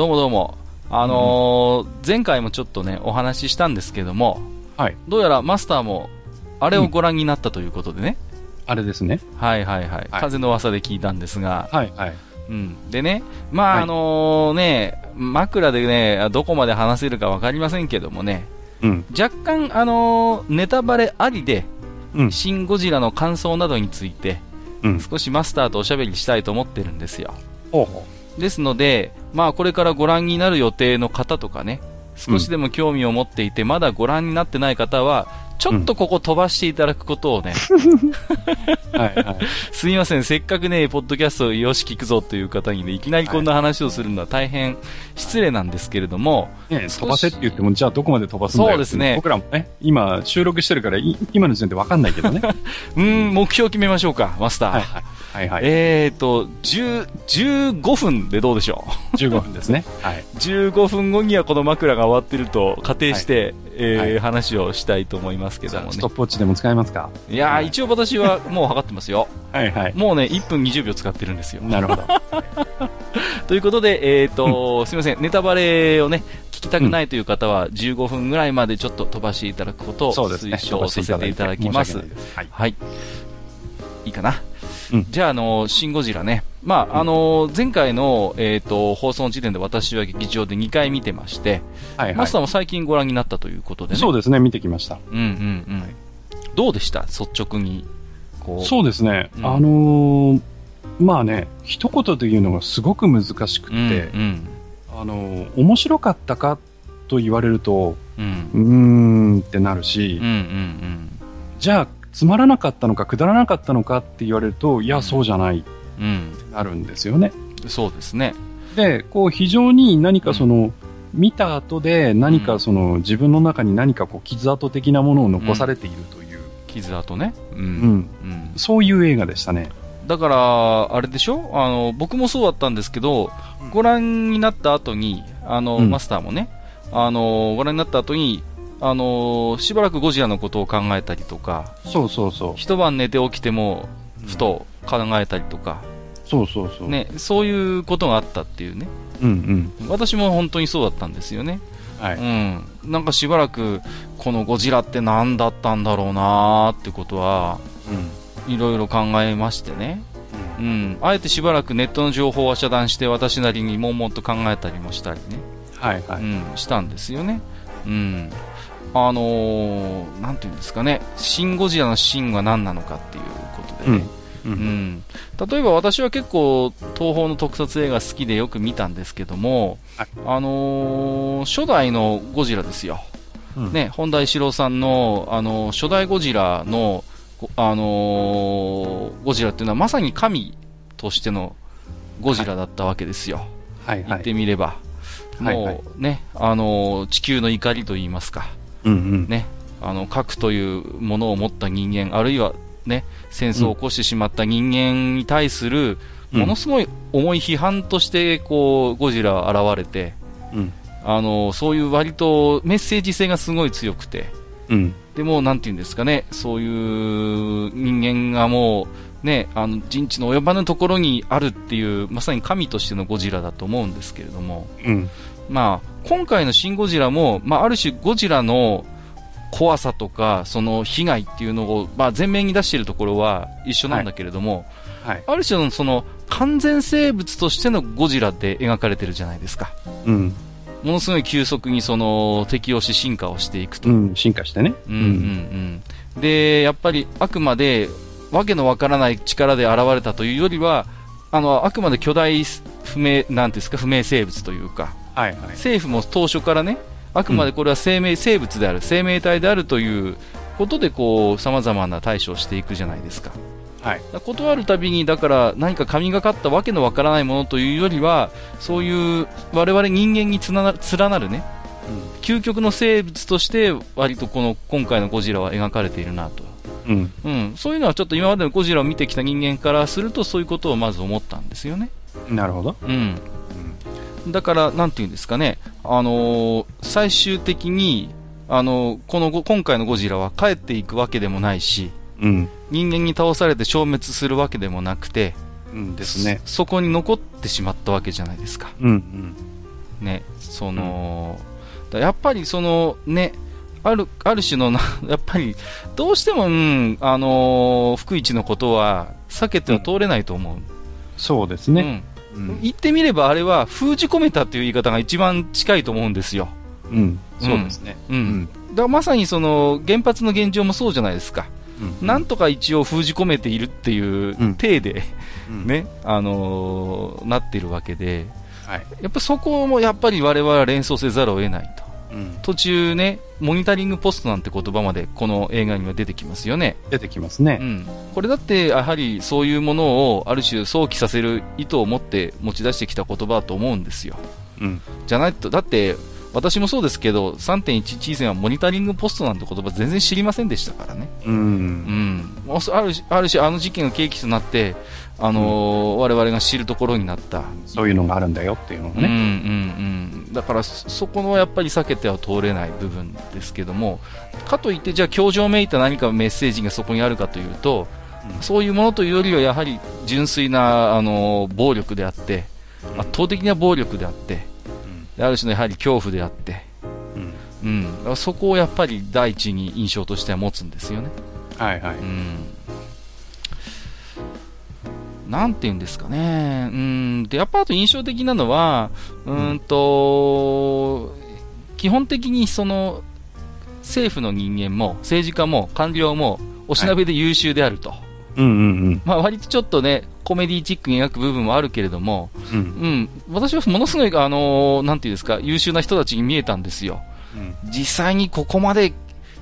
どうもどうもあのー前回もちょっとねお話ししたんですけどもはい。どうやらマスターもあれをご覧になったということでね、あれですね。はいはいはい、風の噂で聞いたんですが、はい、はい。うん、でね、まあ、はいあのね、枕でね、どこまで話せるかわかりませんけどもね、うん。若干、あのネタバレありで、うん。シン・ゴジラの感想などについて、うん。少しマスターとおしゃべりしたいと思ってるんですよ。ほうほですので、まあ、これからご覧になる予定の方とかね、少しでも興味を持っていて、まだご覧になってない方は、ちょっとここ飛ばしていただくことをね、う。はい、はい。すみません、せっかくね、ポッドキャストよし聞くぞという方にね、いきなりこんな話をするのは大変失礼なんですけれども、ね飛ばせって言っても、じゃあどこまで飛ばすんだよそうですね僕らもね、今収録してるから、い今の時点でわかんないけどね。うーん、目標決めましょうか、マスター。はい、はい。はい、はい。えーと、10、15分でどうでしょう？15分ですね。はい。15分後にはこの枕が終わってると仮定して、えーはい話をしたいと思いますけどもねスト。ップウォッチでも使えますか？いや一応私はもう測ってますよ。はい、はい。もうね、1分20秒使ってるんですよ。なるほど。ということで、えーと、すみません、ネタバレをね、聞きたくないという方は、15分ぐらいまでちょっと飛ばしていただくことを。推奨させていただきます。申し訳ないですはい。はい。いいかな？うんじゃあ、あの、シン・ゴジラね。まあ、あの、前回の、えっ、と、放送の時点で私は劇場で2回見てまして、はい、はいマスタ。ーも最近ご覧になったということでね。そうですね、見てきました。うんうんうん。どうでした？率直に。こう。そうですね。うんあのーまあね、一言で言うのがすごく難しくて、うんうん。あのー面白かったかと言われると、うん。うーんってなるし、うんうんじゃあ、つまらなかったのか、くだらなかったのかって言われると、いや、そうじゃないうん。うん。なるんですよね。そうですね。で、こう、非常に何かその、見た後で何かその、自分の中に何かこう、傷跡的なものを残されているという、傷跡ね。う。うんん、うん。そういう映画でしたね。だから、あれでしょ？あの、僕もそうだったんですけど、ご覧になった後に、あの、うんマスターもね、あの、ご覧になった後に、あの、しばらくゴジラのことを考えたりとか、そうそうそう。一晩寝て起きても、ふと考えたりとか、そうそうそう。。ね、そういうことがあったっていうね。うん私も本当にそうだったんですよね。うん。はい。うん。なんかしばらく、このゴジラって何だったんだろうなーってことは、うん。いろいろ考えましてね。うん。あえてしばらくネットの情報は遮断して、私なりに悶々と考えたりもしたりね。はいはい。うん、したんですよね。うん。あのー、なんていうんですかね。シン・ゴジラのシンは何なのかっていうことでね。う。うんん。例えば私は結構、東宝の特撮映画好きでよく見たんですけども、はいあのー初代のゴジラですよ。うん。ね、本田一郎さんの、あの初代ゴジラの、ごあのーゴジラっていうのはまさに神としてのゴジラだったわけですよ。言っはいはい。てみれば。はいはいもうね、あのー地球の怒りと言いますか。うんうん。ね、あの、核というものを持った人間、あるいはね、戦争を起こしてしまった人間に対する、うんものすごい重い批判として、こう、ゴジラは現れて、うん。あの、そういう割とメッセージ性がすごい強くて、うん。でも、なんて言うんですかね、そういう人間がもう、ね、あの、人知の及ばぬところにあるっていう、まさに神としてのゴジラだと思うんですけれども、うん。まあ、今回のシン・ゴジラも、まあ、ある種ゴジラの怖さとか、その被害っていうのを、まあ、前面に出しているところは一緒なんだけれども、はい。ある種のその完全生物としてのゴジラって描かれてるじゃないですか。うん。ものすごい急速にその適応し進化をしていくと。うん。進化してね。うんうんうん。で、やっぱりあくまでわけのわからない力で現れたというよりは、あの、あくまで巨大不明、なんですか、不明生物というか、はいはい。政府も当初からね、あくまでこれは生命、生物である、生命体であるということで、こう、様々な対処をしていくじゃないですか。はい。断るたびに、だから何か神がかったわけのわからないものというよりは、そういう我々人間につなが連なるね、究極の生物として、割とこの今回のゴジラは描かれているなと。うん。うん。そういうのはちょっと今までのゴジラを見てきた人間からすると、そういうことをまず思ったんですよね。うん。なるほど。うん。だから、なんていうんですかね、あのー最終的に、あのーこのご今回のゴジラは帰っていくわけでもないし、うん。人間に倒されて消滅するわけでもなくて、うんですね。そそこに残ってしまったわけじゃないですか。うん。うん。ね、その、だやっぱりその、ね、ある、ある種のな、やっぱり、どうしても、うん、あのー福一のことは避けては通れないと思う。そうですね。ううん。ん。言ってみればあれは封じ込めたという言い方が一番近いと思うんですよ。うん。そうですね。う。うんん。だからまさにその原発の現状もそうじゃないですか。うんなんとか一応封じ込めているっていううん体で、うん。ね、あのーなってるわけで、はい。やっぱそこもやっぱり我々は連想せざるを得ないと。うん。途中ね、モニタリングポストなんて言葉までこの映画には出てきますよね。出てきますね。うん。これだってやはりそういうものをある種想起させる意図を持って持ち出してきた言葉だと思うんですよ。うん。じゃないと、だって私もそうですけど、3.11以前はモニタリングポストなんて言葉全然知りませんでしたからね。う。うんん。ある種、ある種あの事件が契機となって、あのー我々が知るところになった。そういうのがあるんだよっていうのがうんうんね。うん。だからそ、そこのやっぱり避けては通れない部分ですけども、かといって、じゃあ、教場めいた何かメッセージがそこにあるかというと、うんそういうものというよりは、やはり純粋な、あのー暴力であって、圧倒的な暴力であって、ある種のやはり恐怖であって、うん。うん。そこをやっぱり第一に印象としては持つんですよね。はいはい。うん。なんて言うんですかね。うん。で、やっぱあと印象的なのは、うーんと、基本的にその、政府の人間も、政治家も、官僚も、おしなべで優秀であると。うんうんまあ割とちょっとね、コメディチックに描く部分もあるけれども、うん。うん。うん。私はものすごい、あのーなんていうんですか、優秀な人たちに見えたんですよ。うん。実際にここまで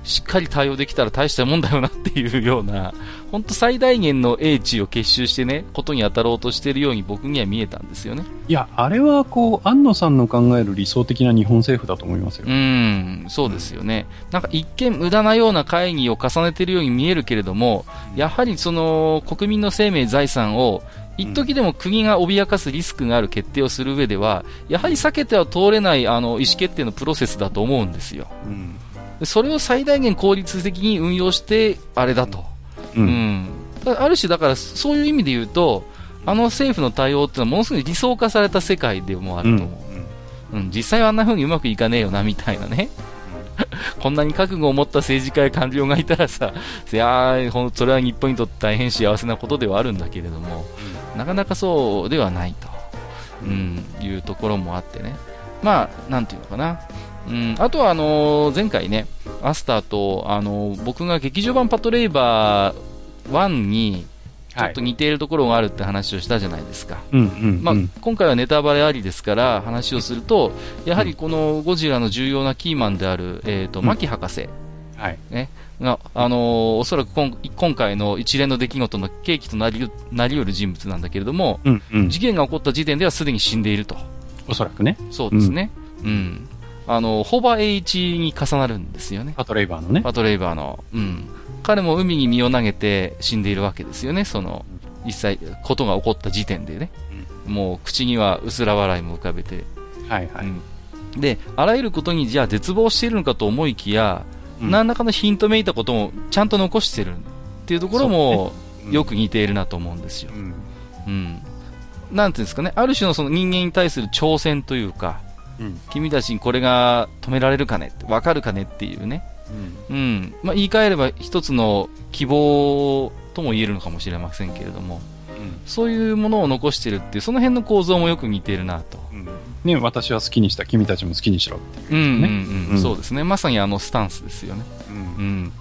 しっかり対応できたら大したもんだよなっていうような、本当最大限の英知を結集してね、ことに当たろうとしているように僕には見えたんですよね。いや、あれはこう、安野さんの考える理想的な日本政府だと思いますよう。ん、そうですよね。なんか一見無駄なような会議を重ねているように見えるけれども、やはりその国民の生命財産を一時でも国が脅かすリスクがある決定をする上では、やはり避けては通れないあの意思決定のプロセスだと思うんですよ。うん。でそれを最大限効率的に運用して、あれだと。う。うんん。だある種、だから、そういう意味で言うと、あの政府の対応っていうのはものすごい理想化された世界でもあうん。ると思う。うん、実際はあんな風にうまくいかねえよな、みたいなね。こんなに覚悟を持った政治家や官僚がいたらさ、いやーほんそれは日本にとって大変幸せなことではあるんだけれども、なかなかそうではないと、うん、いうところもあってね。まあ、なんていうのかな。うん、あとは、あのー前回ね、アスターと、あのー僕が劇場版パトレイバー1に、ちょっと似ているところがあるって話をしたじゃないですか。うんうん。ま今回はネタバレありですから話をすると、やはりこのゴジラの重要なキーマンである、えっ、と、うん牧博士はい。が、あのーおそらく今今回の一連の出来事の契機となりうなり得る人物なんだけれども、うんうん。事件が起こった時点ではすでに死んでいると。おそらくね。そうですね。うん。あの、ホバ H に重なるんですよね。パトレイバーのね。パトレイバーの。うん。彼も海に身を投げて死んでいるわけですよね。その、実際、ことが起こった時点でね。もう口には薄ら笑いも浮かべて。はいはい。うん。で、あらゆることにじゃあ絶望しているのかと思いきや、うん何らかのヒントめいたこともちゃんと残してるっていうところもうんよく似ているなと思うんですよう。ん。うん。なんていうんですかね、ある種のその人間に対する挑戦というか、うん。君たちにこれが止められるかね、わかるかねっていうね。うん。まあ、言い換えれば一つの希望とも言えるのかもしれませんけれども、そういうものを残してるっていう、その辺の構造もよく似てるなと。うん。ね、私は好きにした、君たちも好きにしろっていう。うんうんねうん、うんそうですね。まさにあのスタンスですよね。うん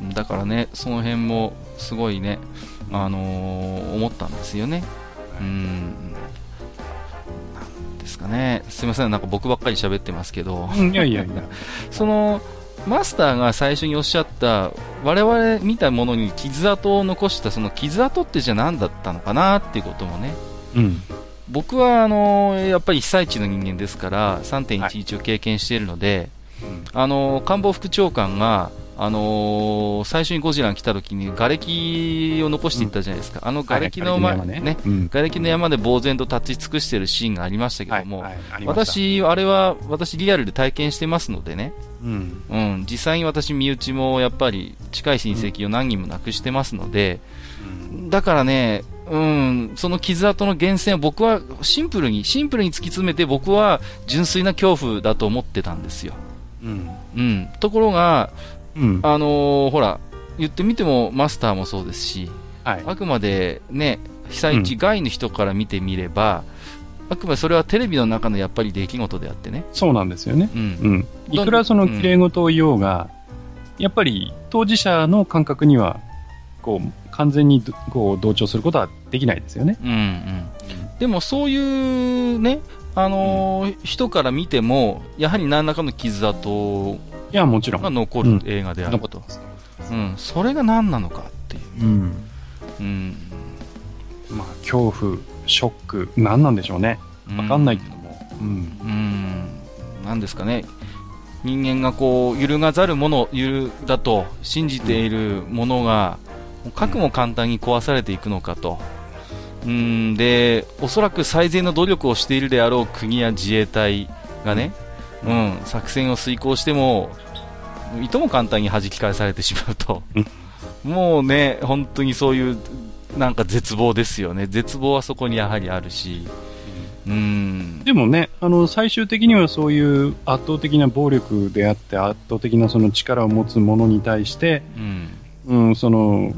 う。ん。だからね、その辺もすごいね、あのー思ったんですよね。うん。かね。すみません、なんか僕ばっかり喋ってますけど、うんいやいやいや。その、マスターが最初におっしゃった、我々見たものに傷跡を残した、その傷跡ってじゃあ何だったのかなっていうこともね、うん。僕はあのやっぱり被災地の人間ですから、3.11を経験しているので、あの官房副長官が、あの最初にゴジラが来た時に瓦礫を残していったじゃないですか。あの瓦礫の前、はいね。ね。うん。瓦礫の山で呆然と立ち尽くしているシーンがありましたけども、はいはい。あ私、あれは、私リアルで体験してますのでね、うん。うん、実際に私、身内もやっぱり近い親戚を何人も亡くしてますので、だからね、うん、その傷跡の源泉は僕はシンプルに、シンプルに突き詰めて僕は純粋な恐怖だと思ってたんですよ。うん。うん。ところが、うん。あのーほら、言ってみてもマスターもそうですし、はい。あくまでね、被災地外の人から見てみれば、あくまでそれはテレビの中のやっぱり出来事であってね。そうなんですよね。うん。うん。いくらその綺麗事を言おうが、やっぱり当事者の感覚には、こう、完全にどこう同調することはできないですよね。うんうん。でもそういうね、あのー人から見ても、やはり何らかの傷跡いや、もちろん。が残る映画であると。残ってます。うん。それが何なのかっていう。うん。うん。まあ、恐怖、ショック、何なんでしょうね。わかんないけども。うん。うん。なんですかね。人間がこう、揺るがざるもの、揺る、だと信じているものが、かくも簡単に壊されていくのかと。うん、で、おそらく最善の努力をしているであろう国や自衛隊がね、うん、作戦を遂行しても、いとも簡単に弾き返されてしまうと。もうね、本当にそういう、なんか絶望ですよね。絶望はそこにやはりあるし。うん。でもね、あの、最終的にはそういう圧倒的な暴力であって、圧倒的なその力を持つ者に対して、うん。うん、その、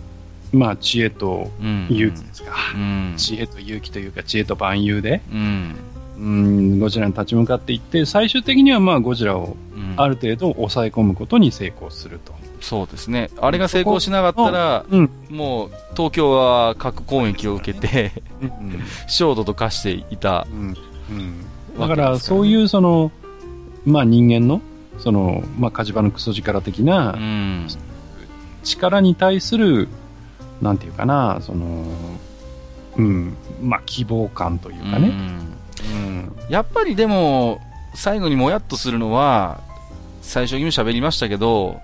まあ、知恵とうん。勇気ですか。うん。知恵と勇気というか、知恵と万有で、うん。うん、ゴジラに立ち向かっていって、最終的にはまあ、ゴジラをうんある程度抑え込むことに成功すると。そうですね。あれが成功しなかったら、うん。もう、東京は核攻撃を受けて、うん。焦土と化していた。うん。うん。だわから、そういうその、まあ人間の、その、まあ火事場のクソ力的う。なん力に対する、なんていうかな、その、うん、まあ希望感というかね。うんうん。やっぱりでも、最後にもやっとするのは、最初にも喋りましたけど、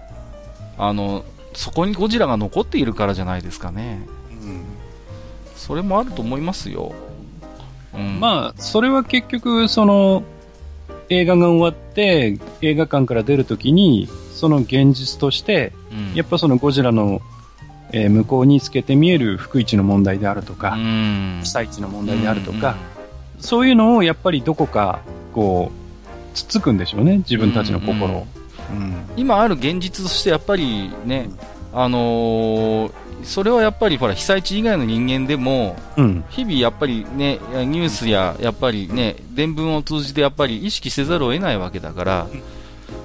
あの、そこにゴジラが残っているからじゃないですかね。うんそれもあると思いますよ。うん、まあ、それは結局、その、映画が終わって、映画館から出るときに、その現実として、うん、やっぱそのゴジラの、えー向こうに透けて見える福一の問題であるとか、うん、被災地の問題であるとか、そういうのをやっぱりどこか、こう、つっつくんでしょうね、自分たちの心を。うん今ある現実としてやっぱりね、あのーそれはやっぱりほら被災地以外の人間でもうん。日々やっぱりねニュースややっぱりね伝聞を通じてやっぱり意識せざるを得ないわけだから、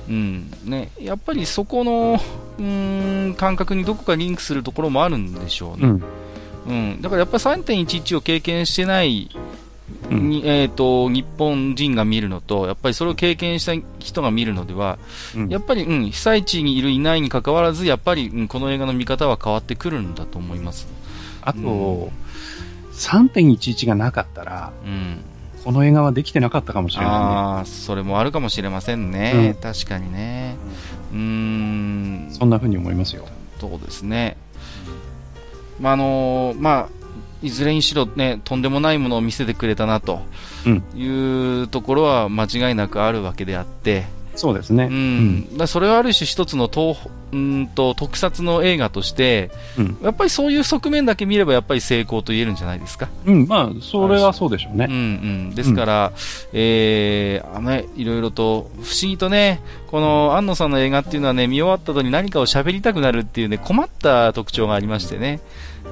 うん。ね、やっぱりそこのうーん感覚にどこかリンクするところもあるんでしょうね、うん。うん。だからやっぱり3.11を経験してないうん。にえー、と日本人が見るのとやっぱりそれを経験した人が見るのではうん。やっぱり、うん、被災地にいるいないに関わらず、やっぱり、うん、この映画の見方は変わってくるんだと思います。あと、うん。3.11がなかったら、うん。この映画はできてなかったかもしれなああ、それもあるかもしれませんね。うん確かにね。うんね。。そんな風に思いますよ。そうですね。まあ、あのーまあ、いずれにしろね、とんでもないものを見せてくれたなとうんいうところは間違いなくあるわけであって、そうですね。うん。だそれはある種一つの東うーんと特撮の映画として、うん。やっぱりそういう側面だけ見ればやっぱり成功と言えるんじゃないですか？うん。まあ、それはそうでしょううんね。うん。ですから、えー、あのね、いろいろと、不思議とね、この安野さんの映画っていうのはね、見終わった後に何かを喋りたくなるっていうね、困った特徴がありましてね。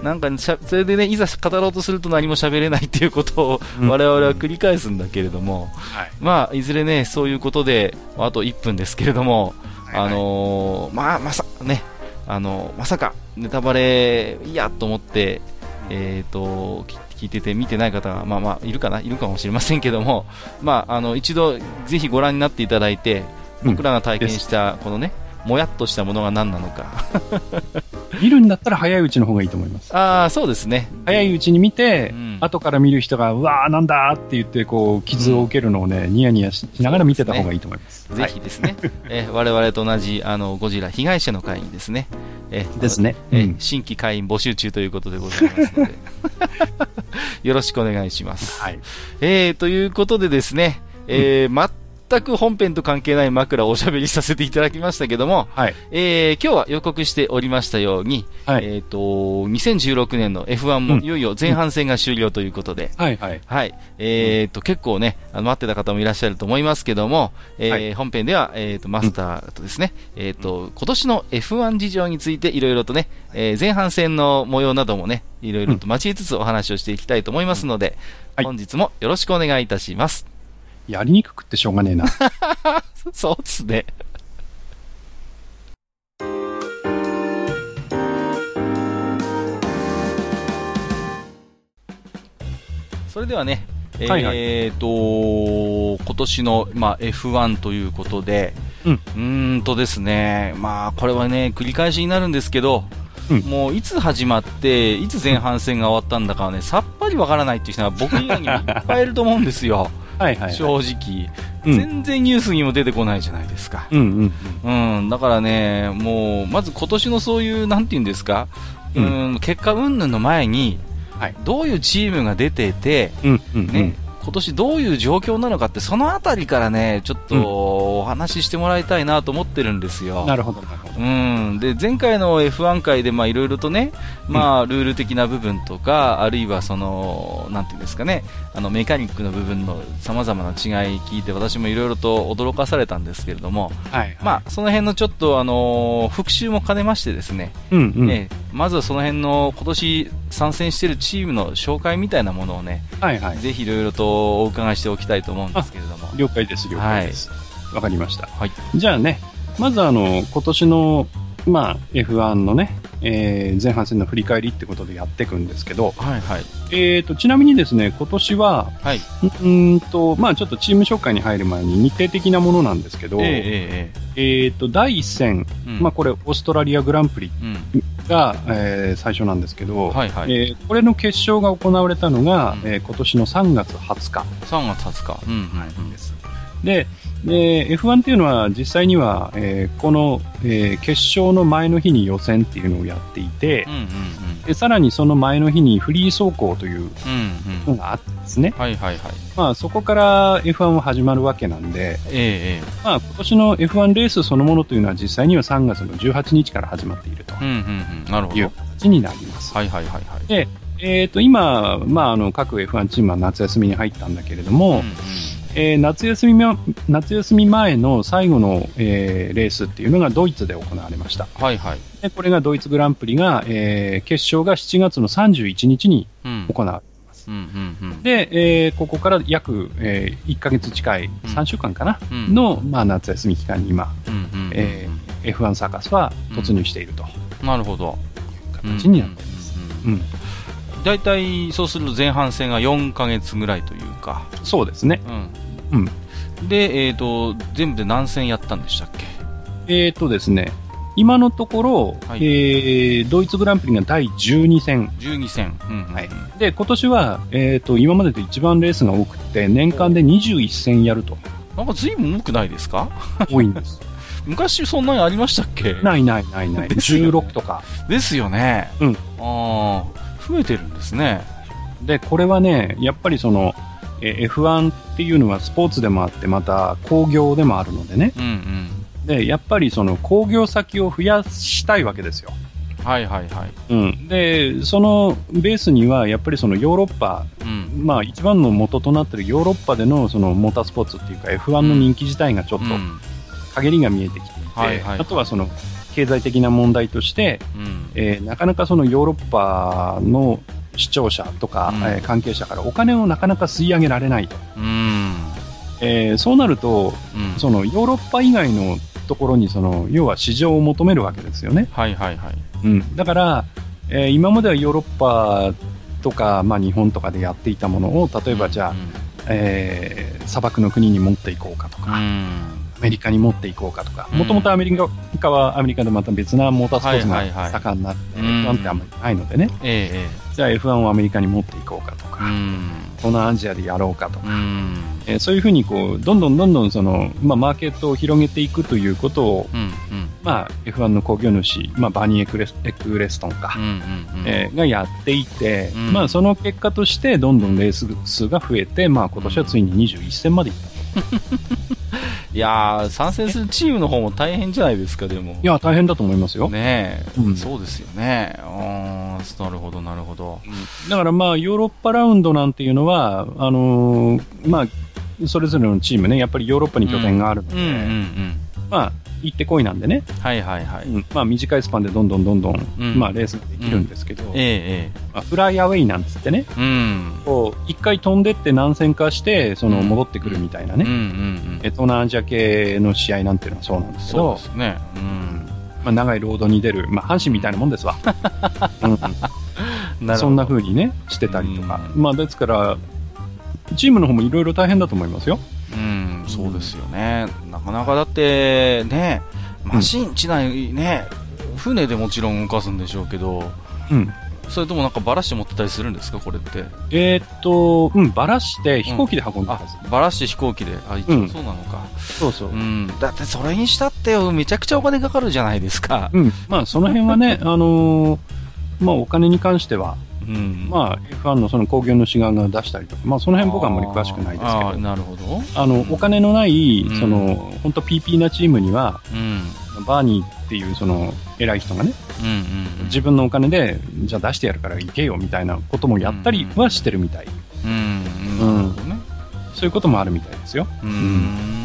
なんかしゃ、それでね、いざ語ろうとすると何も喋れないっていうことをうん我々は繰り返すんだけれども、はい。まあ、いずれね、そういうことで、あと1分ですけれども、あのーまあ、まさ、ね、あのまさか、ネタバレ、いやと思って、えっ、と、き聞いてて見てない方が、まあまあ、いるかな、いるかもしれませんけども、まあ、あの、一度、ぜひご覧になっていただいて、うん。僕らが体験した、このね、もやっとしたものが何なのか。見るんだったら早いうちの方がいいと思います。ああ、そうですね。早いうちに見て、うん後から見る人が、うわーなんだーって言って、こう、傷を受けるのをね、ニヤニヤしながら見てた方がいいと思います。ぜひですね、えー我々と同じ、あの、ゴジラ被害者の会にですね、えーですね。えーうん新規会員募集中ということでございますので、よろしくお願いします。はい。えー、ということでですね、えー全く本編と関係ない枕をおしゃべりさせていただきましたけども、はい。えー今日は予告しておりましたように、はい。えっ、と、2016年の F1 もうんいよいよ前半戦が終了ということで、はい。はい。はい。えっ、と、結構ね、あの待ってた方もいらっしゃると思いますけども、えーはい本編では、えっ、と、マスターとですね、えっ、と、今年の F1 事情についていろいろとね、えー前半戦の模様などもね、いろいろと交えつつお話をしていきたいと思いますので、はい本日もよろしくお願いいたします。やりにくくってしょうがねえな。そうですね。それではね、えはいはいーと、今年の、まあ、F1 ということで、うんうーんとですね、まあ、これはね、繰り返しになるんですけど、うんもういつ始まって、いつ前半戦が終わったんだかはね、さっぱりわからないっていう人が僕以外にもいっぱいいると思うんですよ、はいはい。正直。うん全然ニュースにも出てこないじゃないですか。うんうんうん、だからね、もう、まず今年のそういう、なんていうんですか、う、うん結果云々の前に、はいどういうチームが出てて、うん。うんうん。ね、今年どういう状況なのかって、そのあたりからね、ちょっとお話ししてもらいたいなと思ってるんですよ。なるほど、なるほど。うん。で、前回の F1 回で、まあ、いろいろとね、まあ、ルール的な部分とか、あるいはその、なんていうんですかね、あの、メカニックの部分の様々な違い聞いて、私もいろいろと驚かされたんですけれども、はい。まあ、その辺のちょっと、あのー復習も兼ねましてですね、うんうん。ええまずはその辺の今年参戦しているチームの紹介みたいなものをね、はいはい。ぜひいろいろとお伺いしておきたいと思うんですけれども。了解です、了解です。わ、かりました。はい。じゃあね、まずあの、今年の、まあ、F1 のね、えー前半戦の振り返りってことでやっていくんですけど、はいはい。えーと、ちなみにですね、今年は、はい。うーんと、まあちょっとチーム紹介に入る前に日程的なものなんですけど、ええええええーと、第1戦、えうんまあこれ、オーストラリアグランプリうん。が、えー最初なんですけど、はいはい。えーこれの決勝が行われたのが、うんえー今年の3月20日3月20日。うんうんうん。です。で、で F1 っていうのは実際には、えーこの、えー決勝の前の日に予選っていうのをやっていてう、んうんうん。でさらにその前の日にフリー走行といううんうん。のがあってですね、はいはいはい。まあそこから F1 は始まるわけなんで、えええまあ今年の F1 レースそのものというのは実際には3月の18日から始まっているというど。形になります。はいはいはいはい。で、えっ、と、今、まあ、あの、各 F1 チームは夏休みに入ったんだけれども、うんうんえー夏休みま、夏休み前の最後の、えーレースっていうのがドイツで行われました。はいはい。で、これがドイツグランプリが、えー決勝が7月の31日にうん。行われます。うんうんうん。で、えーここから約、え1ヶ月近い、うん3週間かな、うんの、まあ、夏休み期間に今、うんうんうんうんえ F1 サーカスは突入しているとなるほど。形になっています。うんうんうんうん。大体、そうすると前半戦が4ヶ月ぐらいというか。そうですね。うん。うん。で、えっ、と、全部で何戦やったんでしたっけ？えーとですね、今のところ、はいえードイツグランプリが第12戦。?12 戦。うんうんうんはいで、今年は、えーと、今までで一番レースが多くて、年間で21戦やると。なんか随分多くないですか？多いんです。昔そんなにありましたっけ？ないないないない。ね16とか。ですよね。うんああ、増えてるんですね。で、これはね、やっぱりその、えー F1 っていうのはスポーツでもあって、また工業でもあるのでね。うんうん。で、やっぱりその工業先を増やしたいわけですよ。はいはいはい。うん。で、そのベースには、やっぱりそのヨーロッパ、うん。まあ一番の元となっているヨーロッパでのそのモータースポーツっていうか F1 の人気自体がちょっとうん。陰りが見えてきていて、はいはいあとはその経済的な問題として、うん。えーなかなかそのヨーロッパの視聴者とか、うんえー関係者からお金をなかなか吸い上げられないと。うん。えーそうなると、うん。そのヨーロッパ以外のところにその、要は市場を求めるわけですよね。はいはいはい。うん。だから、えー今まではヨーロッパとか、まあ日本とかでやっていたものを、例えばじゃあ、うんえー砂漠の国に持っていこうかとか、うん。メリカに持っていこうかとか、うんもともとアメリカはアメリカでまた別なモータースポーツが盛んになって、うん F1 ってあんまりないのでね、ええじゃあ F1 をアメリカに持っていこうかとか、ん。東南アジアでやろうかとか、うん。えーそういうふうにこう、どんどんどんどんその、まあ、マーケットを広げていくということを、うん。うん。まあ、F1 の工業主、まあ、バニーエクレスエクレストンか、うん。うん。えーがやっていて、うんまあ、その結果として、どんどんレース数が増えて、まあ、今年はついに21戦までいった。いやー、参戦するチームの方も大変じゃないですか、でも。いや、大変だと思いますよ。ねえ、うんそうですよね。あーなるほど、なるほど。だからまあ、ヨーロッパラウンドなんていうのは、あのーまあ、それぞれのチームね、やっぱりヨーロッパに拠点があるので、うんうんうん。まあ、行ってこいなんでね、はいはいはい。うんまあ、短いスパンでどんどんどんどん、うんまあ、レースができるんですけど、えええまあ、フライアウェイなんつってね、えうん。こう、一回飛んでって何戦かして、その、うん戻ってくるみたいなね、うんうんうん。え東南アジア系の試合なんていうのはそうなんですけどそうで、すね。うん。まあ、長いロードに出る、まあ、阪神みたいなもんですわ。うんそんな風にね、してたりとか。うまあ、ですから、チームの方もいろいろ大変だと思いますよ。うん、そうですよね。なかなかだって、ね、マシン地内ね、船でもちろん動かすんでしょうけど、うん。それともなんかバラして持ってたりするんですか、これって？えーっと、うん、ばらして飛行機で運んだあはず。、バラして飛行機で。あ、一応うんそうなのか。そうそうう。ん。だってそれにしたってめちゃくちゃお金かかるじゃないですか。うん。まあ、その辺はね、あのーまあ、お金に関しては、うん。まあ、F1 のその工業の志願が出したりとか、まあ、その辺僕はあんまり詳しくないですけど、なるほど。あの、お金のないうん、その、本当 PP なチームには、うん。バーニーっていうその、偉い人がね。自分のお金で、じゃあ出してやるから行けよみたいなこともやったりはしてるみたい。うん。そういうこともあるみたいですよ。うーん。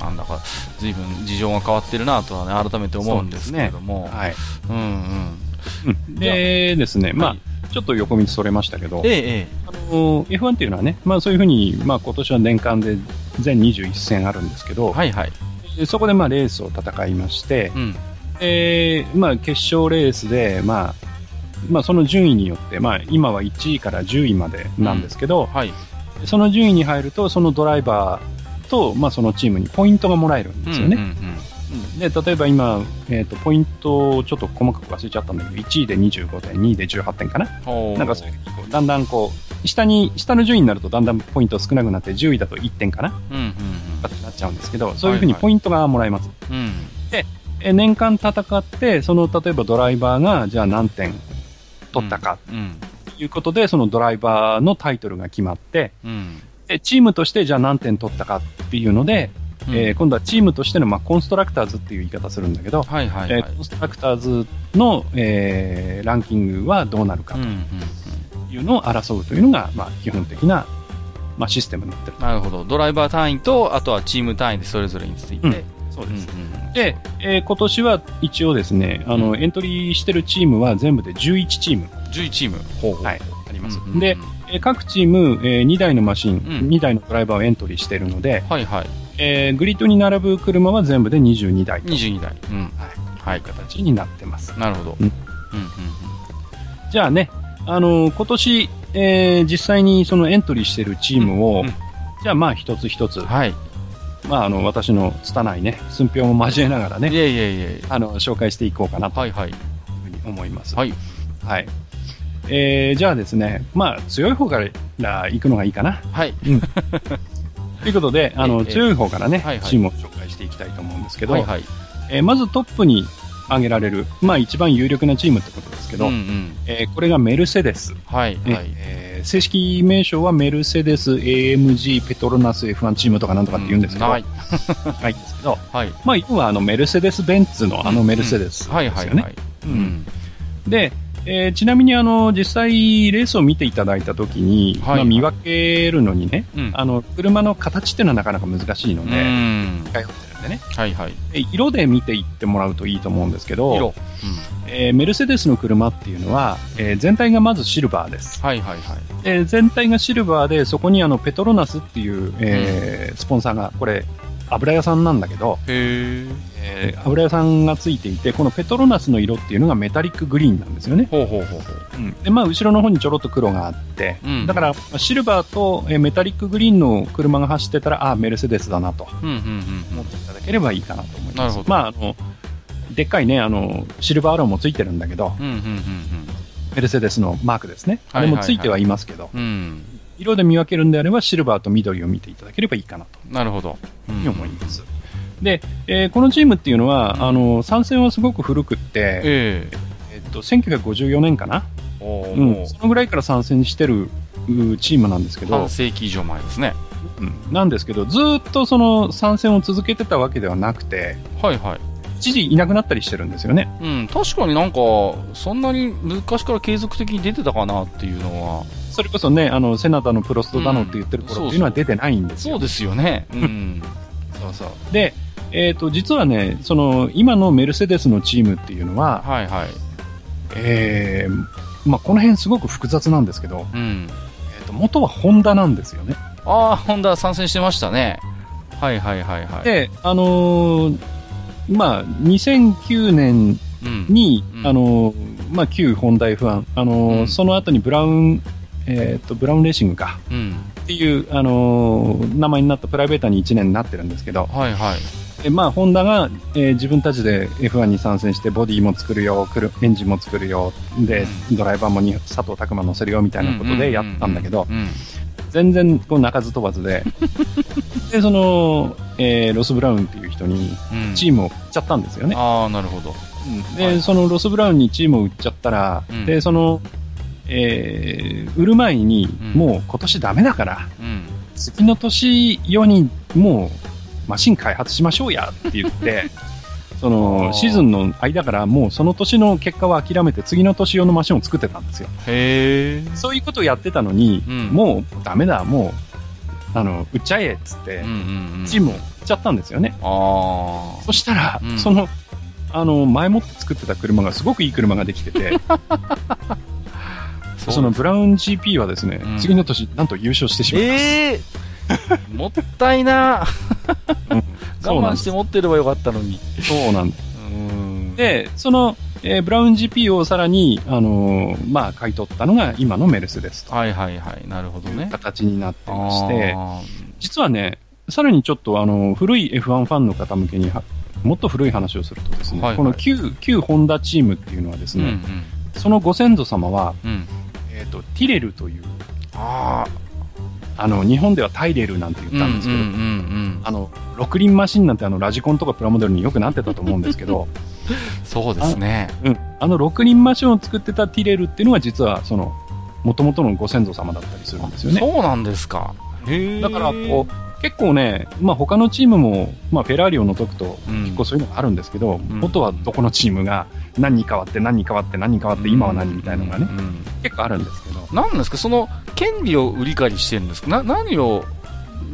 なんだか、随分事情が変わってるなとはね、改めて思うんですけれども。はい。うんうん。うん、でですね、まあ、はいちょっと横道それましたけど、ええ、えあの F1 っていうのはね、まあそういうふうに、まあ今年は年間で全21戦あるんですけど、え。はいはい。でそこでまあレースを戦いまして、うん。でまあ決勝レースで、まあ、まあその順位によって、まあ今は1位から10位までなんですけど、はい。その順位に入ると、そのドライバーと、まあそのチームにポイントがもらえるんですよね。うんうんうんで、例えば今、えっ、と、ポイントをちょっと細かく忘れちゃったんだけど、1位で25点、2位で18点かな？なんかそういうふうにこう、だんだんこう、下に、下の順位になるとだんだんポイント少なくなって、10位だと1点かな？うんうんとかってなっちゃうんですけど、そういうふうにポイントがもらえます。うん。うん。え年間戦って、その、例えばドライバーが、じゃあ何点取ったかうん。ということで、そのドライバーのタイトルが決まって、うん。でチームとしてじゃあ何点取ったかっていうので、うんえー今度はチームとしての、まあ、コンストラクターズっていう言い方するんだけど、はいはいはいえー。コンストラクターズの、えーランキングはどうなるかというのを争うというのが、まあ、基本的な、まあ、システムになってる。なるほど。ドライバー単位と、あとはチーム単位でそれぞれについて。うんそうです。うんうんで、えー今年は一応ですね、あの、うんエントリーしてるチームは全部で11チーム11チーム。ほうほうはいあります。うんうんうんで、えー各チーム、え2台のマシン、ん2台のドライバーをエントリーしているので、はいはい。えーグリッドに並ぶ車は全部で22台という22台。うん。はい。形になってます。なるほど。うんうんじゃあね、あのー今年、えー実際にそのエントリーしているチームを、うんうんじゃあまあ一つ一つ、うん。はい。まああの、私の拙いね、寸評も交えながらね、いえいえいえ。あの、紹介していこうかなとはいはい。思います。はい。はい。えー、じゃあですね、まあ強い方から行くのがいいかな。はい。ということで、あの、ええ強い方からね、はいはいチームを紹介していきたいと思うんですけど、はいはい。えーまずトップに挙げられる、まあ一番有力なチームってことですけど、うんうん。えーこれがメルセデス。はいねはい。えー正式名称はメルセデス AMG ペトロナス F1 チームとかなんとかって言うんですけど、ははいい。ないんですけど、はい。まあ要はあのメルセデス・ベンツのあのメルセデスですよね。はいはいはい。ううんん。で、えーちなみにあの、実際レースを見ていただいたときに、はいまあ見分けるのにね、うん。あの、車の形っていうのはなかなか難しいのうで、ん。使い分けてるんでね。はいはい。で色で見ていってもらうといいと思うんですけど、色。えーメルセデスの車っていうのは、えー全体がまずシルバーです。はいはいはい。えー全体がシルバーで、そこにあの、ペトロナスっていう、えースポンサーが、これ、油屋さんなんだけど、へえー油屋さんがついていて、このペトロナスの色っていうのがメタリックグリーンなんですよね。ほうほうほうほう。で、まあ、後ろの方にちょろっと黒があって、うんだから、まあシルバーと、えーメタリックグリーンの車が走ってたら、ああ、メルセデスだなとうんうんうん思っていただければいいかなと思います。まあ、あの、でっかいね、あの、シルバーアローもついてるんだけど、うん。うんうんうんメルセデスのマークですね。あれもついてはいますけど。色で見分けるんであれば、シルバーと緑を見ていただければいいかなとなるほど。うん思います。で、えーこのチームっていうのは、あの、参戦はすごく古くって、ええ。えっと、1954年かな、うん、もそのぐらいから参戦してるうチームなんですけう、ど半、世紀以上前ですね。うんなんですけど、ずーっとその参戦を続けてたわけではなくて、はいはい。一時いなくなったりしてるんですよね。うん、確かになんか、そんなに昔から継続的に出てたかなっていうのは、それこそね、あの、セナタのプロストだのって言ってる頃っていうのは出てないんですよ。そうですよね。うん。そうそう。で、えっ、と、実はね、その、今のメルセデスのチームっていうのは、はいはい。えー、まあ、この辺すごく複雑なんですけど、うん。えーと、元はホンダなんですよね。ああ、ホンダ参戦してましたね。はいはいはいはい。で、あのーまあ、2009年うん。に、うんあのーまあ、旧ホンダ F1、あのーうんその後にブラウン、えっ、と、ブラウンレーシングか。うん。っていう、あのー名前になったプライベーターに1年になってるんですけど、はいはい。でまあ、ホンダが、えー自分たちで F1 に参戦して、ボディも作るよ、くるエンジンも作るよ、で、ドライバーもに佐藤拓磨乗せるよみたいなことでやったんだけど、うん。全然こう鳴かず飛ばずで、で、その、えーロス・ブラウンっていう人にうん。チームを売っちゃったんですよね。ああ、なるほど。で、はいそのロス・ブラウンにチームを売っちゃったら、うんで、その、えー売る前に、うんもう今年ダメだから、うん。次の年用にもうマシン開発しましょうやって言って、そあのーシーズンの間からもうその年の結果は諦めて次の年用のマシンを作ってたんですよ。へえ。そういうことをやってたのに、うんもうダメだ、もう、あの、売っちゃえっつってうん、うんうん。チームを売っちゃったんですよね。あそしたら、うんその、あの、前もって作ってた車がすごくいい車ができてて、あ。そのブラウン GP はですね、うん次の年、なんと優勝してしまいます。ええ もったいな。我慢して持ってればよかったのに。そうなんでその、えーブラウン GP をさらに、あのーまあ、買い取ったのが今のメルセデスとはいはいはい。なるほどね。形になってまして、あ実はね、さらにちょっとあの、古い F1 ファンの方向けには、もっと古い話をするとですね、はいはいこの旧、旧ホンダチームっていうのはですーうんうね、ん。そのご先祖様は、うん。えっ、と、ティレルという、ああの、日本ではタイレルなんてあ。言ったんですけど、うんうんうんあの、六輪マシンなんてあの、ラジコンとかプラモデルによくなってたと思うんですけど、うん。そうですね。うん、あの六輪マシンを作ってたティレルっていうのは実は、その、元々のご先祖様だったりするんですよね。そうなんですか。だから、こう、結構ね、まあ他のチームも、まあフェラーリを除くと、うん。結構そういうのがあるんですけど、ん。元はどこのチームが何に変わって何に変わって何に変わって今は何みたいなのがね、結構あるんですけど、なんですか？その、権利を売り買いしてるんですか？な、何を、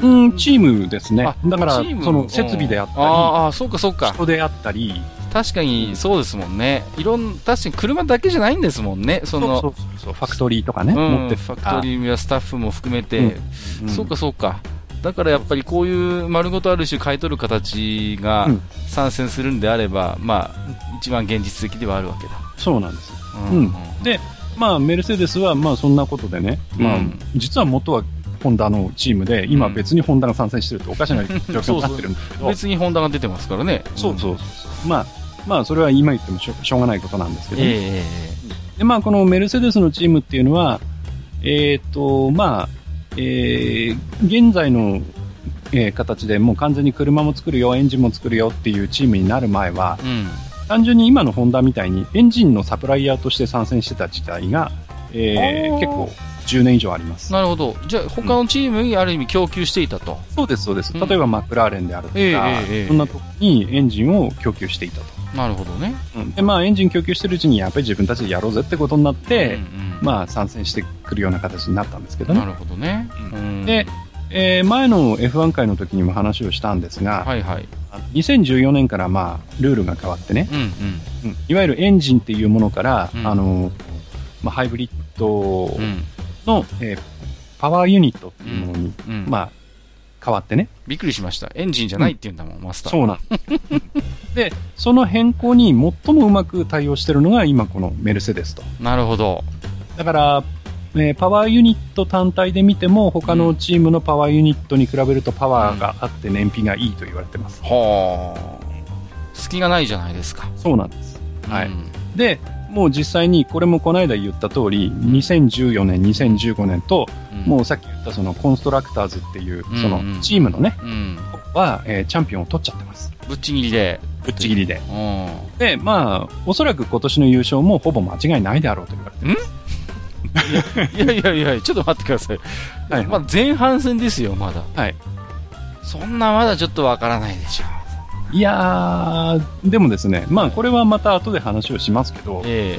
うん、チームですね。あ。だからその設備であっうんああ、そうかそうたり、か。人であったり、確かにそうですもんね。いろん、確かに車だけじゃないんですもんね。その、ファクトリーとかね、うん、持ってファクトリーやスタッフも含めて、うん。そうかそうか。だからやっぱりこういう丸ごとある種買い取る形がうん。参戦するんであれば、まあ、一番現実的ではあるわけだ。そうなんです。うん。うん。で、まあ、メルセデスは、まあ、そんなことでね、まあうん、実は元はホンダのチームで、今別にホンダが参戦してるっておかしな状況になってるんだけど、別にホンダが出てますからね。そうそうそう。まあ、まあ、それは今言ってもしょしょうがないことなんですけど、ええねえで、まあ、このメルセデスのチームっていうのは、えっ、と、まあ、えー現在の、えー形でもう完全に車も作るよ、エンジンも作るよっていうチームになる前は、えうん。単純に今のホンダみたいにエンジンのサプライヤーとして参戦してた時代が、えー結構10年以上あります。なるほど。じゃあ、他のチームにある意味供給していたと。そうです、そうです。うん例えばマクラーレンであるとか、ええええええそんなとこにエンジンを供給していたと。なるほどね。うんで、まあエンジン供給してるうちにやっぱり自分たちでやろうぜってことになって、うんうんまあ参戦してくるような形になったんですけどね。なるほどね。うんで、えー前の F1 回の時にも話をしたんですが、はいはい。あの2014年からまあルールが変わってね、うんうん。うんいわゆるエンジンっていうものから、うんあの、まあ、ハイブリッドうん。の、えーパワーユニットっていうものに、うん。まあ、変わってね。びっくりしました。エンジンじゃないって言うんだもん、マスター。そうなんで、その変更に最もうまく対応してるのが今このメルセデスと。なるほど。だから、えーパワーユニット単体で見ても、他のチームのパワーユニットに比べるとパワーがあって燃費がいいと言われてます。はあ。隙がないじゃないですか。そうなんです。はいうんで、もう実際にこれもこの間言った通り、2014年、2015年と、うんもうさっき言ったそのコンストラクターズっていう、うんそのチームのね、うん。は、えーチャンピオンを取っちゃってます。ぶっちぎりで。ぶっちぎりで。うん。で、まあ、おそらく今年の優勝もほぼ間違いないであろうと言われてます。いやいやいや、ちょっと待ってください。はいまあ前半戦ですよ、まだ。はい。そんなまだちょっとわからないでしょいやー、でもですね、まあこれはまた後で話をしますけど、え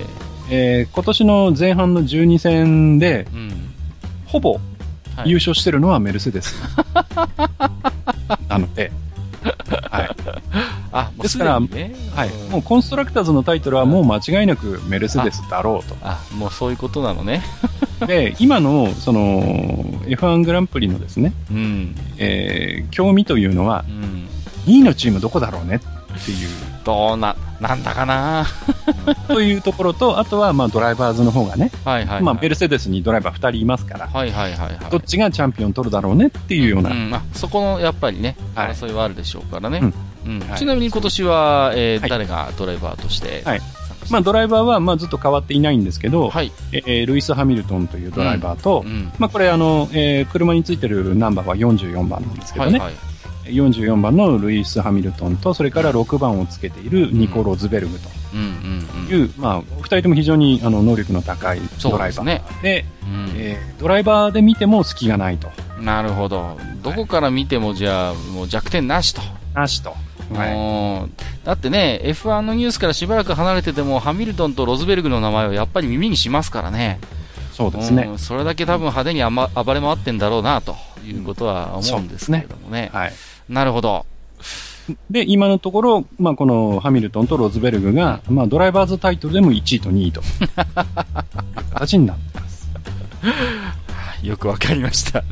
えー今年の前半の12戦で、うん。ほぼ優勝してるのはメルセデス。なので、はい。あ、ですから。はい。うんもうコンストラクターズのタイトルはもう間違いなくメルセデスだろうと。あ、もうそういうことなのね。で、今の、その、F1 グランプリのですね、うん。えー、興味というのはう、ん。2位のチームどこだろうねっていう、どうな、なんだかな というところと、あとは、まあ、ドライバーズの方がね、はいはい、はい。まあ、メルセデスにドライバー2人いますから、はいはいはいはい。どっちがチャンピオン取るだろうねっていうような、うん、あそこのやっぱりね、はい争いはあるでしょうからね。うんうんはいちなみに今年は、えーはい誰がドライバーとして参はいまあ、ドライバーは、まあ、ずっと変わっていないんですけど、はい。えールイス・ハミルトンというドライバーと、うん。まあ、これ、あの、えー車についてるナンバーは44番なんですけどね、はいはい。44番のルイス・ハミルトンと、それから6番をつけているニコ・ロズベルグうんうんという、まあ、2人とも非常にあの能力の高いそうドライバーですね。で、うん。えードライバーで見ても隙がないと。なるほど。どこから見てもじゃあ、もう弱点なしと。なしと。はい。もうだってね、F1 のニュースからしばらく離れてても、ハミルトンとロズベルグの名前をやっぱり耳にしますからね。そうですねう。んそれだけ多分派手にあま暴れ回ってんだろうな、ということは思うんですけれどもね。はい。なるほど。で、今のところ、まあ、このハミルトンとロズベルグが、まあ、ドライバーズタイトルでも1位と2位という形になってます。よくわかりました。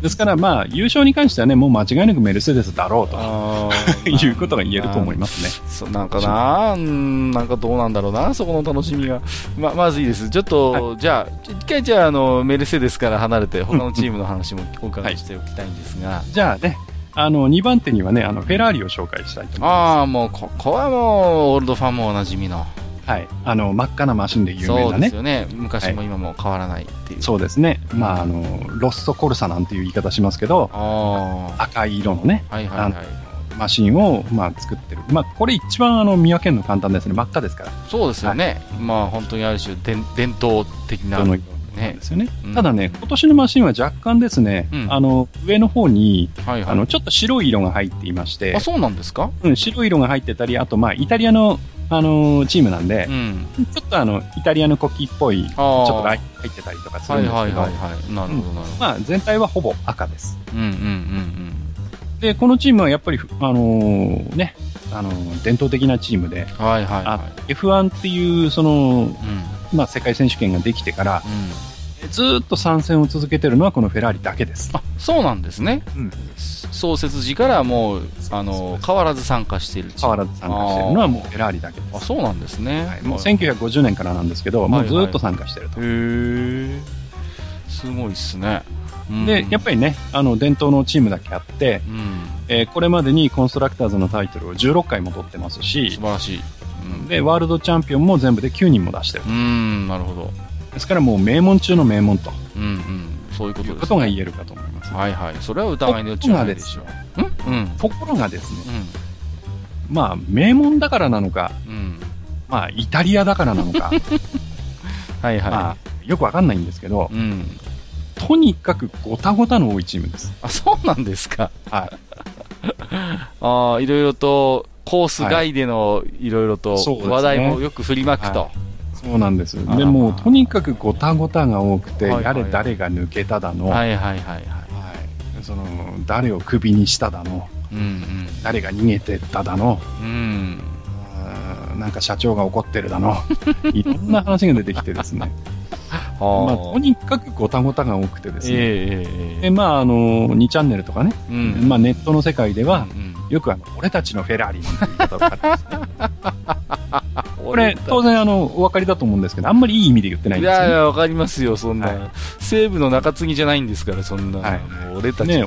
ですから、まあ、優勝に関してはね、もう間違いなくメルセデスだろうとあ いうことが言えると思いますね。そうなんかな、うん、なんかどうなんだろうな、そこの楽しみが。ま、まずいいです。ちょっと、じゃあ、一回じゃあ、あの、メルセデスから離れて、他のチームの話もお伺いしておきたいんですが。じゃあね、あの、2番手にはね、あの、フェラーリを紹介したいと思いまああ、もう、ここはもう、オールドファンもおなじみの。す。はい。あの、真っ赤なマシンで有名そうなね。ですよね。昔も今も変わらないっていう。そうですね。まあ、あの、ロッソコルサなんていう言い方しますけど、あ赤い色のね、あ、はいはいはい。マシンを、まあ、作ってる。まあ、これ一番あの、見分けるの簡単ですね。真っ赤ですから。そうですよね。まあ、本当にある種、伝伝統的な。どの色なんねで。すよね。うんただね、今年のマシンは若干ですね、うんあの、上の方に、はいはい。あの、ちょっと白い色が入っていましてあ、、そうなんですか？うん、白い色が入ってたり、あと、まあ、イタリアの、あのチームなんでう、ん。ちょっとあの、イタリアの国旗っぽい、ちあょっと入ってたりとかすはいるんですけど、はいはいはい。なるほどなるほど。まあ、全体はほぼ赤です。うんうんうんで、このチームはやっぱり、あのーね、あのー伝統的なチームで、うん。はいはいはあ F1 っていう、その、い。うん。まあ、世界選手権ができてから、うん。ずーっと参戦を続けてるのはこのフェラーリだけです。あ、そうなんですね。うん創設時からもう、あの、変わらず参加している変わらず参加してるのはもうフェラーリだけです。あ、そうなんですね。はい、もうへ1950年からなんですけど、もうずーっと参加してると。え。すごいっすね。うんで、やっぱりね、あの、伝統のチームだけあって、うん。えーこれまでにコンストラクターズのタイトルを16回も取ってます素し晴、らしい。うん。で、ワールドチャンピオンも全部で9人も出してる。うん、なるほど。ですからもう名門中の名門とうんうん。そういうこいうとです、ことが言えるかと思います。はいはい。それは疑いの余地はないでしょう。うんうん。ところがですね、まあ、名門だからなのか、うん。うん。まあ、イタリアだからなのか、はいはい。まあ、よくわかんないんですけど、うん。とにかくごたごたの多いチームです。あ、そうなんですか。はい。ああ、いろいろと、コース外でのいろいろと話題もよく振りまくと。はそうなんです。でもう、とにかくごたごたが多くて、はいはいやれ誰が抜けただの、はいはいはいはい。はいその、誰をクビにしただの、うん誰が逃げてっただの、うん。なんか社長が怒ってるだの、いろんな話が出てきてですね。まあ、はとにかくごたごたが多くてですね。えええええで、まあ、あの、2チャンネルとかね、え。うん。まあ、ネットの世界では、うんよくあの、俺たちのフェラーリなんて言い方をされてますね。これ、当然あの、お分かりだと思うんですけど、あんまりいい意味で言ってないんですよ、ね。いやいや、わかりますよ、そんな、はい西武の中継ぎじゃないんですから、そんな。はいもう俺たち、ね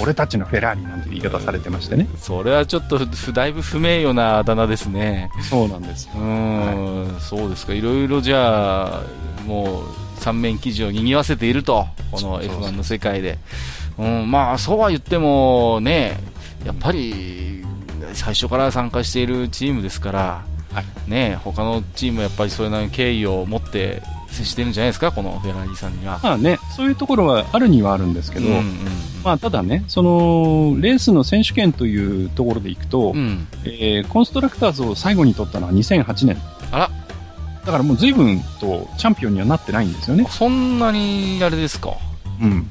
俺たちのフェラーリなんて言い方されてましてね。それはちょっとふ、だいぶ不名誉なあだ名ですね。そうなんですよう。ーん、そうですか。いろいろじゃあ、もう、三面記事を賑わせていると。このそうそうそう F1 の世界で。うん、まあ、そうは言っても、ね、やっぱり、最初から参加しているチームですから、はいね、他のチームはやっぱりそれなりの敬意を持って接してるんじゃないですか、このフェラーリさんには。まあね、そういうところはあるにはあるんですけど、うんうんまあただね、その、レースの選手権というところでいくと、うん。えーコンストラクターズを最後に取ったのは2008年。あら、だからもう随分とチャンピオンにはなってないんですよね。そんなに、あれですか。うん。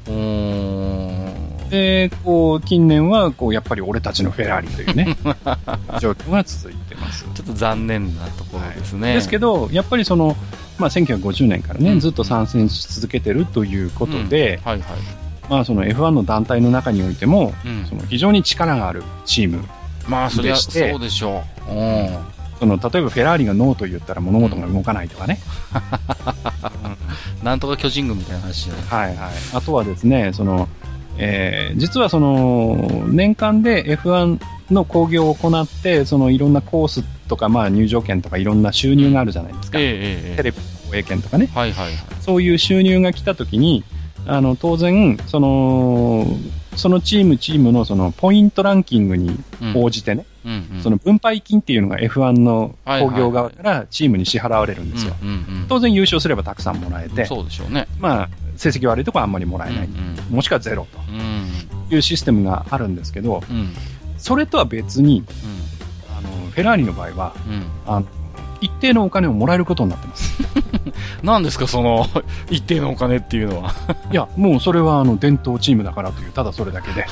で、こう、近年は、こう、やっぱり俺たちのフェラーリというね、状況が続いてます。ちょっと残念なところですね。ですけど、やっぱりその、まあ、1950年からね、うんずっと参戦し続けてるということで、はいはい。まあ、その F1 の団体の中においても、うんその非常に力があるチーム。まあ、そりゃでしてそうでしょう。うん。その、例えばフェラーリがノーと言ったら物事が動かないとかね。なんとか巨人軍みたいな話じゃないはいはい。あとはですね、その、えー実はその、年間で F1 の興行を行って、そのいろんなコースとか、まあ入場券とかいろんな収入があるじゃないですか。ええええテレビ放映権とかね。はいはいはい。そういう収入が来たときに、あの、当然、その、そのチームチームのそのポイントランキングにうん応じてね、うんうんその分配金っていうのが F1 のはいはい興行側からチームに支払われるんですよ。うんうんうん当然優勝すればたくさんもらえて、そうでしょうね。まあ、成績悪いとこはあんまりもらえない。うんもしくはゼロうんうんというシステムがあるんですけど、うんそれとは別に、あの、フェラーリの場合は、うんうんあの、一定のお金をもらえることになってます。何ですか、その、一定のお金っていうのは。いや、もうそれはあの、伝統チームだからという、ただそれだけで。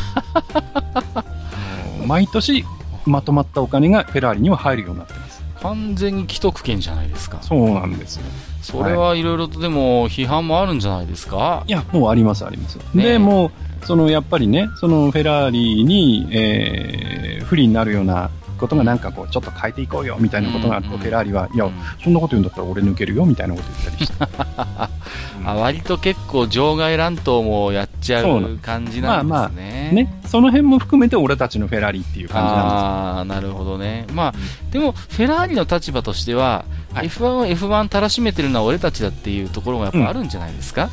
毎年、まとまったお金がフェラーリには入るようになってます。完全に既得権じゃないですか。そうなんですよ。それはいろいろとでも批判もあるんじゃないですか？いや、もうあります、あります。ねえで、もう、その、やっぱりね、そのフェラーリに、えー、不利になるようなことがなんかこう、ちょっと変えていこうよ、みたいなことがあると、うんフェラーリは、いやうん、そんなこと言うんだったら俺抜けるよ、みたいなこと言ったりして。あ割と結構場外乱闘もやっちゃそう感じなんですね。ね、その辺も含めて俺たちのフェラーリっていう感じなんああ、なるほどね。まあ、でも、フェラーリの立場としては、はい F1 を F1 たらしめてるのは俺たちだっていうところがやっぱあるんじゃないですか、で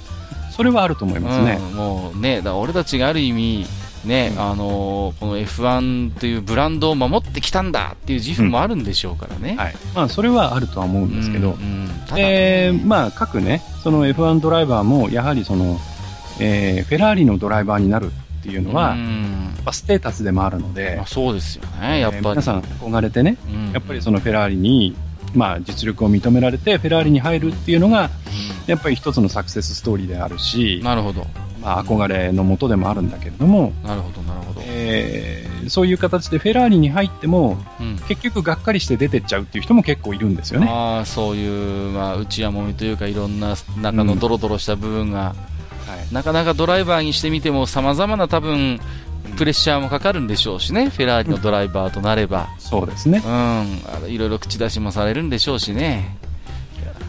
す。それはあると思いますね。うん、もうね、だ俺たちがある意味、ね、うんあのーこの F1 というブランドを守ってきたんだっていう自負もあるんでしょうからね。はい。まあ、それはあるとは思うんですけど、うんうんただで、まあ、各ね、その F1 ドライバーも、やはりその、えーフェラーリのドライバーになるっていうのは、やっうんぱステータスでもあるのでまあ、、そうですよね、やっぱり。えー皆さん憧れてね、うんやっぱりそのフェラーリに、まあ、実力を認められて、フェラーリに入るっていうのが、やっぱり一つのサクセスストーリーであるうしん、なるほど。まあ、憧れのもとでもあるんだけれども、なるほど、なるほど。えーそういう形でフェラーリに入っても、うん結局がっかりして出てっちゃうっていう人も結構いるんですよね。ああ、そういう、まあ、内輪もみというか、いろんな中のドロドロした部分が、はいなかなかドライバーにしてみても、様々な多分、プレッシャーもかかるんでしょうしね、フェラーリのドライバーとなれば。そうですねう。ん、いろいろ口出しもされるんでしょうしね。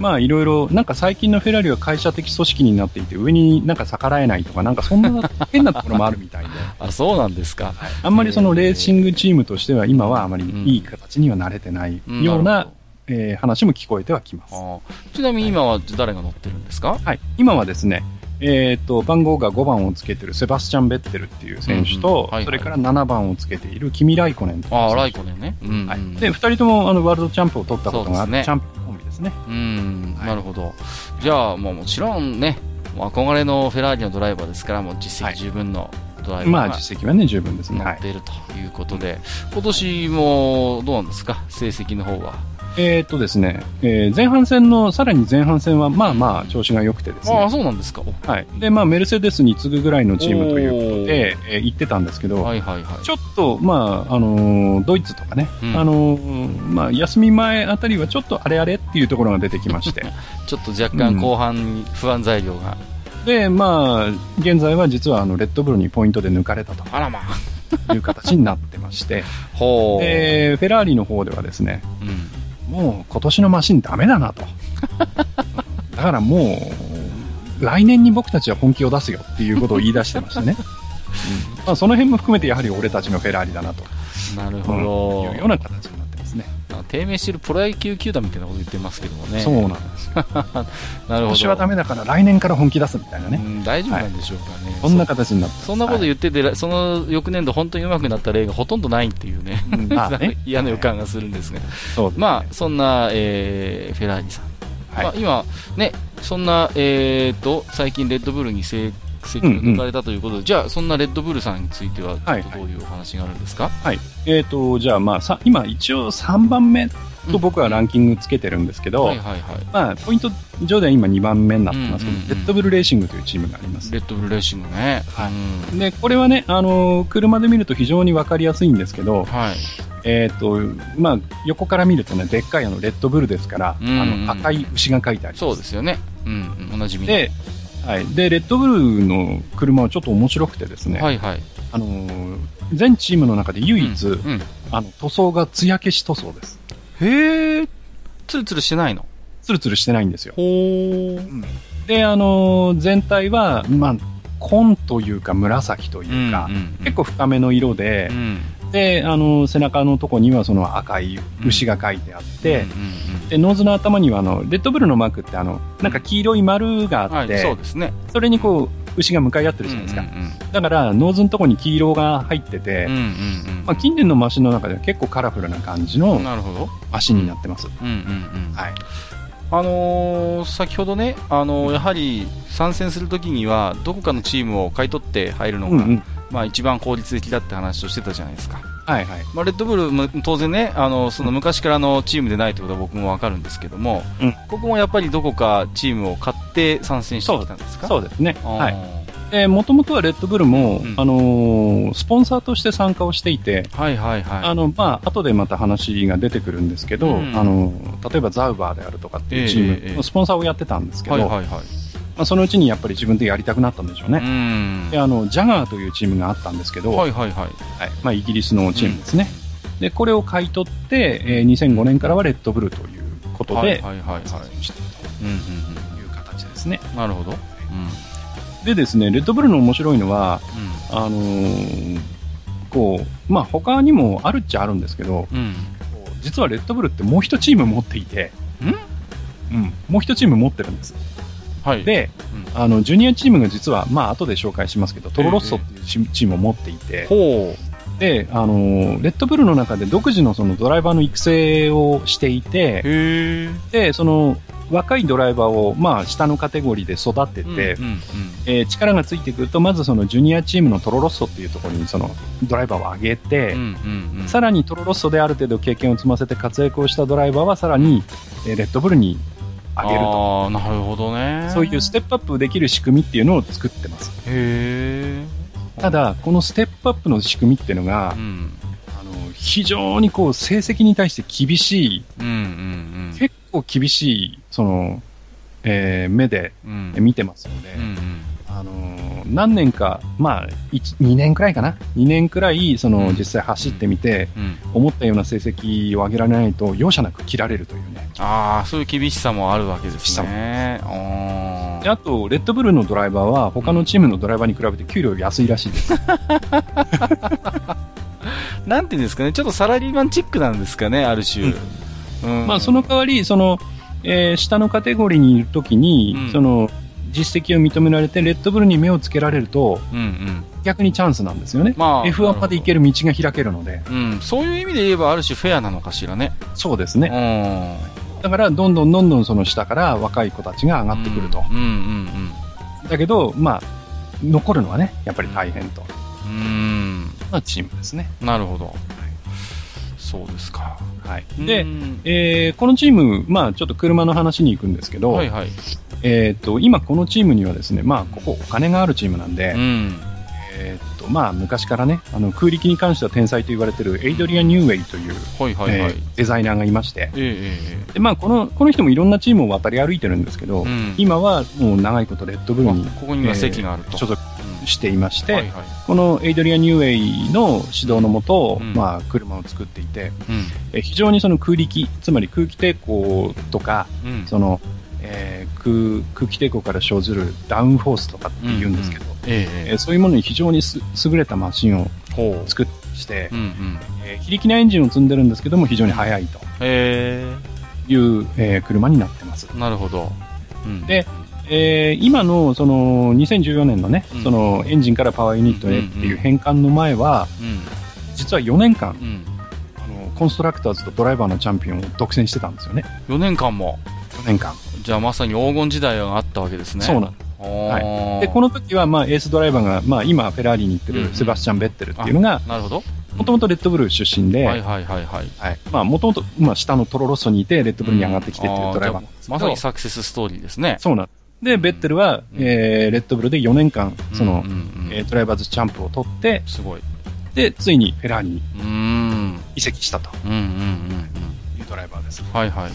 まあいろいろ、なんか最近のフェラーリは会社的組織になっていて、上になんか逆らえないとか、なんかそんな変なところもあるみたいで、あ、そうなんですか。あんまりそのレーシングチームとしては今はあまりいい形には慣れてないような、えー話も聞こえてはきます。ちなみに今は誰が乗ってるんですか？はい。今はですね、えっ、と、番号が5番をつけてるセバスチャン・ベッテルっていう選手うんうんと、それから7番をつけているキミ・ライコネンという選手。ああ、ライコネンね。うん、うん。はい。で、二人ともあのワールドチャンプを取ったことがある、そうですね。チャンピオンコンビね。うん、はいなるほど。じゃあ、もうもちろんね、憧れのフェラーリのドライバーですから、もう実績十分のドライバまあ実績はね、十分ですね。はい乗っ。ているということで、今年もどうなんですか、成績の方は。えっ、とですね、えー前半戦の、さらに前半戦はまあまあ調子が良くてですああ、ね。そうなんですか。はい。で、まあメルセデスに次ぐぐらいのチームということで、えー言ってたんですけど、はいはいはい。ちょっと、まあ、あのードイツとかね、うんあのーまあ、休み前あたりはちょっとあれあれっていうところが出てきまして、ちょっと若干後半に不安材料が。で、まあ、現在は実はあの、レッドブルにポイントで抜かれたと。あらまあ。いう形になってまして、ほう。で、フェラーリの方ではですね、うん。もう今年のマシンダメだなと。だからもう、来年に僕たちは本気を出すよっていうことを言い出してましてね。うんまあ、その辺も含めてやはり俺たちのフェラーリだなと、なるうんほど。いうような形。低迷してるプロ野球球団みたいなこと言ってますけどもね。そうなんですよ。なるほど。はダメだから来年から本気出すみたいなね。うん、大丈夫なんでしょうかね。そんな形になってそそんなこと言ってて、その翌年度本当に上手くなった例がほとんどないっていうね。嫌な予感がするんですが。そうですねまあ、そんな、えー、フェラーリさん。はいまあ、今、ね、そんな、えーと、最近レッドブルに成績を抜かれたということで、じゃあ、そんなレッドブルさんについては、どういうお話があるんですか？はい。えっ、と、じゃあまあさ、今一応3番目と僕はランキングつけてるんですけど、はいはいはい。まあ、ポイント上では今2番目になってますけど、レッドブルレーシングというチームがあります。レッドブルレーシングね。はいうんで、これはね、あのー車で見ると非常にわかりやすいんですけど、はい。えっ、と、まあ、横から見るとね、でっかいあの、レッドブルですから、うんうんあの、赤い牛が書いてあります。そうですよね。うん、うんおなじみの。で、はい。で、レッドブルの車はちょっと面白くてですね、はいはい。あのー全チームの中で唯一、うんうんあの、塗装が艶消し塗装です。へえ、ツルツルしてないの？ツルツルしてないんですよ。ほー。で、あのー全体は、まあ、紺というか紫というか、結構深めの色でう、ん、で、あのー背中のとこにはその赤い牛が書いてあって、うんうんで、ノーズの頭にはあの、レッドブルのマークってあの、なんか黄色い丸がうん、はい、あって、そうですね。それにこう、牛が向かい合ってるじゃないですか。だから、ノーズのとこに黄色が入ってて、うんうんうんうん。まあ、近年のマシンの中では結構カラフルな感じの。マシンになってます。うんうんうん。はい。あのー先ほどね、あのーやはり参戦するときには、どこかのチームを買い取って入るのが、うんうん。まあ一番効率的だって話をしてたじゃないですか。はいはい。まあ、レッドブルも当然ね、あの、その昔からのチームでないってことは僕もわかるんですけども、うんここもやっぱりどこかチームを買って参戦してきたんですか？そうですね。はい。で、もともとはレッドブルも、うんあのースポンサーとして参加をしていて、はいはいはい。あの、まあ、後でまた話が出てくるんですけど、うんあの、例えばザウバーであるとかっていうチええええームのスポンサーをやってたんですけど、はいはいはい。まあ、そのうちにやっぱり自分でやりたくなったんでしょううね。ん。で、あの、ジャガーというチームがあったんですけど、はいはいはい。はいまあ、イギリスのチームですね。で、これを買い取って、えー2005年からはレッドブルということで、はいはいはいはい。しているうんうんという形ですね。うん。なるほど。うん。でですね、レッドブルの面白いのは、うあのーこう、まあ、他にもあるっちゃあるんですけど、ん。うん。実はレッドブルってもう一チーム持っていて、うん、もう一チーム持ってるんです。はい。、で、うん、あの、ジュニアチームが実は、まあ、後で紹介しますけど、トロロッソっていうチチームを持っていて、ほで、あのーレッドブルの中で独自のそのドライバーの育成をしていてえ。で、その、若いドライバーを、まあ、下のカテゴリーで育てて、うんうんえー力がついてくると、まずそのジュニアチームのトロロッソっていうところにそのドライバーを上げて、うん。うんうんうん。さらにトロロッソである程度経験を積ませて活躍をしたドライバーはさらに、えーレッドブルに上げると。なるほどね。そういうステップアップできる仕組みっていうのを作ってます。へえ。た、だ、このステップアップの仕組みっていうのがう、ん。あの非常にこう成績に対して厳しい、うんうん結構厳しい、その、えー目でうん。うん。見てますので、うんうん。あのー何年か、まあ、1 2年くらいかな？2年くらい、その、うん実際走ってみて、うん。思ったような成績を上げられないと、容赦なく切られるというね。ああ、そういう厳しさもあるわけですね。あであと、レッドブルのドライバーは、他のチームのドライバーに比べて給料安いらしいです。あ。なんていうんですかね、ちょっとサラリーマンチックなんですかね、ある種。うん。まあ、その代わり、その、えー下のカテゴリーにいるときに、うんその、実績を認められて、レッドブルに目をつけられると、うんうん。逆にチャンスなんですよね。まあ F1 まで行ける道が開けるので、うん。そういう意味で言えば、ある種フェアなのかしらね。そうですね。ね。だから、どんどんどんどんその下から若い子たちが上がってくると。うんうんだけど、まあ、残るのはね、やっぱり大変と。うん。うん。まあ、チームですね。なるほど。そうですか。はい。うで、んえーこのチーム、まあ、ちょっと車の話に行くんですけど、はいはい。えっ、と、今このチームにはですね、まあ、ここお金があるチームなんで、うん。えっ、と、まあ、昔からね、あの、空力に関しては天才と言われてるエイドリアン・ニューウェイという、はいはいはい。えーデザイナーがいまして、えええで、まあ、この、この人もいろんなチームを渡り歩いてるんですけど、えうん。今はもう長いことレッドブルにあここに今席があると。所属、していまして、はいはい。このエイドリアン・ニューウェイの指導のもと、うんまあ、車を作っていて、うん。え非常にその空力、つまり空気抵抗とか、うん。その、えー空空気抵抗から生ずるダウンフォースとかって言うんですけど、えええーそういうものに非常にす優れたマシンを。作って、うんうん。えー非力なエンジンを積んでるんですけども非常に速いとへいう、えー車になってます。え。なるほど。うん。でえー今のその2014年のね、うんそのエンジンからパワーユニットへっていう変換の前は、うん。実は4年間、うん。あのコンストラクターズとドライバーのチャンピオンを独占してたんですよね。4年間も。4年間。じゃあまさに黄金時代があったわけですね。そうなんはで、この時は、まあ、エースドライバーが、まあ、今、フェラーリに行ってるセバスチャン・ベッテルっていうのが、なるほど。もともとレッドブル出身で、はいはいはいはい。はい。まあ、もともと、まあ、下のトロロッソにいて、レッドブルに上がってきてっていうドライバーなんですけど、まさにサクセスストーリーですね。そうなんで、ベッテルは、うんえー、レッドブルで4年間、その、うんうんうんえードライバーズチャンプを取って、すごい。で、ついにフェラーリに。移籍したとうんうんうんいうドライバーです。うん。はいはい。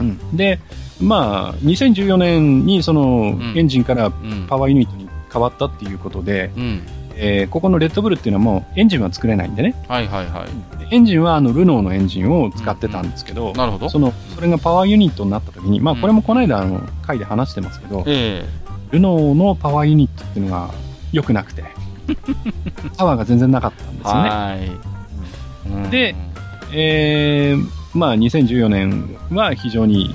うん。で、まあ、2014年にその、んエンジンからうん。パワーユニットに変わったっていうことで、うん。えーここのレッドブルっていうのはもうエンジンは作れないんでね、はいはいはい。エンジンはあのルノーのエンジンを使ってたんですけど、なるほど。その、それがパワーユニットになった時に、まあうんこれもこの間あの回で話してますけど、えルノーのパワーユニットっていうのが良くなくて、パワーが全然なかったんえですよね。はーい。うんで、えー、まあ2014年は非常に、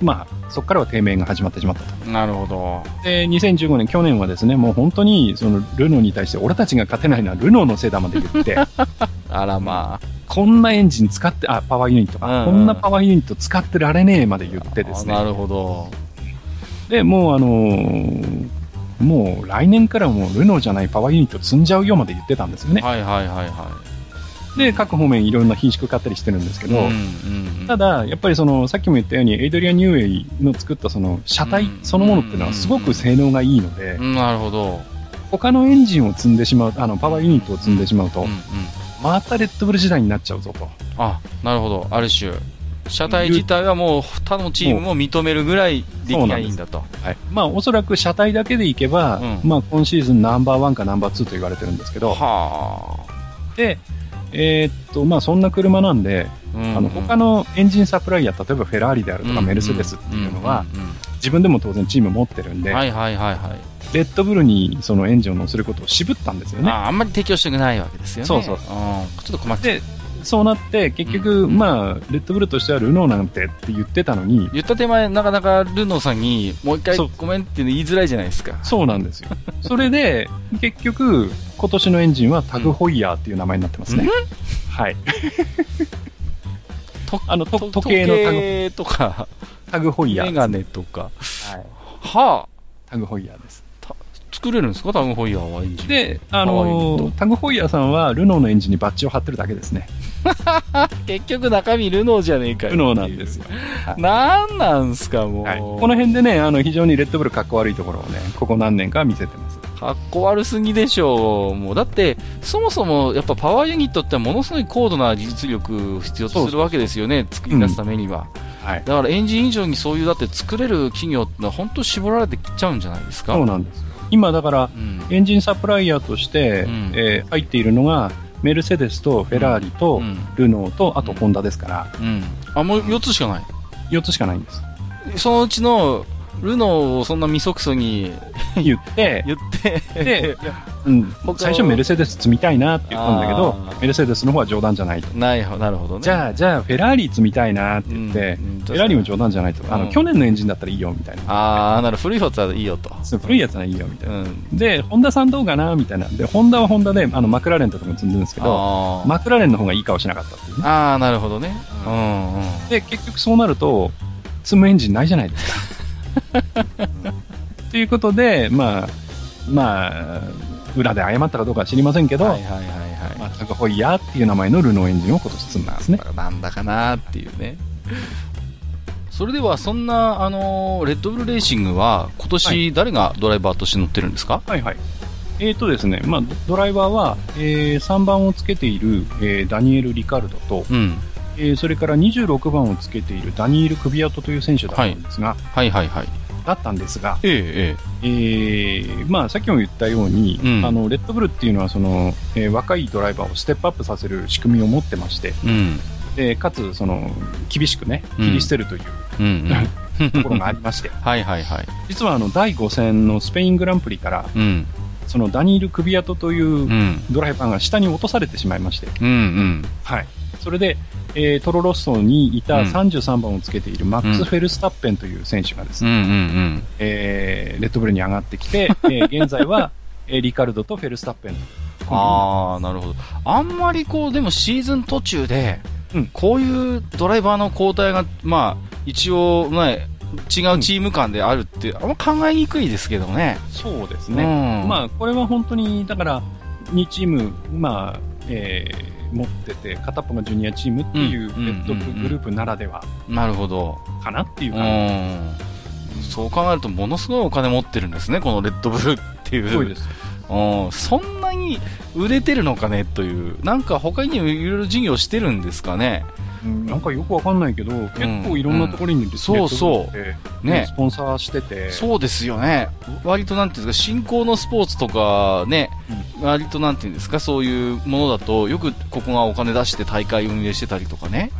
まあそこからは低迷が始まってしまったと。なるほど。で、2015年、去年はですね、もう本当にそのルノーに対して俺たちが勝てないのはルノーのせいだまで言って、あらまこんなエンジン使って、あ、パワーユニットか、うんうんこんなパワーユニット使ってられねえまで言ってですね。あなるほど。で、もうあのーもう来年からもうルノーじゃないパワーユニット積んじゃうよまで言ってたんですよね。はいはいはいはで、各方面いろんな品種買ったりしてるんですけい。ど、うんうん。ただ、やっぱりその、さっきも言ったように、エイドリアン・ニューウェイの作ったその、車体そのものっていうのはすごく性能がいいのでう、んなるほど。他のエンジンを積んでしまう、あの、パワーユニットを積んでしまうとうんう、ん。またレッドブル時代になっちゃうぞと。あ、なるほど。ある種。車体自体はもう他のチームも認めるぐらい出来がいいんだと。はい。まあ、おそらく車体だけでいけば、うんまあ、今シーズンナンバーワンかナンバーツーと言われてるんですけど、はで、えーっと、まあ、そんな車なんで、あ。うんあの、他のエンジンサプライヤー、例えばフェラーリであるとかメルセデスっていうのは、うんうん自分でも当然チーム持ってるんで、うんはいはいはいはい。レッドブルにそのエンジンを乗せることを渋ったんですよね。ああんまり提供したくないわけですよね。そうそううん。ちょっと困っちゃう。で、そうなって、結局、うんまあ、レッドブルとしてはルノーなんてって言ってたのに、言った手前、なかなかルノーさんにもう一回ごめんって言いづらいじゃないですか。そうなんですよ。それで、結局、今年のエンジンはタグホイヤーっていう名前になってますね。はい。とあの、時計のタグ時計とか、タグホイヤー。メガネとか。はい。はあ、タグホイヤーです。作れるんですか？タグホイヤーはエンジン。で、あのとタグホイヤーさんはルノーのエンジンにバッジを貼ってるだけですね。結局中身ルノーじゃねえかよ。ルノーなんですよ。なんなんすか、もう。はい。この辺でね、あの、非常にレッドブルかっこ悪いところをね、ここ何年か見せてます。かっこ悪すぎでしょう。もう、だって、そもそも、やっぱパワーユニットってものすごい高度な技術力を必要とするわけですよね。作り出すためには。はい。だからエンジン以上にそういう、だって作れる企業ってのは本当絞られてきちゃうんじゃないですか。そうなんです。今だから、うん。エンジンサプライヤーとして、うんえー入っているのが、メルセデスとフェラーリと、うん。ルノーと、あとホンダですから、うん。あ、もう4つしかない。4つしかないんです。そのうちの、ルノーをそんなみそくそに 言って、言って、で、うん、最初メルセデス積みたいなって言ったんだけどメルセデスの方は冗談じゃないと。ないほなるほどね。じゃあ、じゃあ、フェラーリ積みたいなって言って、うんうんフェラーリも冗談じゃないと。あの、うん去年のエンジンだったらいいよ、みたいな。ああ、なる古いやつはいいよと。古いやつはいいよ、みたいうな。ん。で、ホンダさんどうかなみたいな。で、ホンダはホンダで、あの、マクラーレンとかも積んでるんですけど、マクラーレンの方がいい顔しなかったっていうね。あー、なるほどね。ううんうん。で、結局そうなると、積むエンジンないじゃないですか。ということで、まあ、まあ、裏で謝ったかどうかは知りませんけど、はいはいはいまあ、はい。タグホイヤーっていう名前のルノーエンジンを今年積んだんですね。なんだかなっていうね。それでは、そんな、あのーレッドブルレーシングは、今は年誰がドライバーとして乗ってるんですか？はいはい。えーとですね、まあ、ドドライバーは、えー3番をつけている、えーダニエル・リカルドと、うん。えーそれから26番をつけているダニエル・クビアトという選手だったんですが、はいはいはい。だったんですが、ええ、えー、まあ、さっきも言ったように、うんあの、レッドブルっていうのは、その、えー若いドライバーをステップアップさせる仕組みを持ってまして、え。うん。で、かつ、その、厳しくね、うん切り捨てるといううん、うん。ところがありまして、はいはいはい。実はあの、第5戦のスペイングランプリから、うん。そのダニール・クビアトといううん。ドライバーが下に落とされてしまいまして、うんうん。はい。それで、えートロロッソにいたうん33番をつけているマックス・うんフェルスタッペンという選手がですね、うんうんえーレッドブルに上がってきて、えー現在は、えーリカルドとフェルスタッペン。うん。ああ、なるほど。あんまりこう、でもシーズン途中でうん、こういうドライバーの交代が、まあ、一応、まあ、違うチーム間であるって、あんま考えにくいですけどね。そうですうね。ん。まあ、これは本当に、だから、2チーム、まあ、えー持ってて、片っぽがジュニアチームっていううんレッドグループならではなるほど。かなっていうう感ん。そう考えると、ものすごいお金持ってるんですね、このレッドブルっていう。じ。すごいです。うん。そんなに売れてるのかねという。なんか他にもいろいろ事業してるんですかね。うん。なんかよくわかんないけど、結構いろんなところにレッドブルそうそう。ね。スポンサーしてて、そうですよね。割となんていうんですか、新興のスポーツとかね、割となんていうんですか、そういうものだと、よくここがお金出して大会運営してたりとかね、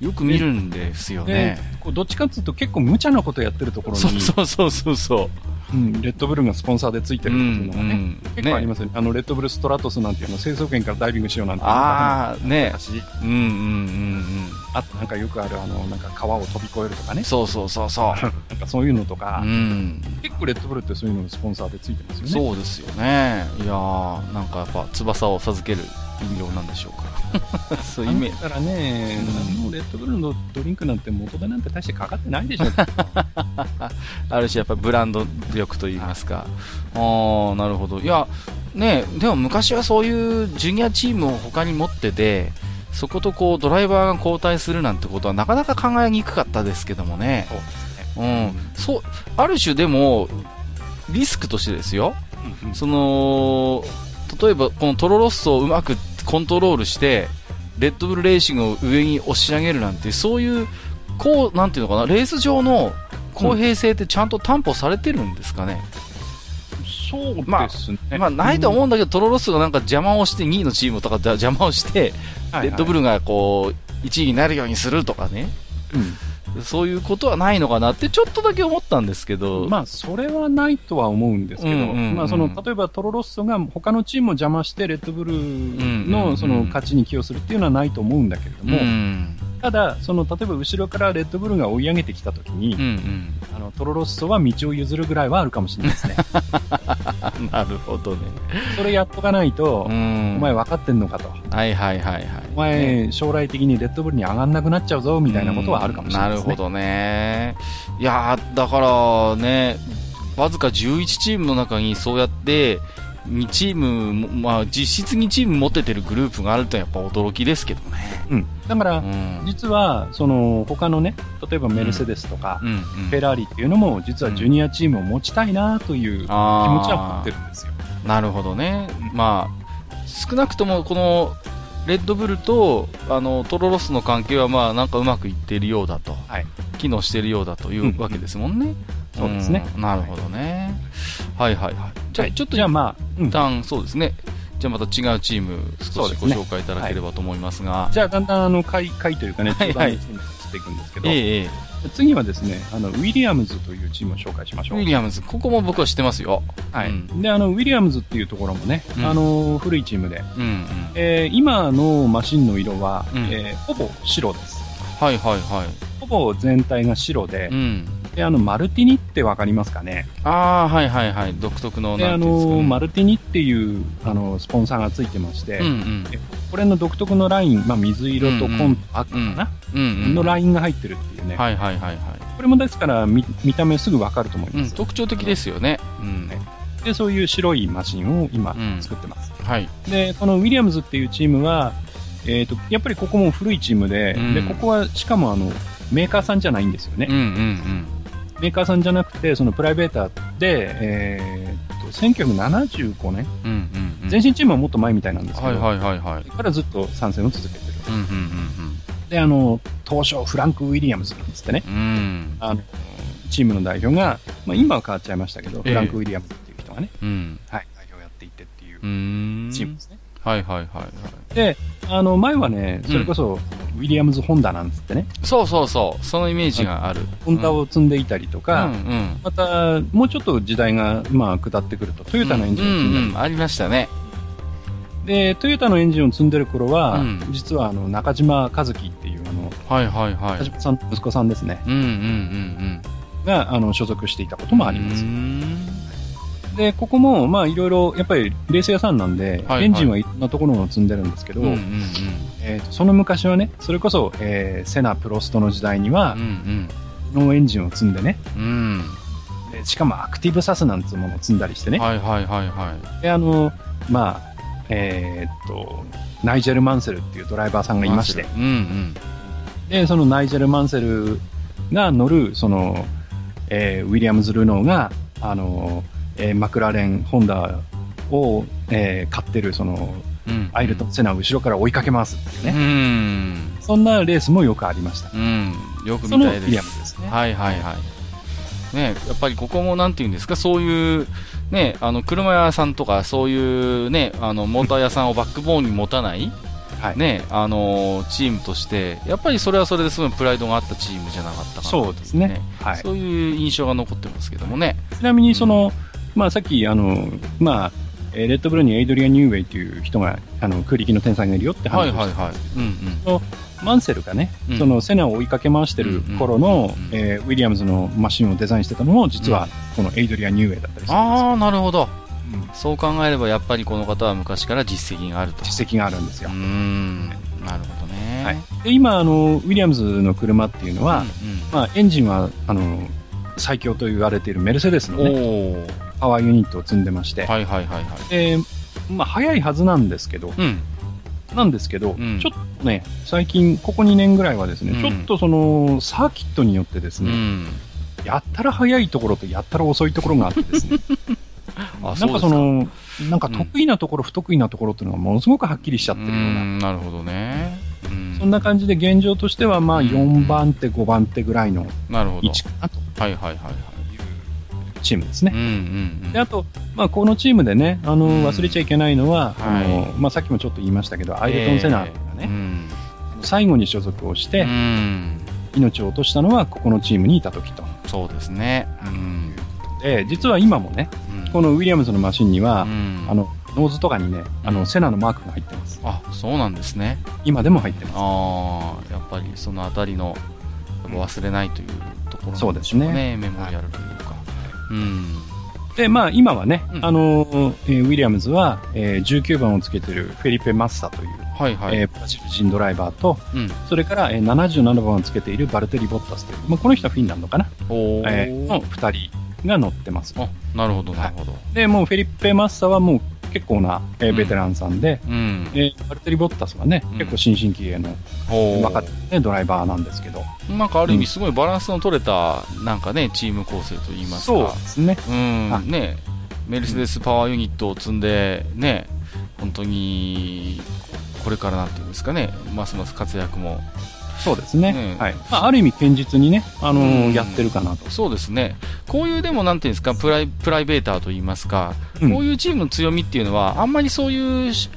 よく見るんですよでね。どっちかっていうと結構無茶なことやってるところに、そうそうそうそうそう。うんレッドブルがスポンサーでついてるっていうのがね、ん結構ありますよね。あの、レッドブルストラトスなんていうの、清掃圏からダイビングしようなんていうああ、ね。昔うんうんうんあとなんかよくあるあの、なんか川を飛び越えるとかねうん。。そうそうそうそ なんかそういうのとかう。う、ん。結構レッドブルってそういうのがスポンサーでついてますよね。そうですよね。いやー、なんかやっぱ翼を授ける飲料なんでしょうか。そういうイメージ。だからね、うんレッドブルのドリンクなんて元手なんて大してかかってないでしょ。ある種やっぱりブランド力といいますか。ああ、なるほど。いや、ねでも昔はそういうジュニアチームを他に持ってて、そことこうドライバーが交代するなんてことはなかなか考えにくかったですけどもね。そうね。うん。そう、ある種でも、リスクとしてですよ。その、例えばこのトロロッソをうまくコントロールして、レッドブルレーシングを上に押し上げるなんて、そういう、こう、なんていうのかな、レース上の公平性ってちゃんと担保されてるんですかね？そうですね。まあ、ないと思うんだけど、トロロッソがなんか邪魔をして、2位のチームとか邪魔をして、うんレッドブルがこう、1位になるようにするとかね。うんそういうことはないのかなってちょっとだけ思ったんですけど。まあ、それはないとは思うんですけど、うんうんうんまあ、その、例えばトロロッソが他のチームを邪魔して、レッドブルんうんうの、んその、勝ちに寄与するっていうのはないと思うんだけれども、うん。ただ、その、例えば後ろからレッドブルが追い上げてきたときに、うんうん。あの、トロロッソは道を譲るぐらいはあるかもしれないですね。なるほどね。それやっとかないと、うん。お前分かってんのかと。はいはいはいはい。お前、将来的にレッドブルに上がんなくなっちゃうぞ、みたいなことはあるかもしれないですね。なるほどね。いやーだからね、わずか11チームの中にそうやって、2チームも、まあ実質2チーム持っててるグループがあるとやっぱ驚きですけどね。うん。だから、うん。実は、その、他のね、例えばメルセデスとか、うんうん。フェラーリっていうのも、実はジュニアチームを持ちたいなという気持ちは持ってるんですよ。なるほどね。まあ、少なくともこの、レッドブルと、あの、トロロスの関係はまあなんかうまくいっているようだと。はい機能しているようだというわけですもんね。そうですねんなるほどね。はいはいはい。じゃあ、はいちょっとじゃあまあ、うん一旦そうですね。じゃあまた違うチーム少しご紹介いただければと思いますが。じゃあだんだんあの、回、回というかね、はいはい中断のチームに移っていくんですけど、えええ次はですね、あの、ウィリアムズというチームを紹介しましえ。ょう。ウィリアムズ、ここも僕は知ってますよ。はい。うんで、あの、ウィリアムズっていうところもね、うんあの、古いチームで、うんうん。えー今のマシンの色は、うんえーほぼ白です。はいはいはほぼ全体が白でい。う、ん。で、あの、マルティニってわかりますかね？ああ、はいはいはい。独特の、で、あの、ねマルティニっていう、あの、スポンサーがついてまして、うんうん。えこれの独特のライン、まあ、水色と紺と赤かな、うんうん。のラインが入ってるっていうね。はいはいはいはい。これもですから見、見た目すぐわかると思いうん、ます。特徴的ですよね。うん。で、そういう白いマシンを今うん作ってます。はい。で、このウィリアムズっていうチームは、えっ、と、やっぱりここも古いチームで、うんで、ここはしかもあの、メーカーさんじゃないんですよね。うんうんメーカーさんじゃなくて、そのプライベーターで、えっ、と、1975年、うん。うんうんうん。前身チームはもっと前みたいなんですけど、はいはいはいはい。からずっと参戦を続けてる。うんうんで、あの、東証フランク・ウィリアムズつってね、うんうん。うん。あの、チームの代表が、まあ、今は変わっちゃいましたけど、ええフランク・ウィリアムズっていう人がね、うん。はい、代表やっていてっていううーん。チームですね。はいはいはいはい。で、あの、前はね、それこそ、ウィリアムズ・ホンダなんつってね、そうそうそう。そのイメージがある。ホンダを積んでいたりとうんか、うん。また、もうちょっと時代が、まあ、下ってくると、トヨタのエンジンを積んでるうんうん、ありましたね。で、トヨタのエンジンを積んでる頃は、うん実はあの中島和樹っていうあの、はいはいはい。中島さんの息子さんですね、うんうんうんがあの所属していたことうん。もありますうー。んで、ここも、まあ、いろいろ、やっぱり、レース屋さんなんで、はいエンジンはいろんなところを積んでるんですけど、うんうんえーとその昔はね、それこそ、えーセナ、プロストの時代にはうん。う、んノーエンジンを積んでね、うん。うん。でしかもアクティブサスなんつうものを積んだりしてね、はいはいはいはい。で、あの、まあ、えーっと、ナイジェル・マンセルっていうドライバーさんがいまして、うんうん。で、そのナイジェル・マンセルが乗る、その、えーウィリアムズ・ルノーが、あの、えーマクラーレン、ホンダを、えー買ってる、その、うん。アイルトン・セナを後ろから追いかけますっていううね。ん。そんなレースもよくありました。うん。よく見たいです。ですね。はいはいはい。ね、やっぱりここもなんていうんですか、そういう、ね、あの、車屋さんとか、そういうね、あの、モーター屋さんをバックボーンに持たない、はい。ね、あのチームとして、やっぱりそれはそれですごいプライドがあったチームじゃなかったかなそうですね。はい。そういう印象が残ってますけどもね。ちなみに、その、まあ、さっき、あの、まあ、えーレッドブルにエイドリアン・ニューウェイという人が、あの、空力の天才がいるよって話をして。マンセルがね、うんそのセナを追いかけ回してる頃の、ウィリアムズのマシンをデザインしてたのも、実はこのエイドリアン・ニューウェイだったりするんですよああ、なるほど。うんそう考えれば、やっぱりこの方は昔から実績があると。実績があるんですようー。ん。なるほどね。はい、で今あの、ウィリアムズの車っていうのは、うんまあ、エンジンはあの最強と言われているメルセデスの、うん、ね。パワーユニットを積んでまして、はいはいはいはい。でまあ、速いはずなんですけど、うん。なんですけど、うんちょっとね、最近、ここ2年ぐらいはですね、うんちょっとそのサーキットによってですね、うん。やったら速いところとやったら遅いところがあってですね、あなんかその、なんか得意なところ、不得意なところっていうのがものすごくはっきりしちゃってるような、ん、なるほどね。うんそんな感じで現状としては、まあうん4番手、5番手ぐらいのなるほど。位置かなとはいはいはいはい。チームですね。うんうんうん。で、あと、まあこのチームでね、あの、うん忘れちゃいけないのは、はいあの、まあさっきもちょっと言いましたけど、アイルトン・セナーがね、えーうん最後に所属をしてう、ん。命を落としたのはここのチームにいた時と。そうですね。うん。で、実は今もね、うんこのウィリアムズのマシンには、うんあの、ノーズとかにね、あの、セナのマークが入ってます。あ、そうなんですね。今でも入ってます。ああ、やっぱりそのあたりの忘れないというところそうですねメモリアルというか。うん。で、まあ今はね、うんあの、えーウィリアムズは、えー19番をつけてるフェリペ・マッサという、はいはい。えーブラジル人ドライバーと、うん。それから、えー77番をつけているバルテリ・ボッタスという、まあ、この人はフィンランドかな、おー。えーの2人が乗ってます。あ、なるほどなるほど。で、もうフェリペ・マッサはもう結構な、えーうんベテランさんで、うん。えーバルテリ・ボッタスはね、うん結構新進気鋭の若手、ね、ドライバーなんですけど、なんかある意味すごいバランスの取れた、なんかね、チーム構成といいますか。そうですね。うん、はいね、メルセデスパワーユニットを積んで、ね、本当に、これからなんていうんですかね、ますます活躍も。そうですね。ねはい。まあ、ある意味堅実にね、あのーうんやってるかなと。そうですね。こういうでもなんていうんですか、プライプライベーターといいますか、うんこういうチームの強みっていうのは、あんまりそういうし、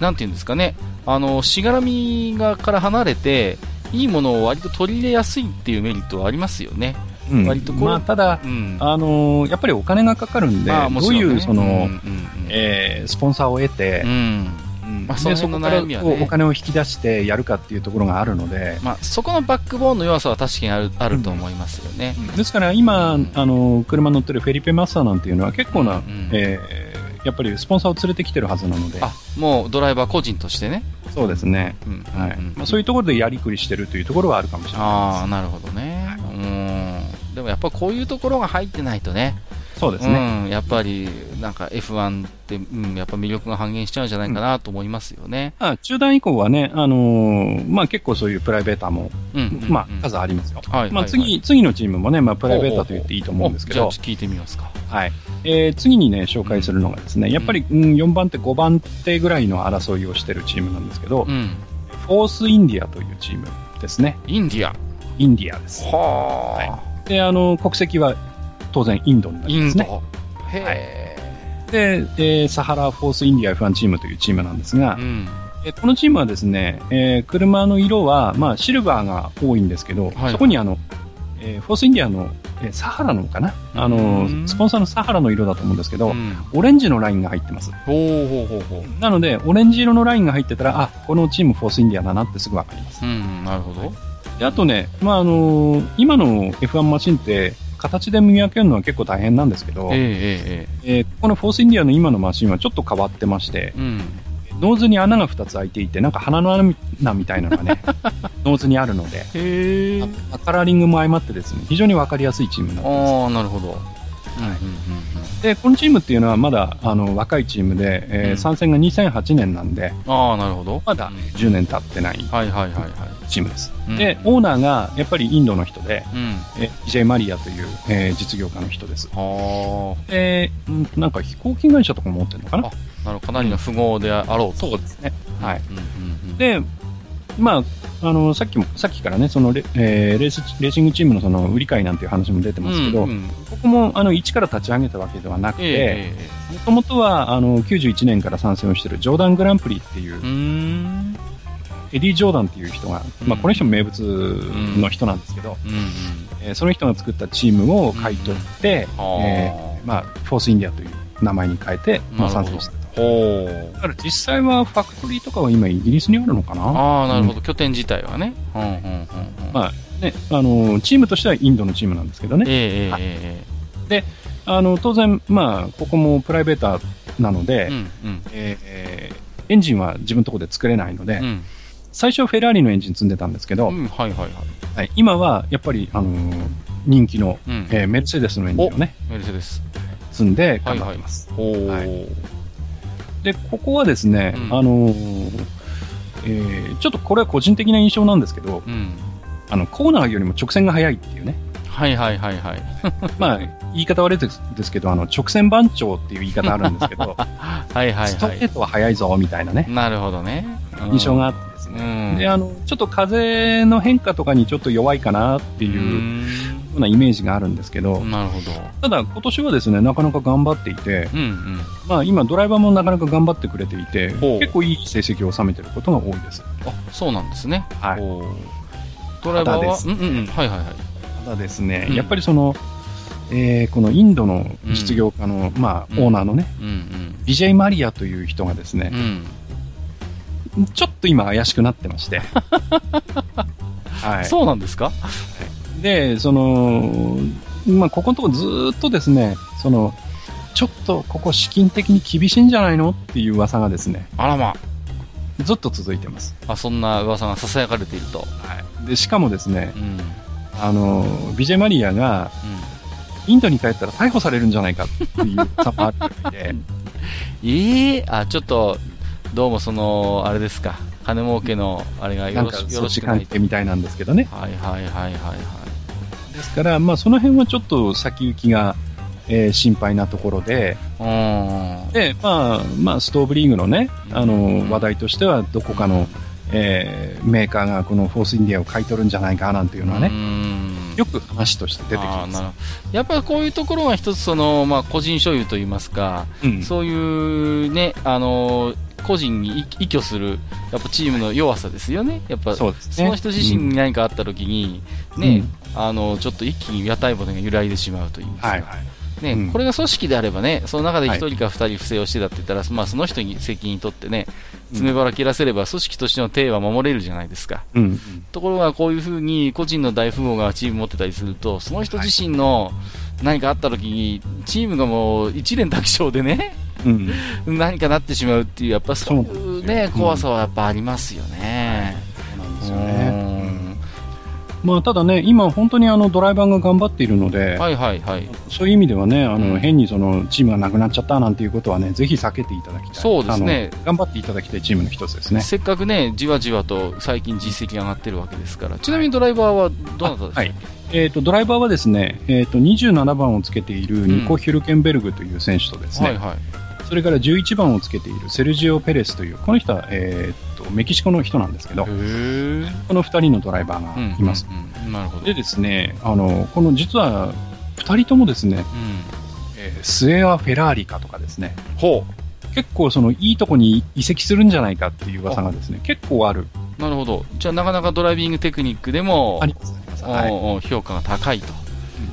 なんていうんですかね、あの、しがらみがから離れて、いいものを割と取り入れやすいっていうメリットはありますよね。うん割とまあ、ただ、うん。あのーやっぱりお金がかかるんで、まあもどういう、その、うんうんうんえースポンサーを得てう、ん。うんまあその辺のこから悩みはねこうお金を引き出してやるかっていうところがあるので、まあ、そこのバックボーンの弱さは確かにあるあると思いますよね。ですから今、うんあの車乗ってるフェリペ・マッサーなんていうのは結構な、うんえーやっぱりスポンサーを連れてきてるはずなので、あ、もうドライバー個人としてね。そうですね。うんはいうんまあ、そういうところでやりくりしてるというところはあるかもしれないああ、なるほどね。うん。でもやっぱこういうところが入ってないとね。そうですね。うん。やっぱり、なんか F1 って、うん、やっぱ魅力が半減しちゃうんじゃないかなと思いますよね。まあ、中段以降はね、あのーまあ、結構そういうプライベーターも、うん。うんまあ、うん数ありますよ。はいはいはいまあ、次、次のチームもね、まあ、プライベーターと言っていいと思うんですけどおじゃあ、聞いてみますか。はい。えー次にね、紹介するのがですね、やっぱり、うん、4番手、5番手ぐらいの争いをしてるチームなんですけど、うん。フォースインディアというチームですね。インディア。インディアです。はで、あの、国籍は当然インドになりインド。ますね。へで、えーサハラフォースインディア F1 チームというチームなんですがえ。う、ん。えーこのチームはですね、えー車の色は、まあ、シルバーが多いんですけど、はいそこにあの、えーフォースインディアの、えーサハラのかな？あのうん、スポンサーのサハラの色だと思うんですけど、うんオレンジのラインが入ってます。ほうほうほうほう。なので、オレンジ色のラインが入ってたら、あ、このチームフォースインディアだなってすぐわかります。うん、なるほど。で、あとね、まあ、あのー今の F1 マシンって、形で見分けるのは結構大変なんですけど、ええええーこのフォースインディアの今のマシンはちょっと変わってましてえ、うん。ノーズに穴が2つ開いていて、なんか鼻の穴みたいなのがね、ノーズにあるので、カラーリングも相まってですね、非常にわかりやすいチームになってます。ああ、なるほど。で、このチームっていうのはまだあの若いチームで、えーうん参戦が2008年なんで、ああ、なるほど。まだうん10年経ってないはいはいはいはい。チームです。うんで、オーナーがやっぱりインドの人で、うん。えー J. マリアという、えー実業家の人です。あで、うんなんか飛行機会社とかも持ってるのかな？あ、なるほど。かなりの富豪であろうと。そうですね。はい。うんうんうん。で、まあ、あの、さっきも、さっきからね、そのレ、えーレース、レーシングチームのその、売り買いなんていう話も出てますけど、うんうん。ここも、あの、一から立ち上げたわけではなくええて、えもともとは、あの、91年から参戦をしているジョーダングランプリっていう。エディ・ジョーダンっていう人が、うん。まあ、この人も名物の人なんですけど、うんうん。えーその人が作ったチームを買い取って、うん。えーまあ、フォースインディアという名前に変えて、まあ、参戦してた。ほう。だから実際はファクトリーとかは今イギリスにあるのかな？ああ、なるほど。拠点自体はね。うんうんうんうん。まあね、あの、チームとしてはインドのチームなんですけどね。ええええはいえあの、当然、まあ、ここもプライベーターなので、えうんうん。えーエンジンは自分のところで作れないので、うん。最初はフェラーリのエンジン積んでたんですけど、うん、はいはいはい。はい、今はやっぱり、あのー人気の、うん。えーメルセデスのエンジンをね、メルセデス。積んで頑張ってます。ほう。はいで、ここはですね、うんあのーえーちょっとこれは個人的な印象なんですけど、うん。あの、コーナーよりも直線が速いっていうね。はいはいはいはい。まあ、言い方悪いですですけど、あの、直線番長っていう言い方あるんですけど、はいはいストはい。レートは速いぞ、みたいなね、なるほどね。うん印象があってですうね。ん。で、あの、ちょっと風の変化とかにちょっと弱いかなっていうよんうなイメージがあるんですけど、なるほど。ただ今年はですね、なかなか頑張っていて、うんうん。まあ今ドライバーもなかなか頑張ってくれていて、結構いい成績を収めてることが多いです。あ、そうなんですね。はいドライバーは？うんうんうん。はいはいはい。ただですね、うんやっぱりその、えーこのインドの実業家の、まあ、うんオーナーのね、うんビジェイ・マリアという人がですねうん。う、ん。ちょっと今怪しくなってまして。はい。そうなんですか？で、その、まあ、ここのところずーっとですね、その、ちょっとここ資金的に厳しいんじゃないの？っていう噂がですね、あらまずっと続いてます。あ。そんな噂が囁かれていると。はい。で、しかもですねう、ん。うん。あの、ビジェマリアがインドに帰ったら逮捕されるんじゃないかっていう噂もあるみたいで、ええあ、ちょっと、どうもその、あれですか。金儲けの、あれがよなんかろしくないと。係みたいなんですけどね。はいはいはいはいはい。ですから、まあその辺はちょっと先行きが、えー心配なところで。で、まあ、まあ、ストーブリーグのね、あうん。の、話題としては、どこかの、えーメーカーがこのフォースインディアを買い取るんじゃないかなんていうのはうね、ん。よく話として出てきます。やっぱりこういうところは一つその、まあ、個人所有といいますか、うん。そういうね、あの個人に依依拠する、やっぱチームの弱さですよね。やっぱ、その人自身うんに何かあった時に、ね、あの、ちょっと一気に屋台骨が揺らいでしまうといいますか。はいはい。ね、うんこれが組織であればね、その中で一人か二人不正をしてたって言ったら、まあその人に責任取ってね、詰め腹切らせれば組織としての体は守れるじゃないですか。うん。ところがこういうふうに個人の大富豪がチーム持ってたりすると、その人自身の何かあった時に、チームがもう一連卓勝でね、うん。何かなってしまうっていう、やっぱそういそうね、怖さはやっぱありますよね。そうなんですうよね。んまあ、ただね、今本当にあの、ドライバーが頑張っているので、はいはいはい。そういう意味ではね、あの、うん変にその、チームがなくなっちゃったなんていうことはね、ぜひ避けていただきたい。そうですね頑張っていただきたいチームの一つですね。せっかくね、じわじわと最近実績が上がってるわけですから。ちなみにドライバーはどなたですか、はい。えっ、と、ドライバーはですね、えっ、と、27番をつけているニコ・ヒュルケンベルグという選手とですね、はいはい。それから11番をつけているセルジオ・ペレスという、この人は、えーっと、メキシコの人なんですけど。この2人のドライバーがいます。うんうんうんなるほど。でですね、あの、この実は、2人ともですね、うん。えースエア・フェラーリかとかですね、ほ結構そのいいとこに移籍するんじゃないかっていう噂がですね、結構ある。う。なるほど。じゃあ、なかなかドライビングテクニックでもあ、ります、あります。はい。評価が高いと。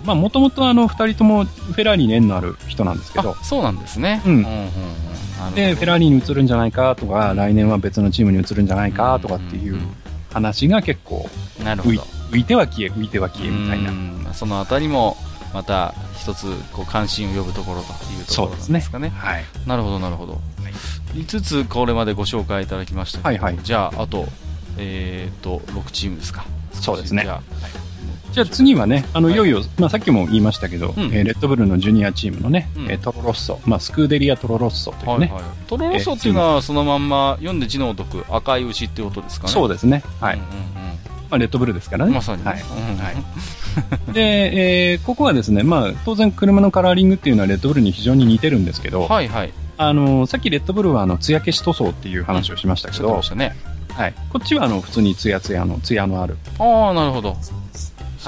まあ、もともとあの、二人ともフェラーリに縁のある人なんですけどあ、、そうなんですね。うんうんうんで、フェラーリに移るんじゃないかとか、来年は別のチームに移るんじゃないかとかっていう話が結構浮い。浮いては消え、浮いては消えみたいなう。んそのあたりも、また一つ、こう、関心を呼ぶところというところなんですかね。はい。なるほど、なるほど。5つこれまでご紹介いただきましたけど、はいはいじゃあ、あと、えっ、と、6チームですか。そうですねじゃあじゃあ次はね、あの、はいいよいよ、まあさっきも言いましたけど、うんえーレッドブルのジュニアチームのね、うんえートロロッソ、まあスクーデリアトロロッソというね、はいはい。トロロソっていうのはそのまんま読んで字のごとく赤い牛ってことですかね。でそうですね。はい。うんまあレッドブルですからね。うんまさにね。はい。うんはいで、えーここはですね、まあ当然車のカラーリングっていうのはレッドブルに非常に似てるんですけど、はいはい。あの、さっきレッドブルはあの、艶消し塗装っていう話をしましたけどおっしゃってまし、たね。はい。こっちはあの、普通にツヤツヤの、ツヤのある。ああ、なるほど。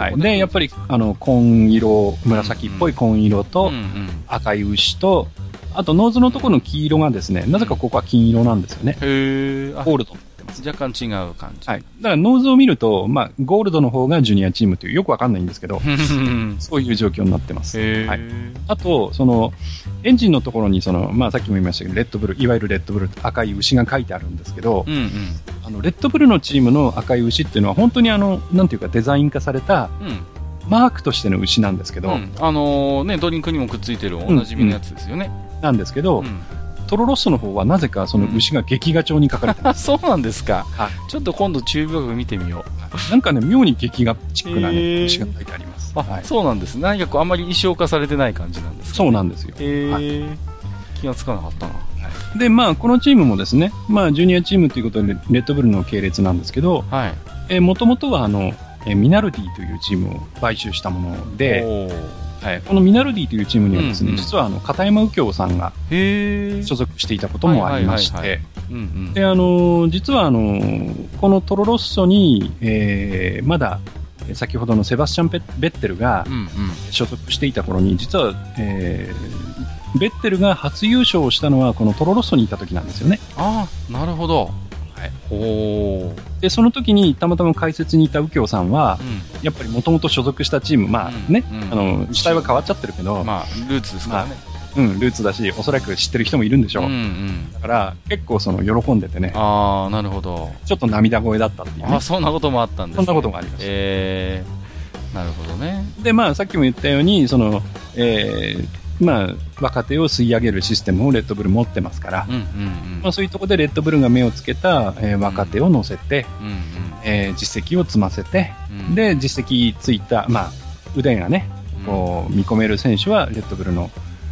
はい。で、やっぱり、あの、紺色、紫っぽい紺色うとん、うん。赤い牛と、あとノーズのところの黄色がですね、なぜかここは金色なんですよね。へえ。あゴールド。若干違う感じ。はい。だからノーズを見ると、まあ、ゴールドの方がジュニアチームという、よくわかんないんですけど、へそういう状況になってます。え。はいあと、その、エンジンのところに、その、まあ、さっきも言いましたけど、レッドブル、いわゆるレッドブル赤い牛が書いてあるんですけどう、んうん。あの、レッドブルのチームの赤い牛っていうのは、本当にあの、なんていうかデザイン化された、うん。マークとしての牛なんですけど、うんあのーね、ドリンクにもくっついてるおなじみのやつですよね。なんですけど、うんトロロッソの方はなぜかその牛が劇画調に書かれてまあ、そうなんですか。はちょっと今度中部学見てみよう。す。なんかね、妙に劇画チックなね、へー牛が書いてあります。あ、はい。そうなんです。何かこう、あんまり衣装化されてない感じなんですか、そうなんですよ。へえ、はい気がつかなかったな。で、まあ、このチームもですね、まあ、ジュニアチームということで、レッドブルの系列なんですけど、もともとはあの、えーミナルディというチームを買収したもので、はい、このミナルディというチームにはですね、うんうん実はあの、片山右京さんが。所属していたこともありまして。で、あの、実はあの、このトロロッソに、えーまだ、えー先ほどのセバスチャン・ベベッテルが。所属していた頃に、実は、えーベッテルが初優勝をしたのはこのトロロッソにいた時なんですよね。ああ、なるほど。はい。おー。で、その時にたまたま解説にいた右京さんはう、ん。やっぱりもともと所属したチーム、まあね、うんあの、主体は変わっちゃってるけど、まあ、ルーツですからね。うん、ルーツだし、おそらく知ってる人もいるんでしょう。うんうん。だから、結構その、喜んでてね、ああ、なるほど。ちょっと涙声だったっていうねあ、そんなこともあったんですねそんなこともありました。えー、なるほどね。で、まあ、さっきも言ったように、その、えー、まあ、若手を吸い上げるシステムをレッドブル持ってますから、うんうんうん。まあ、そういうところでレッドブルが目をつけた、えー若手を乗せて、うんうんえー実績を積ませて、うん、で、実績ついた、まあ、腕がね、こう、見込める選手は、レッドブルの、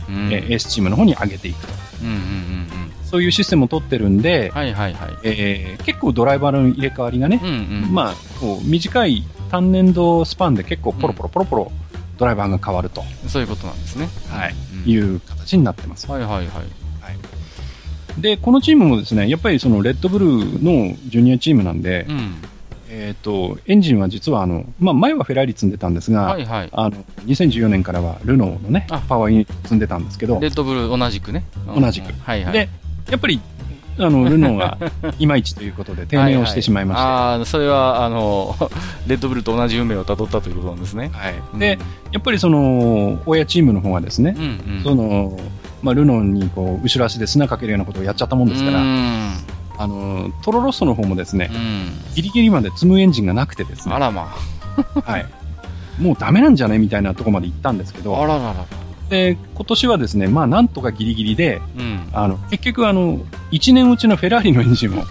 うん、えーエースチームの方に上げていくと。うんうんうんうん。そういうシステムを取ってるんで、はいはいはい。えー結構ドライバーの入れ替わりがねう、んうん。まあ、こう短い単年度スパンで結構ポロポロポロポロドライバーが変わるとそういうことなんですね。はいうんいう形になってます。はいはいはい。で、このチームもですね、やっぱりそのレッドブルのジュニアチームなんで、うん。えっ、と、エンジンは実はあの、まあ前はフェラーリ積んでたんですが、はいはい。あの、2014年からはルノーのねあ、パワーユニット積んでたんですけどレ、ッドブル同じくね。同じくうんはいはい。で、やっぱり、あの、ルノーがいまいちということで定年をしてしまいまして、はいはいああ、それは、あの、レッドブルと同じ運命をたどったということなんですね。はい。で、やっぱりその、親チームの方はですねう、んうん。その、まあ、ルノーにこう、後ろ足で砂かけるようなことをやっちゃったもんですかうら、ん。あの、トロロッソの方もですねう、ん。ギリギリまで積むエンジンがなくてですね、あらまはい。もうダメなんじゃね？みたいなところまで行ったんですけあ。あど、らららら。で、今年はですね、まあなんとかギリギリで、うん。あの、結局あの、1年うちのフェラーリのエンジンを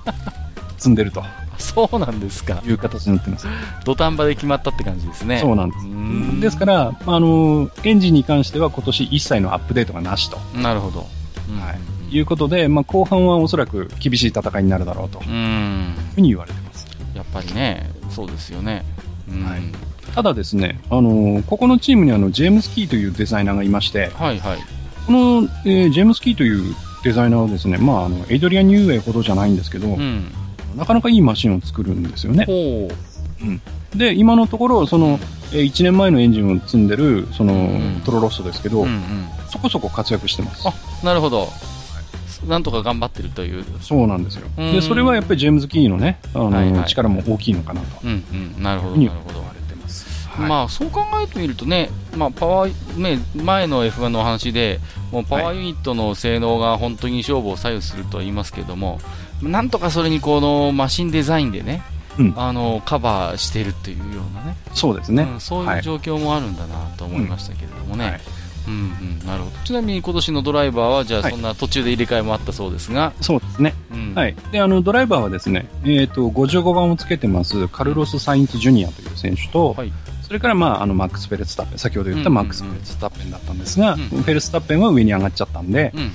積んでるとそうなんですか。いう形になってます。土壇場で決まったって感じですね。そうなんです。んですから、あの、エンジンに関しては今年一切のアップデートがなしと。なるほど。うんはいいうことで、まあ、後半はおそらく厳しい戦いになるだろうといううん。ふうに言われてます。やっぱりね、そうですよね。うんはいただですね、あのここのチームにあのジェームス・キーというデザイナーがいまして、はいはい。この、えージェームス・キーというデザイナーはですね、まあ、あの、エイドリアン・ニューウェイほどじゃないんですけど、うん。なかなかいいマシンを作るんですよね。ほで、今のところ、その、え1年前のエンジンを積んでる、その、うんトロロッソですけう。ど、うんうん。そこそこ活躍してます。あ、なるほど。なんとか頑張ってるという。そうなんですよ。うんで、それはやっぱりジェームズ・キーのね、あの、はいはい力も大きいのかなと。うんうん。なるほど、になるほど。はいまあ、そう考えてみるとね、まあ、パワー、ね、前の F1 のお話で、もうパワーユニットの性能が本当に勝負を左右するとは言いますけれども、なんとかそれにこのマシンデザインでね、うんあの、カバーしてるっていうようなね、そうですね。うん、そういう状況もあるんだなと思いましたけれどもね。はいうんうん、なるほど。ちなみに今年のドライバーは、じゃあはいそんな途中で入れ替えもあったそうですが、そうですね。うん。はい。で、あの、ドライバーはですね、えっ、と、55番をつけてます、カルロス・サインツ・ジュニアという選手と、はい。それから、まあ、あの、マックス・フェルスタッペン、先ほど言ったうんマックス・フェルスタッペンだったんですが、うんフェルスタッペンは上に上がっちゃったんで、うん。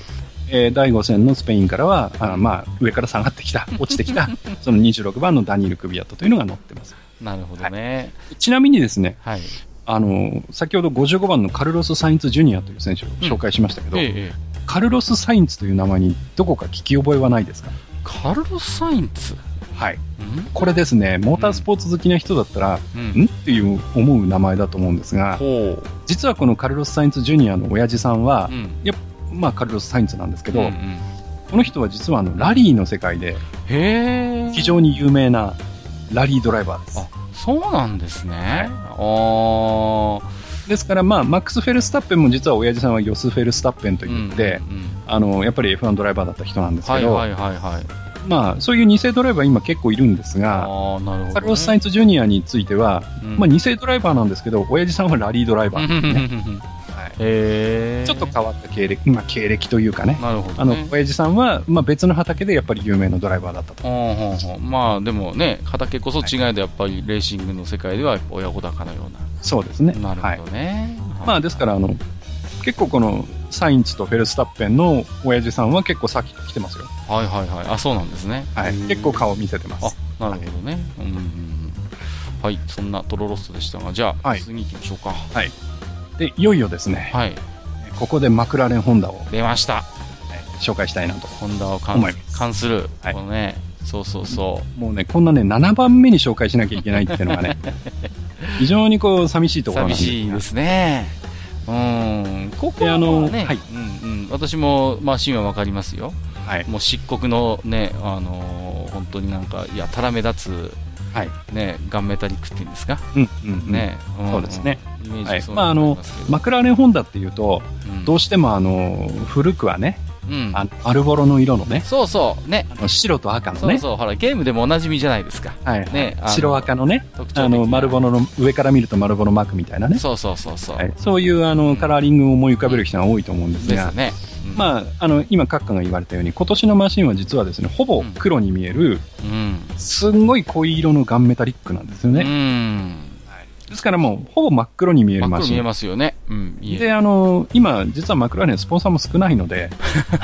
えー第5戦のスペインからは、あまあ、上から下がってきた、落ちてきた、その26番のダニール・クビアットというのが乗ってます。なるほどね。ちなみにですね、はい。あの、先ほど55番のカルロス・サインツ・ジュニアという選手を紹介しましたけど、ええええ。カルロス・サインツという名前にどこか聞き覚えはないですか？カルロス・サインツ？はい。うん？これですね、モータースポーツ好きな人だったら、うんん？っていう思う名前だと思うんですが、ほ実はこのカルロス・サインツ・ジュニアの親父さんはう。う、ん。まあカルロス・サインツなんですけど、うんうんこの人は実はあのラリーの世界で。非常に有名なラリードライバーです。あ、そうなんですね。ああ。ですから、まあ、マックス・フェルスタッペンも実は親父さんはヨス・フェルスタッペンと言って、うんうんうんあの、やっぱり F1 ドライバーだった人なんですけど、はいはいはいはい。まあ、そういう偽ドライバー今結構いるんですが、ああ、なるほど、ね。カルロス・サインツ・ジュニアについては、うん。まあ、偽ドライバーなんですけど、親父さんはラリードライバーなんですね。はい。ちょっと変わった経歴、まあ、経歴というかね。なるほど、ね。あの、親父さん。は、まあ、別の畑でやっぱり有名なドライバーだったと。ほまあでもね、畑こそ違いでやっぱりレーシングの世界では親子鷹のよそうですね。うな。なるはいほどね。まあ、ですから、あの、結構この、サインツとフェルスタッペンの親父さんは結構先来てますよ。はいはいはい。あ、そうなんですね。はい。結構顔見せてます。あ、なるほどね。うんうんうん。はい、そんなトロロストでしたが、じゃあ、はい次行きましょうか。で、いよいよですね、はい、ここでマクラーレン・ホンダを、出ました。紹介したいなと。ホンダを関関する、はいこのね、そうそうそもうね、こんなね、7番目に紹介しなきゃいけないっていうのがね、非常にこう、寂しいとう。ころなん寂ですがしいですね。うん。ここはであのね、はいうんうん。私も、まあ、シーンはわかりますよ。はい。もう漆黒のね、あのー本当になんか、いや、たらめ立つ、はい。ね、ガンメタリックっていうんですか？うん、うん、うん。そうですね。イメージはいまああのマクラーレン・ホンダっていうと、うんどうしてもあの、古くはね、うん。あのアルボロの色のね、そうそう、ね。あの白と赤のね、そうそう、ほら、ゲームでもおなじみじゃないですか。はい、ね白赤のね、特徴あの、丸ボノの、上から見ると丸ボノマークみたいなね、そうそうそうそう。はい、そういうあの、カラーリングを思い浮かべる人が多いと思うんですが、ですね。うん。まあ、あの、今、閣下が言われたように、今年のマシンは実はですね、ほぼ黒に見える、うん。すんごい濃い色のガンメタリックなんですようね。ん。ですからもう、ほぼ真っ黒に見える真っ黒見えマシン。ますよね。うん。で、あの、今、実はマクラーレン、スポンサーも少ないので、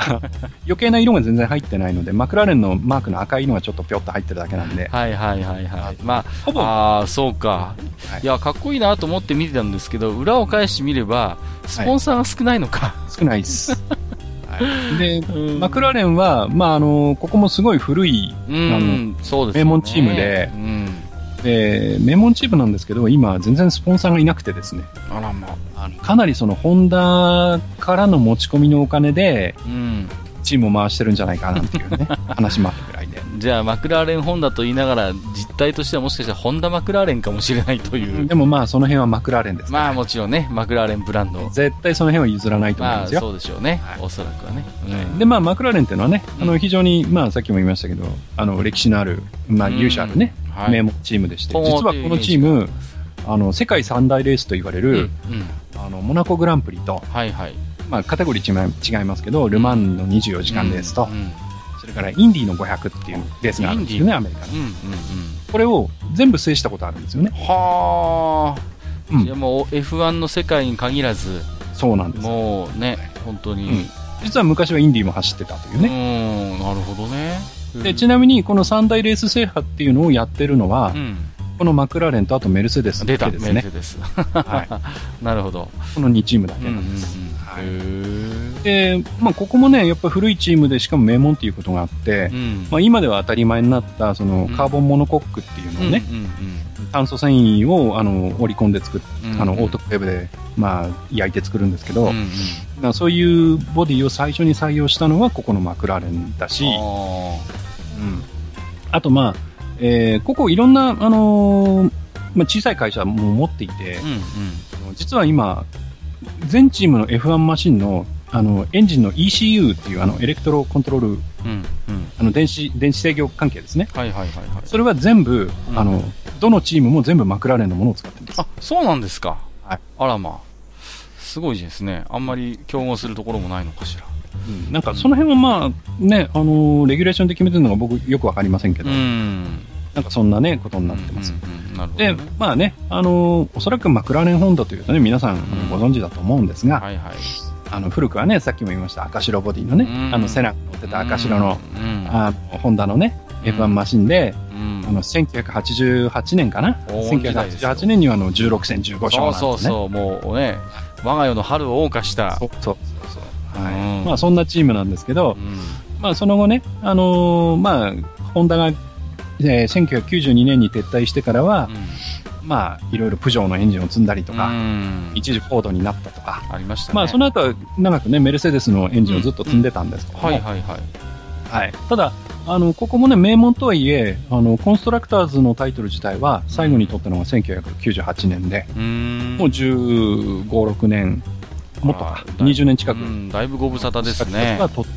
余計な色が全然入ってないので、マクラーレンのマークの赤いのがちょっとぴょっと入ってるだけなんで、はいはいはいはい。まほぼ、あ、ああ、そうか。はいいや、かっこいいなと思って見てたんですけど、裏を返してみれば、スポンサーが少ないのか。少ないです。はいで、うんマクラーレンは、まあ、あの、ここもすごい古い、うん、そうですよね。名門チームでうん。で、名門チームなんですけど、今、全然スポンサーがいなくてですね、あらまあ。かなりその、ホンダからの持ち込みのお金で、うん。チームを回してるんじゃないかなっていうね、話もあるぐらいで。じゃあ、マクラーレンホンダと言いながら、実態としてはもしかしたらホンダマクラーレンかもしれないという。でもまあ、その辺はマクラーレンですからまあもちろんね、マクラーレンブランド。絶対その辺は譲らないと思うんまあですよ。そうでしょうね。はいおそらくはね。うんで、まあ、マクラーレンっていうのはね、あの、うん非常に、まあ、さっきも言いましたけど、あの、歴史のある、まあ、うん勇者あるね、はい名門チームでして、ほう実はこのチーム、あの、世界三大レースと言われうん。うる、ん。あの、モナコグランプリと、はいはい。まあ、カテゴリー違い違いますけど、ルマンの24時間レースと、うん。うんそれからインディの500っていうレースがあるんですよね、アメリカの。うんうんうん。これを全部制したことあるんですよね。はあ。うんいやもう F1 の世界に限らず、そうなんです。もうね、本当に。うん実は昔はインディも走ってたといううね。ん、なるほどね。で、ちなみにこの三大レース制覇っていうのをやってるのは、うん。このマクラーレンとあとメルセデスだけですねメルセ。デス。はい。なるほど。この2チームだけうんうんうん。なんです。はいへで、まあ、ここもね、やっぱ古いチームで、しかも名門っていうことがあって、うん。まあ、今では当たり前になった、そのうん、カーボンモノコックっていうのをね、うんうん炭素繊維を、あの、織り込んで作っうんあの、オートクレーブで、まあ、焼いて作るんですけど、うん。うんそういうボディを最初に採用したのは、ここのマクラーレンだし、あうんあと、まあ、えーここいろんな、あのーまあ、小さい会社も持っていてー、うんうん。実は今、全チームの F1 マシンの、あの、エンジンの ECU っていう、あの、エレクトロコントロール、うんうん。あの、電子、電子制御関係ですね。はいはいはいはい。それは全部、うんあの、どのチームも全部マクラーレンのものを使ってるんです。あ、そうなんですか。はいあらまあ。すごいですね。あんまり競合するところもないのかしら。うんなんか、その辺はまあ、ね、あのーレギュレーションで決めてるのが僕よくわかりませんけど、うん。なんかそんなね、ことになってます。うんうんうんなるほどでね。、まあね、あのーおそらくマクラーレンホンダというとね、皆さんご存知だと思うんですが、はいはい。あの、古くはね、さっきも言いました赤白ボディのね、うんあの、セナが乗ってた赤白の、うん、あの、ホンダのね、F1 マシンで、うんあの、1988年かな？黄金時代ですよ ?1988 年にはあの、16戦15勝ね。そうそうそう、もうね、我が世の春を謳歌した。そうそうそう。はい。うんまあ、そんなチームなんですけどう、んまあ、その後ね、あのーまあ、ホンダが、えー1992年に撤退してからは、まあ、いろいろプジョーのエンジンを積んだりとうか、ん一時フォードになったとか、ありましたね。まあ、その後は長くね、メルセデスのエンジンをずっと積んでたんですけども、はいはいはい。はい。ただ、あの、ここもね、名門とはいえ、あの、コンストラクターズのタイトル自体は、最後に取ったのが1998年で、うーん。もう15、6年、もっとかあ、ー20年近くう、ん、だいぶご無沙汰ですね。が取っ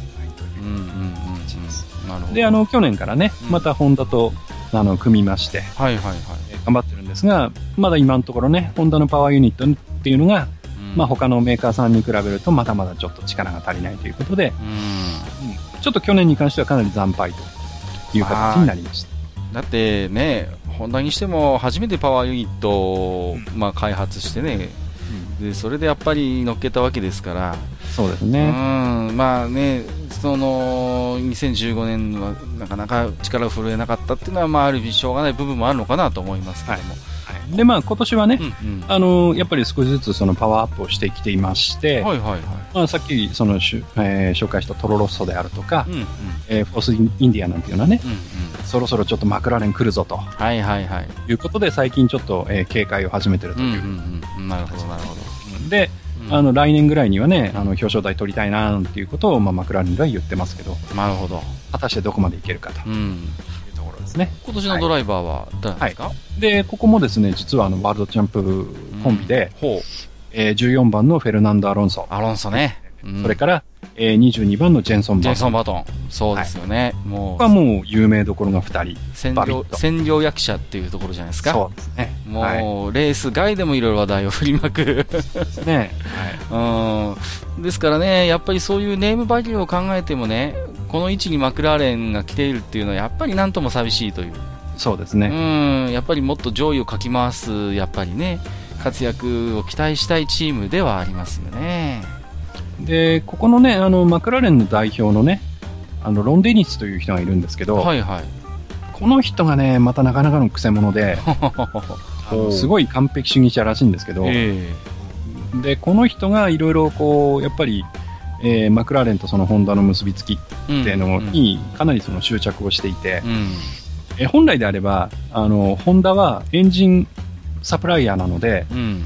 で、あの、去年からねうん、またホンダと、あの、組みまして、はいはいはい。えー頑張ってるんですが、まだ今のところね、ホンダのパワーユニットっていうのが、うんまあ、他のメーカーさんに比べると、まだまだちょっと力が足りないということで、うん。ちょっと去年に関してはかなり惨敗という形になりました。だってね、ホンダにしても初めてパワーユニットを、まあ、開発してね、で、それでやっぱり乗っけたわけですから、そうですうね。ん、まあね、その、2015年はなかなか力を振るえなかったっていうのは、まあ、ある意味しょうがない部分もあるのかなと思いますけども。はいで、まあ、今年はね、うんうん。あの、やっぱり少しずつそのパワーアップをしてきていまして、はいはいはい。まあ、さっきそのしゅ、えー紹介したトロロッソであるとか、うんうん。えーフォースインディアなんていうのはね、うんうん。そろそろちょっとマクラーレン来るぞとはいはいはい。いうことで、最近ちょっと、えー警戒を始めてるとうんいうう。んうん。なるほどなるほど。で、うんあの、来年ぐらいにはね、あの、表彰台取りたいなっていうことを、まあ、マクラーレンが言ってますけど、なるほど。果たしてどこまでいけるかとうん。ですね。今年のドライバーは誰ですか、で、ここもですね、実はあの、ワールドチャンプコンビで、うんほう。えー14番のフェルナンド・アロンソ、アロンソね。うんそれから、えー22番のジェンソン・ジェンバートン。ソン・バトン。そうですよね。もここはもう有名どころが2人。う、占領、占領役者っていうところじゃないですか。そうですね。もう、はいレース外でもいろいろ話題を振りまく。ですね。うん。ですからね、やっぱりそういうネームバリューを考えてもね、この位置にマクラーレンが来ているっていうのは、やっぱりなんとも寂しいという。そうですね。うん、やっぱりもっと上位をかき回す、やっぱりね、活躍を期待したいチームではありますよね。で、ここのね、あの、マクラーレンの代表のね、あの、ロン・デニスという人がいるんですけど、はいはい。この人がね、またなかなかの癖者で、すごい完璧主義者らしいんですけど、えで、この人がいろいろこう、やっぱり、えーマクラーレンとそのホンダの結びつきっえていうのにかなりその執着をしていてう、ん。え本来であれば、あの、ホンダはエンジンサプライヤーなので、うん。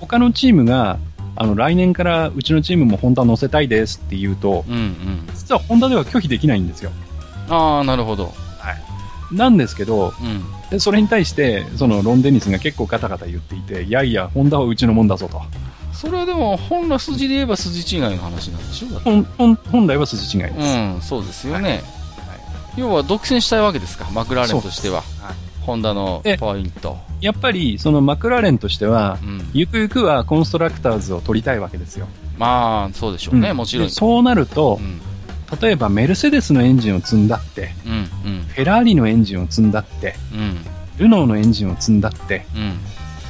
他のチームが、あの、来年からうちのチームもホンダ乗せたいですって言うと、うん。うん。実はホンダでは拒否できないんですよ。ああ、なるほど。なんですけど、うん。でそれに対して、そのロン・デニスが結構ガタガタ言っていて、いやいや、ホンダはうちのもんだぞと。それはでも、本来筋で言えば筋違いの話なんでしょ？だって本本本来は筋違いです。うん、そうですよね。要は独占したいわけですか、マクラーレンとしては。ホンダのでパワーユニット。やっぱり、そのマクラーレンとしては、うん。ゆくゆくはコンストラクターズを取りたいわけですよ。まあ、そうでしょうね、うんもちろん。でそうなるとう、ん。例えばメルセデスのエンジンを積んだって、うん。うん。フェラーリのエンジンを積んだって、うん。ルノーのエンジンを積んだって、うん。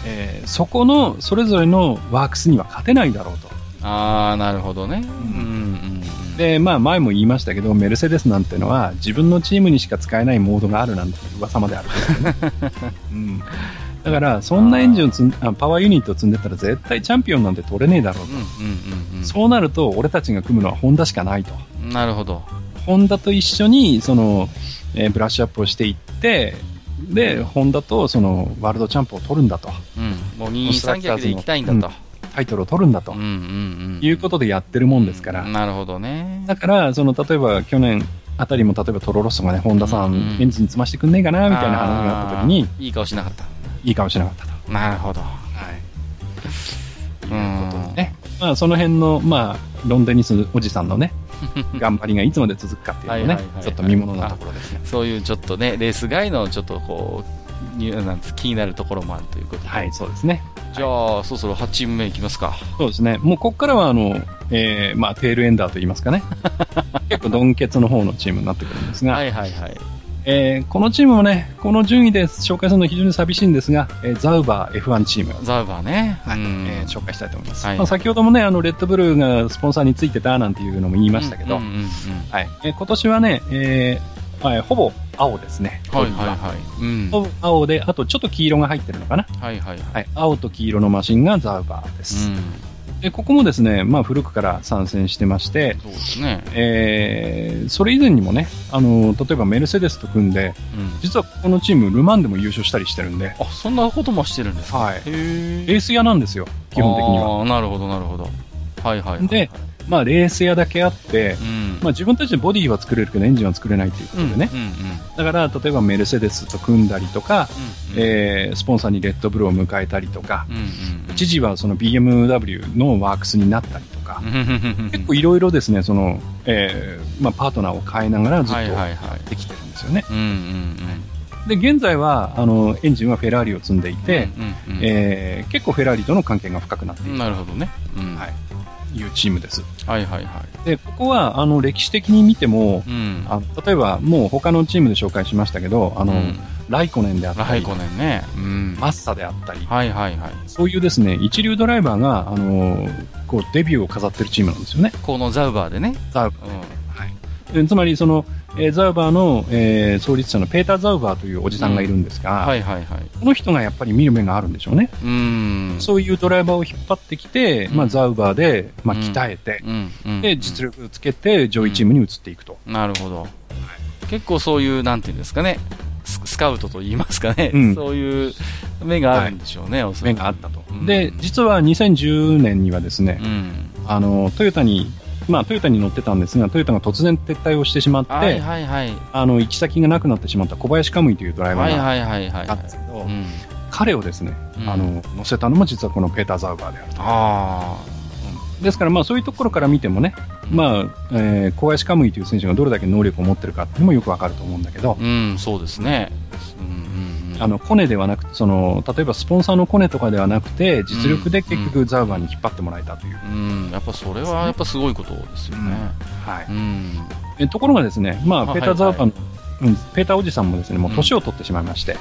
えーそこのそれぞれのワークスには勝てないだろうと。ああ、なるほどね。うん。うん。で、まあ前も言いましたけど、メルセデスなんてのは自分のチームにしか使えないモードがあるなんて噂まであるんですよね。うん、だから、そんなエンジンを積んあパワーユニットを積んでたら絶対チャンピオンなんて取れねえだろうと。うんうんうんそうなると、俺たちが組むのはホンダしかないと。うん。なるほど。ホンダと一緒に、その、えーブラッシュアップをしていって、で、ホンダとその、ワールドチャンプを取るんだと。うん。もう二人三脚で行きたいんだと。タイトルを取るんだとうん。うんうん。いうことでやってるもんですから。なるほどね。だから、その、例えば去年あたりも、例えばトロロッソがね、ホンダさん、うんうんエンジン積ましてくんねえかな、みたいな話があった時に、いい顔しなかった。いい顔しなかったと。なるほど。はい。うんいうことでね。まあ、その辺の、まあ、ロンデニスおじさんのね、頑張りがいつまで続くかっていうのもねちょっと見ものなところですね。そういうちょっとね、レース外のちょっとこう、になんつ気になるところもあるということで。はい、そうですね。じゃあ、そろそろ8チーム目いきますか。そうですね。もうここからは、あの、えー、まあ、テールエンダーと言いますかね。結構、ドンケツの方のチームになってくるんですが、はいはいはい。えー、このチームもね、この順位で紹介するのは非常に寂しいんですが、えーザウバー F1 チーム。ザウバーね。はいうんえー紹介したいと思います。はいまあ、先ほどもね、あの、レッドブルーがスポンサーについてたなんていうのも言いましたけど、はい。えー今年はね、えーはいほぼ青ですね。はいはいはい。うん。ほぼ青で、あとちょっと黄色が入ってるのかな。はいはいはい。はい。青と黄色のマシンがザウバーです。うん。で、ここもですね、まあ古くから参戦してまして、そうですね。えー、それ以前にもね、あの、例えばメルセデスと組んで、うん。実はこのチームルマンでも優勝したりしてるんで、あ、そんなこともしてるんですか？はい。へーレース屋なんですよ、基本的には。あーなるほどなるほど。はいはいはい。で、まあレース屋だけあってう、ん。まあ自分たちでボディは作れるけどエンジンは作れないっていうことでね。うんうんうん。だから、例えばメルセデスと組んだりとか、うんうんえースポンサーにレッドブルを迎えたりとか、うんうんうん一時はその BMW のワークスになったりとか、結構いろいろですね、その、えーまあパートナーを変えながらずっと。できてるんですよね。で、現在は、あの、エンジンはフェラーリを積んでいうん。て、うんうんうんえー結構フェラーリとの関係が深くなっているなるほどね。うん。はいというチームです。はいはいはい。で、ここは、あの、歴史的に見ても、うん。あの例えば、もう他のチームで紹介しましたけど、あの、うんライコネンであったり、ライコネンね。うん。マッサであったり、はいはいはい。そういうですね、一流ドライバーが、あの、こう、デビューを飾ってるチームなんですよね。このザウバーでね。ザウうはい。でつまり、その、えーザウバーの、えー創立者のペーター・ザウバーというおじさんがいるんですが、ん。はいはいはい。この人がやっぱり見る目があるんでしょうね。うん。そういうドライバーを引っ張ってきて、まあ、うんザウバーで、まあ、うん鍛えて、うん。うん。で、実力をつけて、上位チームに移っていくと。なるほど。結構そういう、なんていうんですかね。ススカウトと言いますかね。うんそういう目があるんでしょうね、おそらく目があったとう。んで、実は2010年にはですね、うん。あの、トヨタに、まあ、トヨタに乗ってたんですが、トヨタが突然撤退をしてしまって、はいはいはい。あの、行き先がなくなってしまった小林カムイというドライバーがはいはいはいはいいたんですけど、うん。彼をですね、うんあの、乗せたのも実はこのペーター・ザウバーであると。あですから、まあ、そういうところから見てもね、まあ、えー小林カムイという選手がどれだけ能力を持ってるかっていうのもよくわかると思うんだけどあ。、うん、そうですね。うん。あの、コネではなくて、その、例えばスポンサーのコネとかではなくて、実力で結局ザウバーに引っ張ってもらえたという。うん、やっぱそれはやっぱすごいことですよね。はい。うん。えところがですね、まあ、あペーター・ザウバーの、うん、ペーターおじさんもですね、もう年を取ってしまいまして、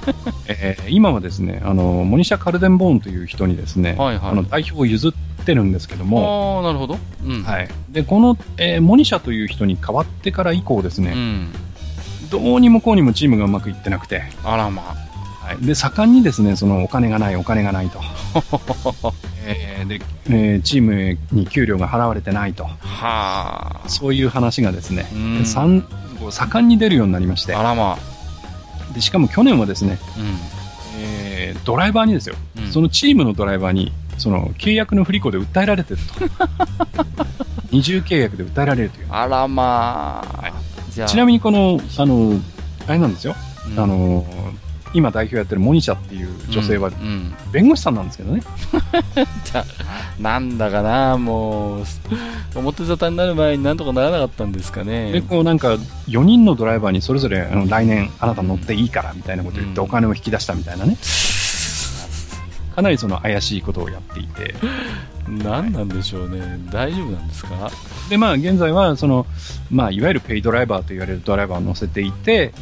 えー今はですね、あの、モニシャ・カルデンボーンという人にですね、はいはいあの、代表を譲ってるんですけども、ああ、なるほど。うん。はい。で、この、えーモニシャという人に変わってから以降ですね、うん。どうにもこうにもチームがうまくいってなくて、あらまはい。で、盛んにですね、そのお金がない、お金がないと。えーで、えーチームに給料が払われてないと。あ。はあ。そういう話がですね、うんさんこう盛んに出るようになりましてあ、らまでしかも去年はですね、うえードライバーにですよ、ん。うん。そのチームのドライバーに、その契約の不履行で訴えられてると。二重契約で訴えられるという。あらまあ。はいちなみにこの、あの、あれなんですよ、うんあ、の、今代表やってるモニシャっていう女性はうんうん弁護士さんなんですけどね。じゃあなんだかな、もう、表沙汰になる前になんとかならなかったんですかで、ね。こうなんか、4人のドライバーにそれぞれあの来年あなた乗っていいからみたいなことを言ってうんお金を引き出したみたいなね。かなりその怪しいことをやっていて。何なんでしょうね。大丈夫なんですか？で、まあ現在はその、まあいわゆるペイドライバーと言われるドライバーを乗せていて、で、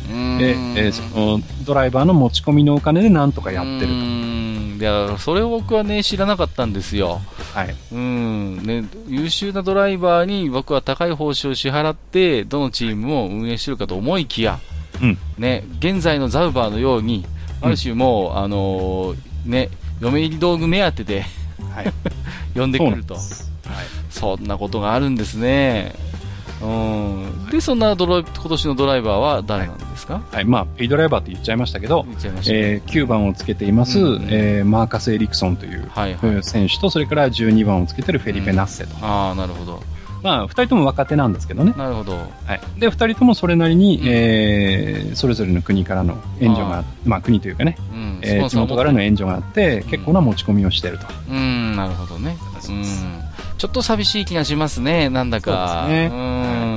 えーそのドライバーの持ち込みのお金でなんとかやってるうーんいや、それを僕はね、知らなかったんですよ。と。はい。うん。ね、優秀なドライバーに僕は高い報酬を支払って、どのチームも運営してるかと思いきや、うん。ね、現在のザウバーのように、ある種もう、あのーね、嫁入り道具目当てではい。呼んでくると。はい。そんなことがあるんですね。うん。で、そんなドライ今年のドライバーは誰なんですか、はい。まあ、ペイドライバーって言っちゃいましたけど、言っちゃいましたね、えー9番をつけています、うんうんえーマーカス・エリクソンというはいはい。えー選手と、それから12番をつけてるフェリペ・ナッセと。ああ、なるほど。まあ、2人とも若手なんですけどね。なるほど。はい。で、2人ともそれなりに、うんえーそれぞれの国からの援助があ、まあ国というかね、うん。えー地元からの援助があって、結構な持ち込みをしてると。うん、なるほどね。そうん。ちょっと寂しい気がしますね、なんだか。ねう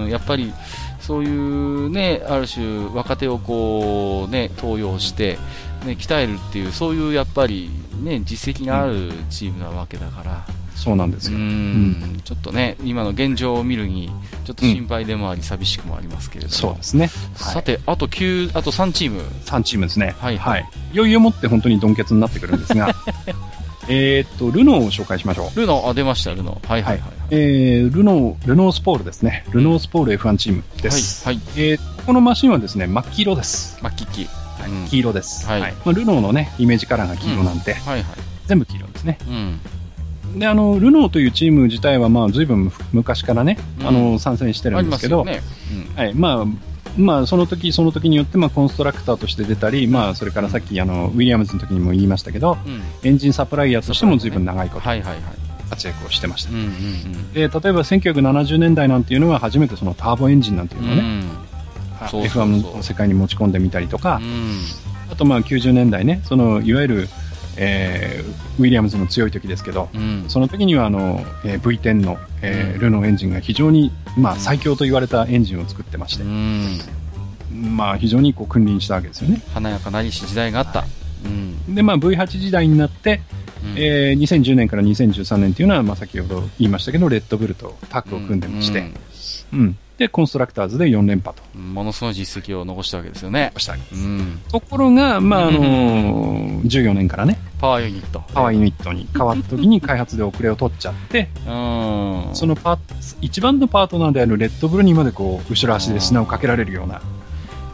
ん。やっぱり、そういうね、ある種、若手をこう、ね、登用して、ね、鍛えるっていう、そういうやっぱり、ね、実績があるチームなわけだから。そうなんですうよ。ん、ちょっとね、今の現状を見るに、ちょっと心配でもあり、寂しくもありますけれども。そうですね。はい、さて、あと9、あと3チーム。3チームですね。はいはい。いよいよもって本当にドンケツになってくるんですが、えーっと、ルノーを紹介しましょう。ルノ、あ、出ました、ルノ。はいはいはい。えー、ルノー、ルノースポールですね。ルノースポール F1 チームです。はい、はい。えーこのマシンはですね、真っ黄色です。まあ、キッキ。はいうん黄色です。はいまあ、ルノーのね、イメージカラーが黄色なんで、はいはい。全部黄色ですね。うん。で、あの、ルノーというチーム自体は、まあ、随分昔からね、うんあの、参戦してるあんですけど、りまあ、まあ、その時その時によって、まあ、コンストラクターとして出たり、まあ、それからさっき、あの、ウィリアムズの時にも言いましたけど、うん。うん。エンジンサプライヤーとしても随分長いことはいはいはい。活躍をしてました。で、例えば1970年代なんていうのは初めてそのターボエンジンなんていううん。のをね、うん。そうそうそう F1 の世界に持ち込んでみたりとか、うん。あとまあ90年代ね、そのいわゆる、えーウィリアムズの強い時ですけど、うん。その時にはあの、えー V10 の、えーうんルノーエンジンが非常に、まあ、最強と言われたエンジンを作ってましてう、ん。まあ、非常にこう君臨したわけですよね。華やかなりし時代があった。うん。で、まあ、V8 時代になって、うんえー2010年から2013年というのは、まあ、先ほど言いましたけど、レッドブルとタッグを組んでまして、うんで、コンストラクターズで4連覇とうんものすごい実績を残したわけですよね。したわけです。うん。ところが、まあ、あのー14年からね、パワーユニット。パワーユニットに変わった時に開発で遅れを取っちゃって、うん。そのパ一番のパートナーであるレッドブルにまでこう、後ろ足で砂をかけられるような、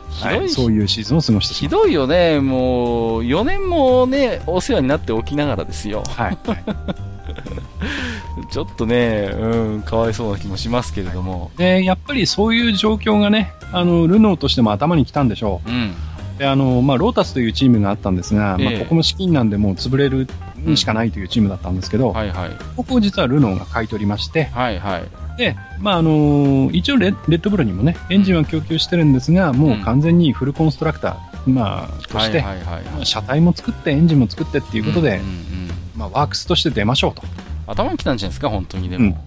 ひどはいい、そういうシーズンを過ごしてしひ。どいよね。もう、4年もね、お世話になっておきながらですよ。はい。ちょっとね、うん、かわいそうな気もしますけれども。で、やっぱりそういう状況がね、あの、ルノーとしても頭に来たんでしょうん。う。で、あの、まあ、ロータスというチームがあったんですが、まあ、ええここも資金なんでもう潰れるしかないというチームだったんですけど、はいはい。ここを実はルノーが買い取りまして、はいはい。で、まあ、あの一応レレッドブルにもね、エンジンは供給してるんですが、もう完全にフルコンストラクター、まあ、として、車体も作ってエンジンも作ってっていうことで、んんうんまあ、ワークスとして出ましょうと。頭に来たんじゃないですか、本当にでも。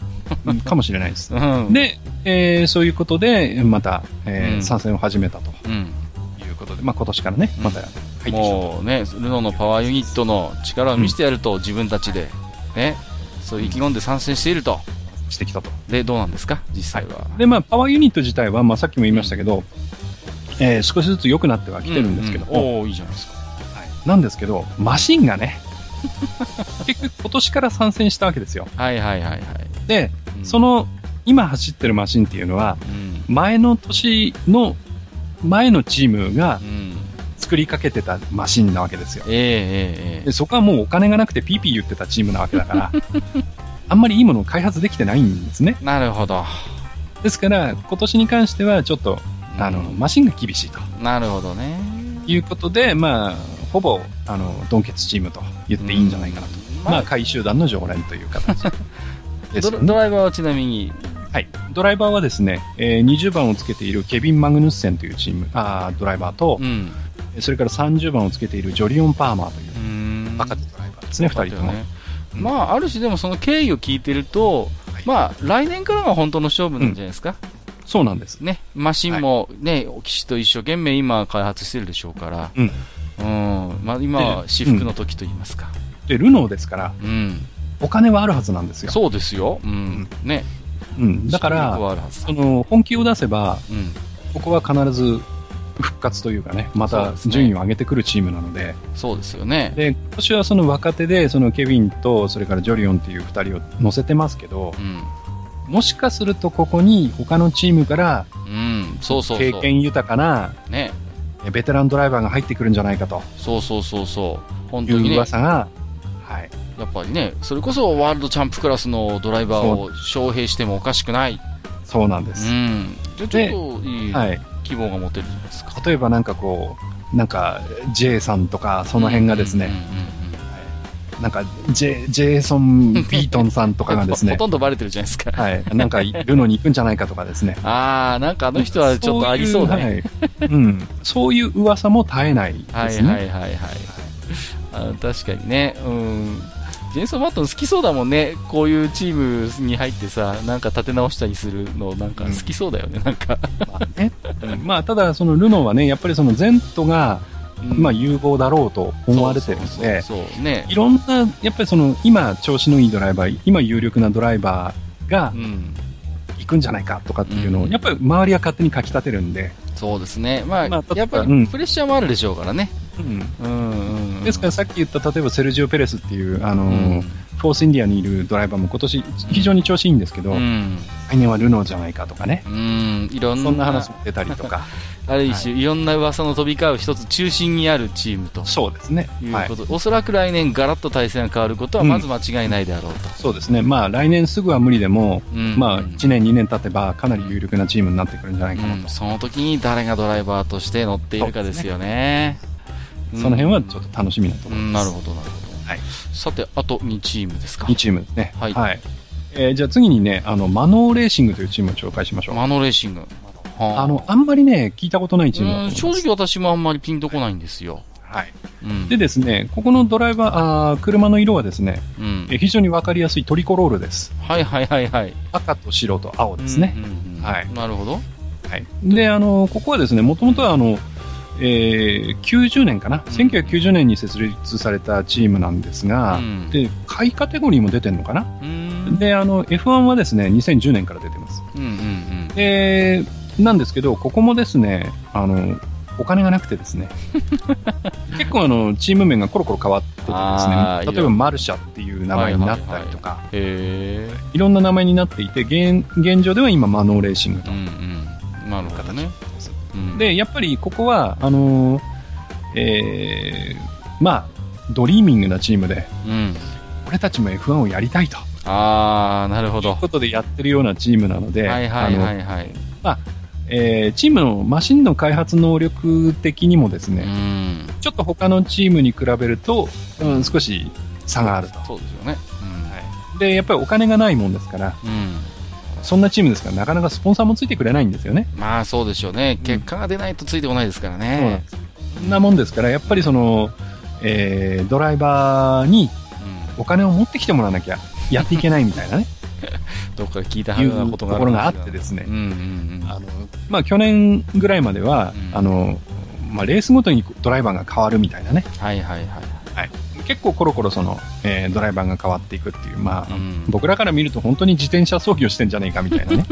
うんかもしれないです。うん。で、えーそういうことで、また、えーうん参戦を始めたとうん。いうことで、まあ、今年からね、うんまた入ってきたと。もうね、ルノーのパワーユニットの力を見せてやると、自分たちで、ね、そう意気込んで参戦していると。してきたと。で、どうなんですか、実際は。で、まあ、パワーユニット自体は、まあ、さっきも言いましたけど、えー少しずつ良くなってはきてるんですけども、うんうんおーいいじゃないですか。はいなんですけど、マシンがね、結 局今年から参戦したわけですよ。はいはいはいはい。で、うんそ、の、今走ってるマシンっていうのは、うん。前の年の、前のチームがうん。作りかけてたマシンなわけですよ。ええええそこはもうお金がなくてピーピー言ってたチームなわけだから、あんまりいいものを開発できてないんですね。えなるほど。ですから、今年に関してはちょっと、あの、うんマシンが厳しいとなるほどね。いうことで、まあ、ほぼ、あの、ドンケツチームと言っていいんじゃないかなと。うんまあ、回集団の常連という形 ですね。ドライバーはちなみに、はい。ドライバーはですね、えー20番をつけているケビン・マグヌッセンというチーム、あードライバーとう、ん。それから30番をつけているジョリオン・パーマーというう、ん。若手ドライバーですね、2人とも。ね。まあ、ある種でもその経緯を聞いてると、はいまあ、来年からが本当の勝負なんじゃないですか？そうなんです。ね。マシンもね、機種と一生懸命今開発してるでしょうから。うん。うん。まあ、今は至福の時と言いますか。で、ルノーですから、うん。お金はあるはずなんですよ。そうですよ。うん。ね。うん。だから、その、本気を出せば、うん。ここは必ず復活というかね、また順位を上げてくるチームなので、そうですよね。で、今年はその若手で、そのケビンと、それからジョリオンっていう二人を乗せてますけど、うん。もしかするとここに他のチームからうん。そうそう。経験豊かな、ね。えベテランドライバーが入ってくるんじゃないかとそうそうそうそう。本いう当にね、噂が、はい。やっぱりね、それこそワールドチャンプクラスのドライバーを招聘してもおかしくない。うそうなんです。ん。じゃあちょっといい。希望が持てるじゃないですか。例えばなんかこう、なんか、J さんとか、その辺がですね、うんうんうんなんか、ジェ、ジェイソン・ビートンさんとかがですほね、とんどバレてるじゃないですか。はい。なんか、ルノに行くんじゃないかとかですね。あー、なんかあの人はちょっとありそうだね。そういうはい。うん。そういう噂も絶えないですね。はいはいはいはい。あ確かにね、うん。ジェイソン・バットン好きそうだもんね。こういうチームに入ってさ、なんか立て直したりするの、なんか好きそうだよね、なんか。まあね。うんまあ、ただ、そのルノーはね、やっぱりそのゼントが、うんまあ、有望だろうと思われてで、そうそうそうねい。ろんな、やっぱりその、今、調子のいいドライバー、今、有力なドライバーがうん。行くんじゃないかとかっていうのを、うんやっぱり周りは勝手にかき立てるんで、そうですね。まあ、まあやっぱうんりプレッシャーもあるでしょうからね。うんうんうんうん。ですからさっき言った、例えばセルジオ・ペレスっていう、あのーうん、フォースインディアにいるドライバーも今年非常に調子いいんですけど、うん。来年はルノーじゃないかとかね、うん。いろんな、そんな話も出たりとか、ある一種、いろんな噂の飛び交う一つ中心にあるチームとそうですね。はいいうこ。と。おそらく来年ガラッと対戦が変わることはまず間違いないであろうと。そうですね。まあ来年すぐは無理でも、うんまあ1年2年経てばかなり有力なチームになってくるんじゃないかなと。うんその時に誰がドライバーとして乗っているかですよね。うんその辺はちょっと楽しみなとうん、思います。なるほど、なるほど。はい。さて、あと2チームですか。2チームですね。はいえーじゃあ次にね、あの、マノーレーシングというチームを紹介しましょう。マノレーシング。はあの、あんまりね、聞いたことないチームだとうん思います。正直私もあんまりピンとこないんですよ。はい。うん。でですね、ここのドライバー、あー車の色はですね、うんえー非常にわかりやすいトリコロールです。はいはいはいはい。赤と白と青ですね。うんうんうんはいなるほど。はい。で、あの、ここはですね、もともとはあの、えー90年かな、1990年に設立されたチームなんですが、うんで、下位カテゴリーも出てるのかな、うん。で、あの、F1 はですね、2010年から出てます。うんうんうん。で、なんですけど、ここもですね、あの、お金がなくてですね、結構あの、チーム名がコロコロ変わっててね、例えばマルシャっていう名前になったりとか、へえ。いろんな名前になっていて、現現状では今、マノーレーシングとうんうん。なるほどね。うん、で、やっぱりここは、あのーえーまあ、ドリーミングなチームで、うん。俺たちも F1 をやりたいと。あー、なるほどという。ことでやってるようなチームなので、はいはいはいはい。えーチームのマシンの開発能力的にもですうね、ん。ちょっと他のチームに比べると、うん、少し差があると。そうですよね。で、やっぱりお金がないもんですから、うん。うん。そんなチームですから、なかなかスポンサーもついてくれないんですよね。まあそうでしょうね。結果が出ないとついてこないですからねそんなもんですから、やっぱりその、えードライバーにうん。お金を持ってきてもらわなきゃやっていけないみたいなね、どっかで聞いたいうようなことがあところがあってですねう、んうんうん。あの、まあ、去年ぐらいまでは、うんあの、まあ、レースごとにドライバーが変わるみたいなね、はいはいはい。結構コロコロその、えードライバーが変わっていくっていう、まあ、うん僕らから見ると本当に自転車操業してんじゃねえかみたいなね。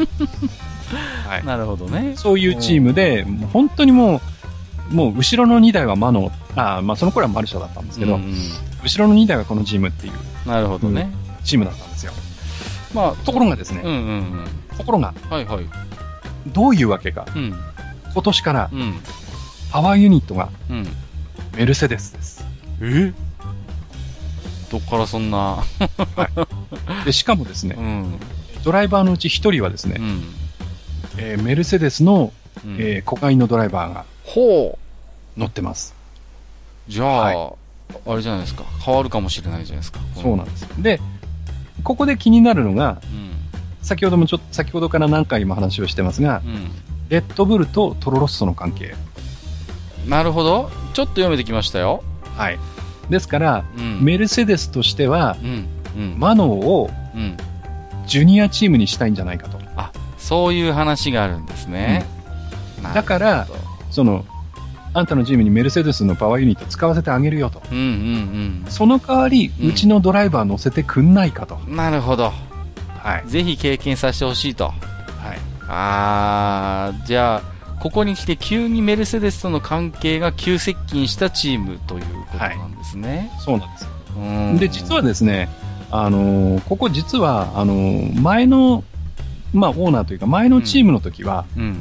はい。なるほどね。そういうチームで、本当にもう、もう後ろの2台はマノ、あーまあその頃はマルシャだったんですけど、うんうん後ろの2台はこのチームっていうなるほどね。チームだったんですよ。まあ、ところがですね、うんうんうん。ところが、はいはい。どういうわけか、うん。今年からうん。パワーユニットがうん。メルセデスです。え？どっからそんな？で、しかもですねう、ん。ドライバーのうち1人はですねう、ん。えーメルセデスの、うんえー子飼いのドライバーがほう。乗ってます。じゃあ、あれじゃないですか。変わるかもしれないじゃないですか。そうなんです。で、ここで気になるのが、うん。先ほどもちょっと、先ほどから何回も話をしてますが、うレッドブルとトロロッソの関係。ん。なるほど。ちょっと読めてきましたよ。はい。ですから、うん。メルセデスとしては、うん。うん。マノーをうん。ジュニアチームにしたいんじゃないかと。あ、そういう話があるんですね。だから、その、あんたのチームにメルセデスのパワーユニット使わせてあげるよと。うんうんその代わり、うんうちのドライバー乗せてくんないかと。うん。なるほど。はい。ぜひ経験させてほしいと。はい。あー、じゃあ、ここに来て急にメルセデスとの関係が急接近したチームということなんですね。そうなんです。うんで、実はですね、あのーここ実は、あのー前の、まあ、オーナーというか、前のチームの時は、うん。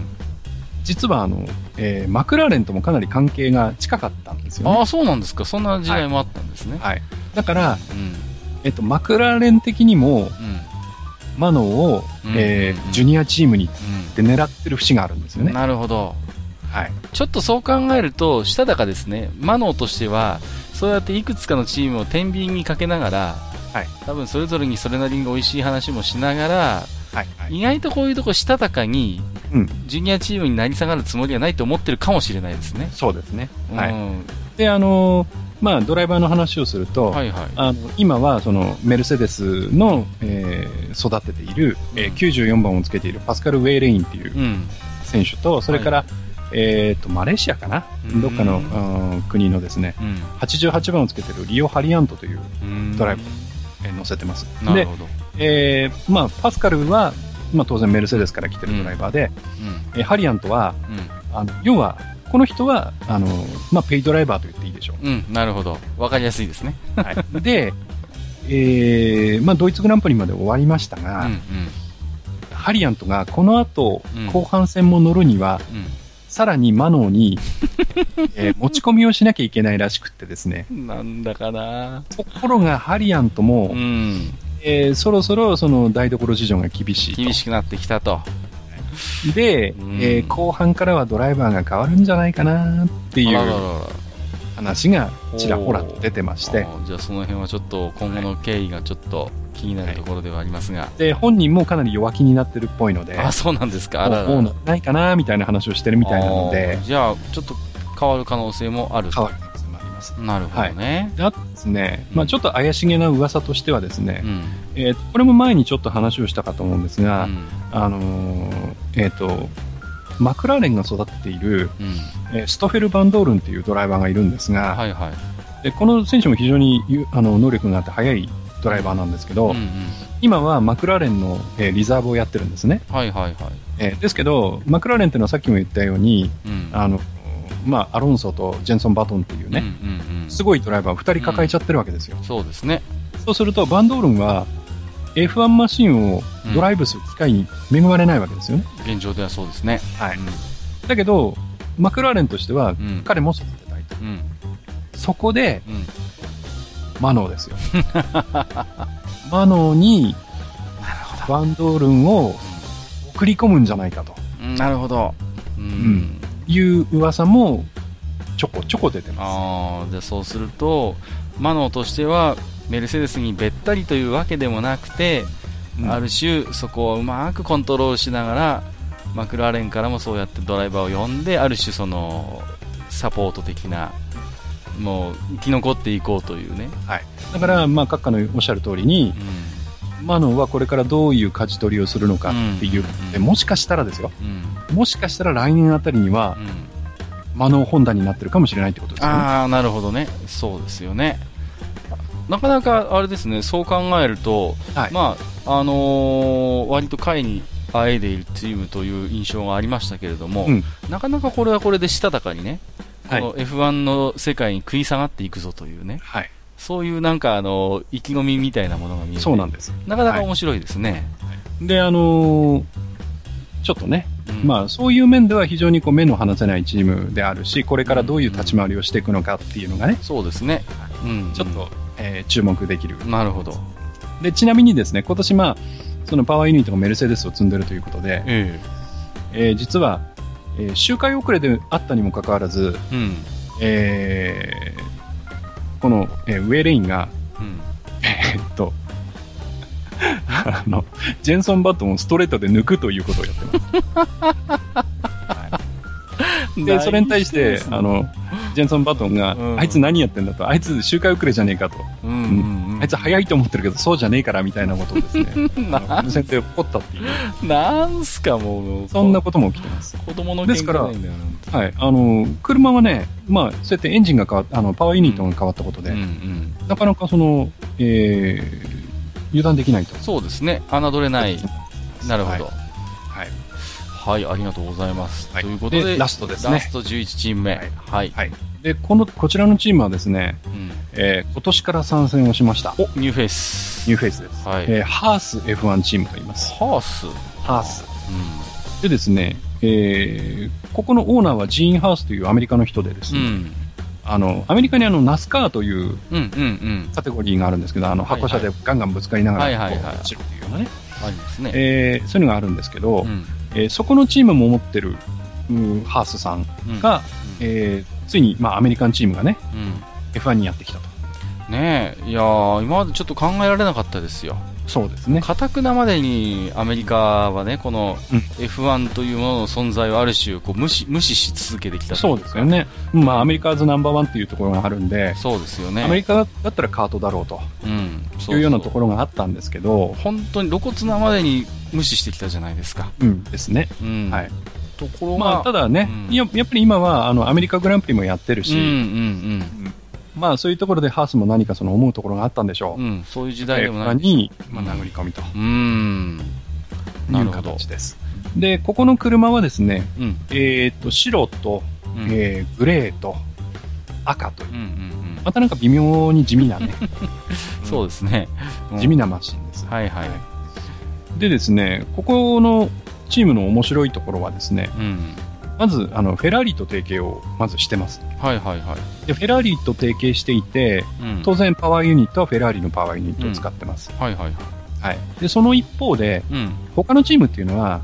実はあの、えーマクラーレンともかなり関係が近かったんですよね。ああ、そうなんですか。そんな時代もあったんですね。はい。だから、うん。えっと、マクラーレン的にも、うん。マノを、うんえーうんジュニアチームにっうて狙ってる節があるんですよん。ね。なるほど。はい。ちょっとそう考えると、したたかですね。マノーとしては、そうやっていくつかのチームを天秤にかけながら、はい多分それぞれにそれなりに美味しい話もしながら、はい。はい。意外とこういうとこしたたかに、うん。ジュニアチームになり下がるつもりはないと思ってるかもしれないですね。そうですね。はい。うんで、あのーまあ、ドライバーの話をすると、はいはい。あの今はそのメルセデスの、えー育てている、えーうん94番をつけているパスカル・ウェイレインっていううん。選手と、それから、えーとマレーシアかな、うんどっかの、うん国のですねうん88番をつけているリオ・ハリアントという、うん。ドライブえー乗せてます。で、なるほど。えーまあ、パスカルは、まあ、当然メルセデスから来てるドライバーで、うん。えーハリアントはうん。あの要はこの人はあの、まあ、ペイドライバーと言っていいでしょう。うん、なるほど。わかりやすいですね。はい、で、えーまあ、ドイツグランプリまで終わりましたうん、うが、ん、ハリアントがこの後、うん後半戦も乗るには、さらにマノーに、えー持ち込みをしなきゃいけないらしくってですね。うん。なんだかなところがハリアントも、うん。えーそろそろその台所事情が厳しいと。厳しくなってきたと。で、うんえー後半からはドライバーが変わるんじゃないかなっていう話がちらほらと出てまして、じゃあその辺はちょっと今後の経緯がちょっと気になるところではありますが。で、本人もかなり弱気になってるっぽいので、あ、そうなんですか。あらららもうないかなみたいな話をしてるみたいなのでじゃあ、ちょっと変わる可能性もある変わる。なるほどね。であとですね、うんまあちょっと怪しげな噂としてはですね、うん。えーこれも前にちょっと話をしたかと思うんですが、うん。あのーえっ、と、マクラーレンが育てている、うん。えーストフェル・バンドールンっていうドライバーがいるんですが、はいはい。でこの選手も非常にゆあの能力があって速いドライバーなんですけど、うんうん。今はマクラーレンの、えーリザーブをやってるんですね。はいはいはい。えーですけど、マクラーレンっていうのはさっきも言ったように、うん。あの、まあ、アロンソとジェンソン・バトンっていうね、うんうんうん。すごいドライバーを2人抱えちゃってるわけですよ。そうですね。そうすると、バンドールンは F1 マシンをドライブする機会に恵まれないわけですよね。現状ではそうですね。はい。だけど、マクラーレンとしては、うん。うん。彼も育てたいと。うん。そこで、うん。マノーですよ。マノーに。バンドールンを送り込むんじゃないかとうんなるほど。うん。んいう噂も、ちょこちょこ出てまああ、じゃあそうすると、マノーとしては、メルセデスにべったりというわけでもなくて、す。うんある種、そこをうまくコントロールしながら、マクラーレンからもそうやってドライバーを呼んで、ある種その、サポート的な、もう、生き残っていこうというね。だから、まあ、閣下のおっしゃる通りにう、ん。マノーはこれからどういう舵取りをするのかっていう、うんでもしかしたらですよ、うん。もしかしたら来年あたりにはう、ん。マノーホンダになってるかもしれないってことですよね。ああ、なるほどね。そうですよね。なかなか、あれですね、そう考えると、はいまあ、あのー割と下位にあえいでいるチームという印象がありましたけれども、うんなかなかこれはこれでしたたかにね、はいこの F1 の世界に食い下がっていくぞというね、はい。そういうなんかあの、意気込みみたいなものが見えて、そうなんです。なかなか面白いですね。で、あのーちょっとね、うんまあ、そういう面では非常にこう目の離せないチームであるし、これからどういう立ち回りをしていくのかっていうのがね、そうですね。うん。ちょっと、えー注目できる。なるほど。で、ちなみにですね、今年まあ、そのパワーユニットがメルセデスを積んでるということで、ええー実は、えー周回遅れであったにもかかわらず、えうん。えーこの、えーウェイレインが、うん。えーっと、あの、ジェンソン・バットンをストレートで抜くということをやってます。で、それに対して、あの、ジェンソン・バトンが、うんあいつ何やってんだと、あいつ周回遅れじゃねえかと。あいつ早いと思ってるけど、そうじゃねえからみたいなことをですね、無線で怒ったっていう、なんすかもう、そんなことも起きてます。子供の喧ですから。はい。あの、車はね、まあ、そうやってエンジンが変わっあの、パワーユニットが変わったことで。なかなかその、えー、油断できないと。そうですね。侮れない。なるほど。はい。はい、ありがとうございます。はいということで、でラストですねラスト11チーム目。はいはい。はい。で、この、こちらのチームはですね、うんえー今年から参戦をしました。お、ニューフェイス。ニューフェイスです。はい。えーハース F1 チームと言います。ハース。ハース。うでですね、えー、ここのオーナーはジーン・ハースというアメリカの人でですね、うん。あの、アメリカにあの、ナスカーという。カテゴリーがあるんですけど、あの、箱車でガンガンぶつかりながら、走るっていうようなね、ありますね。えーそういうのがあるんですけど、うん。えーそこのチームも持ってる、うんハースさんうんが、えーついに、まあ、アメリカンチームがね、うん。F1 にやってきたと。ねえ、いやー、今までちょっと考えられなかったですよ。そうですね。かたくなまでにアメリカはね、このうん F1 というものの存在をある種こう無視、無視し続けてきたそうですよ。ね。まあ、アメリカーズナンバーワンっていうところがあるんで、そうですよね。アメリカだったらカートだろうとうん。そいうようなところがあったんですけど、本当に露骨なまでに無視してきたじゃないですか。うんですね。うん。はい。ところが、まあ、ただね、うんややっぱり今は、あの、アメリカグランプリもやってるし、うんうんまあ、そういうところでハースも何かその思うところがあったんでしょう。うん。うん、そういう時代でもな F1 い。に、まあ、うん殴り込みというるほど。形です。で、ここの車はですね、うん。えっ、と、白と、うん。えーグレーと赤といううんうんうん。またなんか微妙に地味なね、そうですね。うん地味なマシンです。はいはい。でですね、ここのチームの面白いところはですね、うん。まず、あの、フェラーリと提携をまずしてます。はいはいはい。で、フェラーリと提携していて、うん。当然パワーユニットはフェラーリのパワーユニットを使ってます。はいはいはい。はい。で、その一方で、うん。他のチームっていうのは、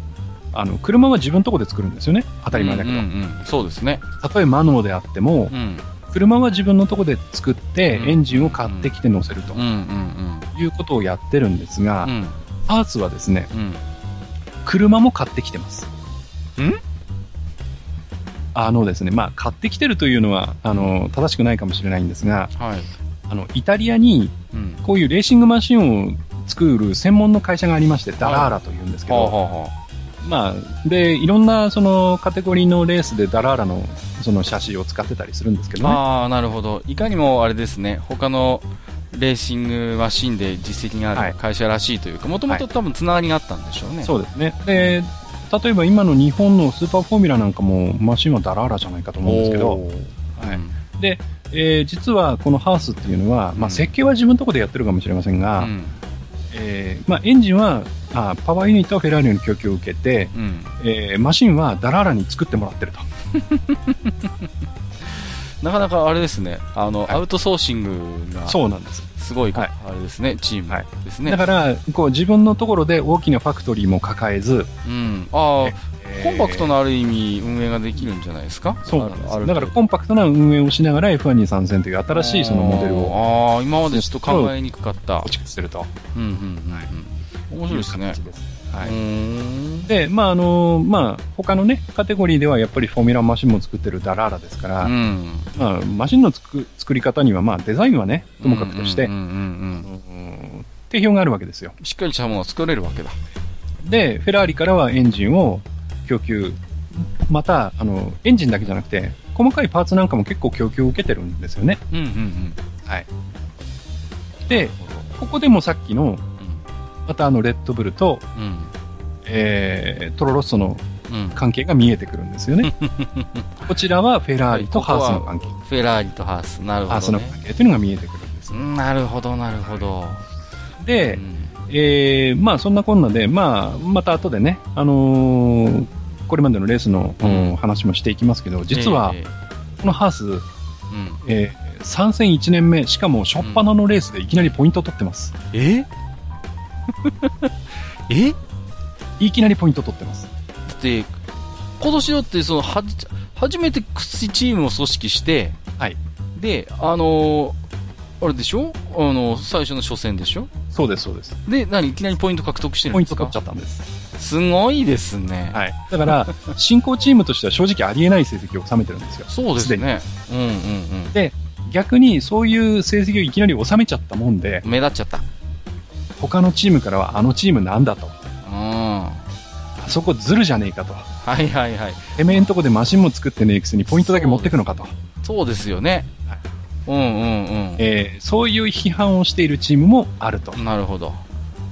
あの、車は自分のとこで作るんですよね。当たり前だけど。うんうんうんそうですね。たとえマノーであっても、うん。車は自分のとこで作って、うんエンジンを買ってきて乗せるとうんうんいうことをやってるんですが、うん。うん。パーツはですね、うん。車も買ってきてます。ん？あのですね、まあ、買ってきてるというのは、あの、正しくないかもしれないんですが、はい。あの、イタリアに、うん。こういうレーシングマシンを作る専門の会社がありまして、ダラーラというんですけど、はあはあはまあ、で、いろんなそのカテゴリーのレースでダラーラのそのシャシーを使ってたりするんですけどね。あなるほど。いかにもあれですね、他のレーシングマシンで実績がある会社らしいというか、もともと多分つながりがあったんでしょうね。そうですね。で、例えば今の日本のスーパーフォーミュラなんかもマシンはダラーラじゃないかと思うんですけど、はいうんで、えー実はこのハースっていうのは、まあ、うん設計は自分のところでやってるかもしれませんが、うん。えーまあ、エンジンはあパワーユニットはフェラーリの供給を受けて、うん。えーマシンはダラーラに作ってもらってると。なかなかあれですね、あの、はいアウトソーシングが、そうなんです。すごい、はいあれですね、チームはいですね。だから、こう自分のところで大きなファクトリーも抱えず、うん。ああ、えーコンパクトなある意味運営ができるんじゃないですか？そうなんです。だからコンパクトな運営をしながら F1 に参戦という新しいそのモデルをああ、今までちょっと考えにくかった構。築すると。うんうんうんうん。面白いですね。ですはうい。で、まああのまあ他のね、カテゴリーではやっぱりフォーミュラマシンも作ってるダラーラですから、うん。まあマシンの作作り方にはまあデザインはね、ともかくとして、定評があるわけですよ。しっかりしたものを作れるわけだ。で、フェラーリからはエンジンを供給、また、あの、エンジンだけじゃなくて、細かいパーツなんかも結構供給を受けてるんですよね。うんうんうん。はい。で、ここでもさっきの、またあの、レッドブルと、うん。えー、トロロッソのうん。うん。関係が見えてくるんですよね。こちらはフェラーリとハースの関係。フェラーリとハース。なるハースほどね。の関係というのが見えてくるんです。うんなるほど、なるほど。でう、んえー、まあそんなこんなで、まあ、また後でね、あのーこれまでのレースの、うん話もしていきますけど、実は、えこのハース、えうん。えー、参戦1年目、しかも初っ端のレースでいきなりポイントを取ってます。え？え？いきなりポイントを取ってます。だって、今年だって、その、はじ、初めてチームを組織して、はい。で、あのーあれでしょ？あの、最初の初戦でしょ？そうです、そうです。で、何いきなりポイント獲得してるんですか？ポイント取っちゃったんです。すごいですね。はい。だから、進行チームとしては正直ありえない成績を収めてるんですよ。そうですね。うんうん逆にそういう成績をいきなり収めちゃったもんでう、ん。目立っちゃった。他のチームからはあのチームなんだと。うん。はあそこずるじゃねえかと。いはいはい。てめえんとこでマシンも作ってねえくせにポイントだけ持ってくのかと。そうですよね。うんうんえーそういう批判をしているチームもあるとう。ん。なるほど。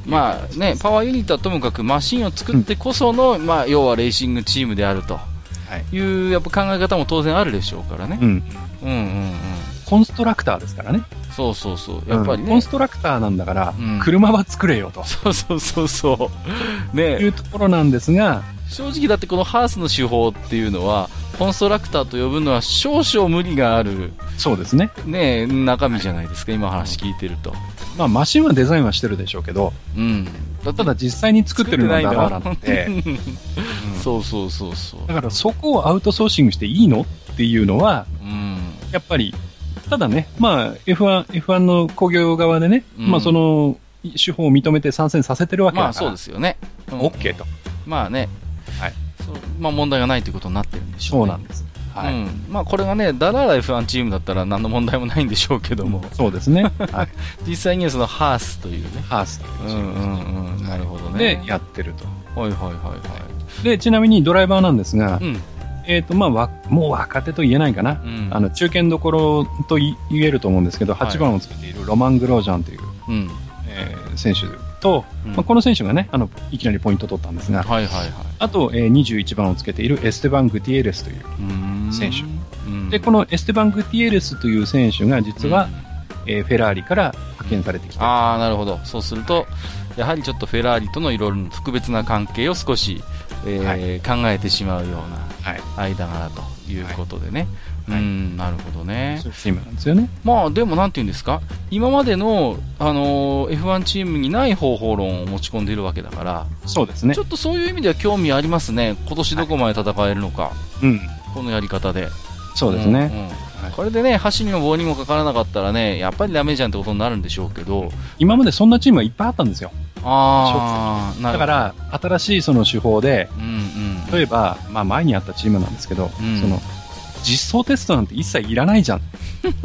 まあね、パワーユニットはともかくマシンを作ってこその、まあ要はレーシングチームであるとはい。いうやっぱ考え方も当然あるでしょうからね。うん。うんうんうん。コンストラクターですからね。そうそうそう。やっぱりねうんコン。ストラクターなんだから、うん車は作れよと。そうそうそうそう。いねうところなんですが、正直だってこのハースの手法っていうのは、コンストラクターと呼ぶのは少々無理がある、そうですね。ね、中身じゃないですか、今話聞いてると。まあ、マシンはデザインはしてるでしょうけど、うん。だただ実際に作ってるのはダバなんそうそうそうそう。だからそこをアウトソーシングしていいのっていうのは、うん。やっぱり、ただね、まあ、F1、F1 の工業側でね、うんまあその、手法を認めて参戦させてるわけだから、まあそうですよね。うん OK と。まあね。はい。そうまあ問題がないということになってるんでしょうね。そうなんです。はい。うん。まあこれがね、ダララ F1 チームだったら何の問題もないんでしょうけども、そうですね。はい。実際にはそのハースというね。ハースというチームうんうんうん。なるほどね。でやってると。はいはいはいはい。で、ちなみにドライバーなんですが、うん。えっ、と、まあわ、もう若手と言えないかな。うん。あの、中堅どころと言言えると思うんですけど、はい8番をつけているロマン・グロージャンという、うん。えー選手と、うんまあ、この選手がね、あの、いきなりポイント取ったんですが、はいはいはい。あと、えー21番をつけているエステバン・グティエレスという。うーん選手うんで、このエステバン・グティエレスという選手が実は、えーフェラーリから派遣されてきた。ああ、なるほど。そうすると、やはりちょっとフェラーリとのいろいろな特別な関係を少し、えー考えてしまうようはい。な間柄ということでね。はいうん、なるほどねなんですよね。まあ、でもなんて言うんですか？今までの、あのー F1 チームにない方法論を持ち込んでいるわけだから、そうですねちょ。っとそういう意味では興味ありますね。今年どこまで戦えるのか、うん。このやり方で。そうですね。んうんはいこれでね、箸にも棒にもかからなかったらね、やっぱりダメじゃんってことになるんでしょうけど、今までそんなチームがいっぱいあったんですよ。ああ。だから、新しいその手法で、うんうん。例えば、まあ前にあったチームなんですけど、うんその、実装テストなんて一切いらないじゃん。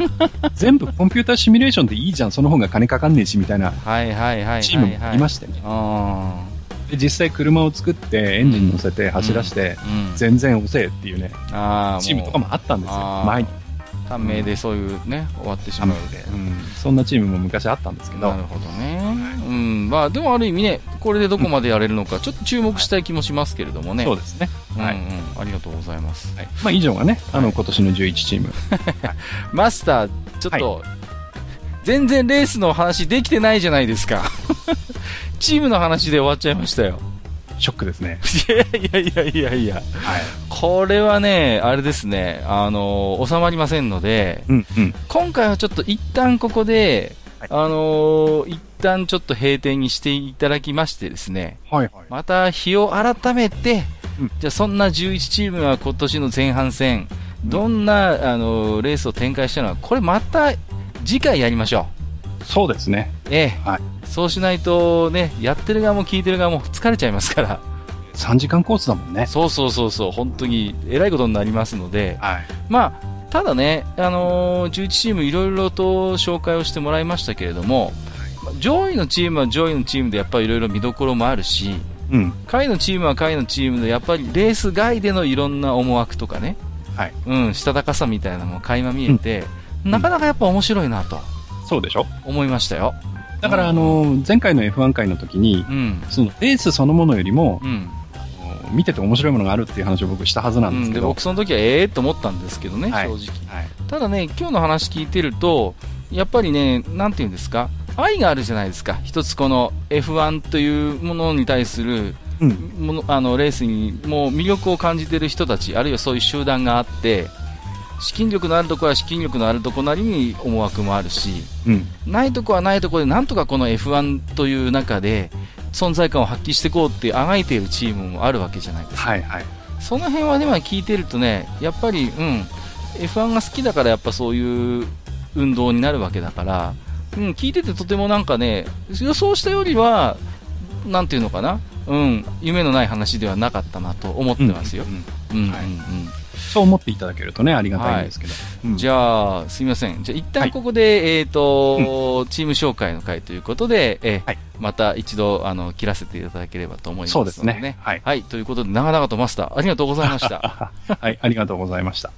全部コンピューターシミュレーションでいいじゃん、その方が金かかんねえし、みたいなはいはいはいはい、はい。チームもいましてね。あで、実際車を作って、エンジン乗せて走らして、ーうん。全然遅えっていうね、チームとかもあったんですよ前に。短命でそういうね、終わってしまう。でうん。そんなチームも昔あったんですけどなる、ほどね。うん。まあ、でもある意味ね、これでどこまでやれるのか、ちょっと注目したい気もしますけれどもね。そうですね。はい。うんうん。ありがとうございます。はいまあ以上がね、あの、今年の11チーム。マスター、ちょっと、全然レースの話できてないじゃないですか。チームの話で終わっちゃいましたよ。ショックですね。いやいやいやいやいや。はい。これはね、あれですね、あの、収まりませんので、うん、うん。今回はちょっと一旦ここで、はいあのー一旦ちょっと閉店にしていただきましてですね、はい、はい。また日を改めて、うんじゃあそんな11チームが今年の前半戦、どんな、あのーレースを展開したのか、これまた次回やりましょそうですね。う。ええ。はいそうしないとね、やってる側も聞いてる側も疲れちゃいますから。3時間コースだもんね。そうそうそうそう、本当に偉いことになりますので、はい。まあ、ただね、あのー11チームいろいろと紹介をしてもらいましたけれども、まあ上位のチームは上位のチームでやっぱりいろいろ見どころもあるし、うん。下位のチームは下位のチームでやっぱりレース外でのいろんな思惑とかね、はい。うん、したたかさみたいなのも垣間見えて、なかなかやっぱ面白いなとそうでしょ？思いましたよ。だから、あの、前回の F1 回の時に、うん、そのレースそのものよりも、うん。あの見てて面白いものがあるっていう話を僕したはずなんうん、で、ですけど。僕その時はええと思ったんですけどね、はい正直。はい。ただね、今日の話聞いてると、やっぱりね、なんていうんですか、愛があるじゃないですか。一つこの F1 というものに対する、うん。ものあのレースにもう魅力を感じている人たち、あるいはそういう集団があって、資金力のあるところは資金力のあるところなりに思惑もあるし、うん。ないところはないところでなんとかこの F1 という中で存在感を発揮していこうってあがいているチームもあるわけじゃないですか。はいはい。その辺はね、まあ聞いてるとね、やっぱり、うん、F1 が好きだからやっぱそういう運動になるわけだから、うん、聞いててとてもなんかね、予想したよりは、なんていうのかな、うん、夢のない話ではなかったなと思ってますよ。うんうん、うん、はいうん。そう思っていただけるとね、ありがたいんですけど。うんじゃあ、すみません。じゃあ、一旦ここで、えっ、と、チーム紹介の回ということで、えーはいまた一度、あの、切らせていただければと思いますので、そうですねはいはい。ということで、長々とマスター、ありがとうございました。はい、ありがとうございました。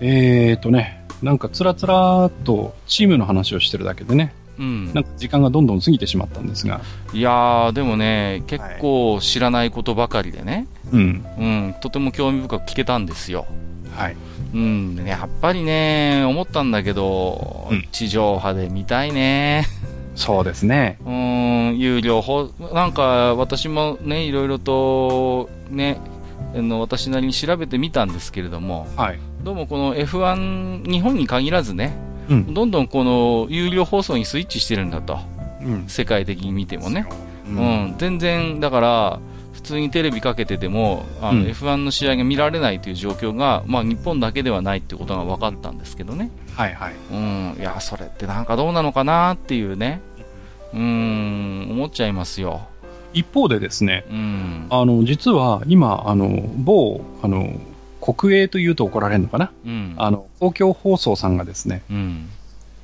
えーとね、なんかつらつらっとチームの話をしてるだけでね、うんなん。か時間がどんどん過ぎてしまったんですが、いやー、でもね、結構知らないことばかりでね、うん。うん、とても興味深く聞けたんですよ。はい。うん、やっぱりね、思ったんだけど、うん地上波で見たいね。そうですね。うん、有料放、なんか私もね、いろいろと、ね、あの、私なりに調べてみたんですけれども、はい。どうもこの F1、日本に限らずね、うん。どんどんこの有料放送にスイッチしてるんだと。うん。世界的に見てもね。ううんん、全然、だから、普通にテレビかけてても、あの、うん F1 の試合が見られないという状況が、まあ日本だけではないっていうことが分かったんですけどね。はいはい。うん、いや、それってなんかどうなのかなっていうね。うん、思っちゃいますよ。一方でですね、うん。あの、実は今、あの、某、あの、国営というと怒られるのかな？うん。あの、公共放送さんがですね、うん。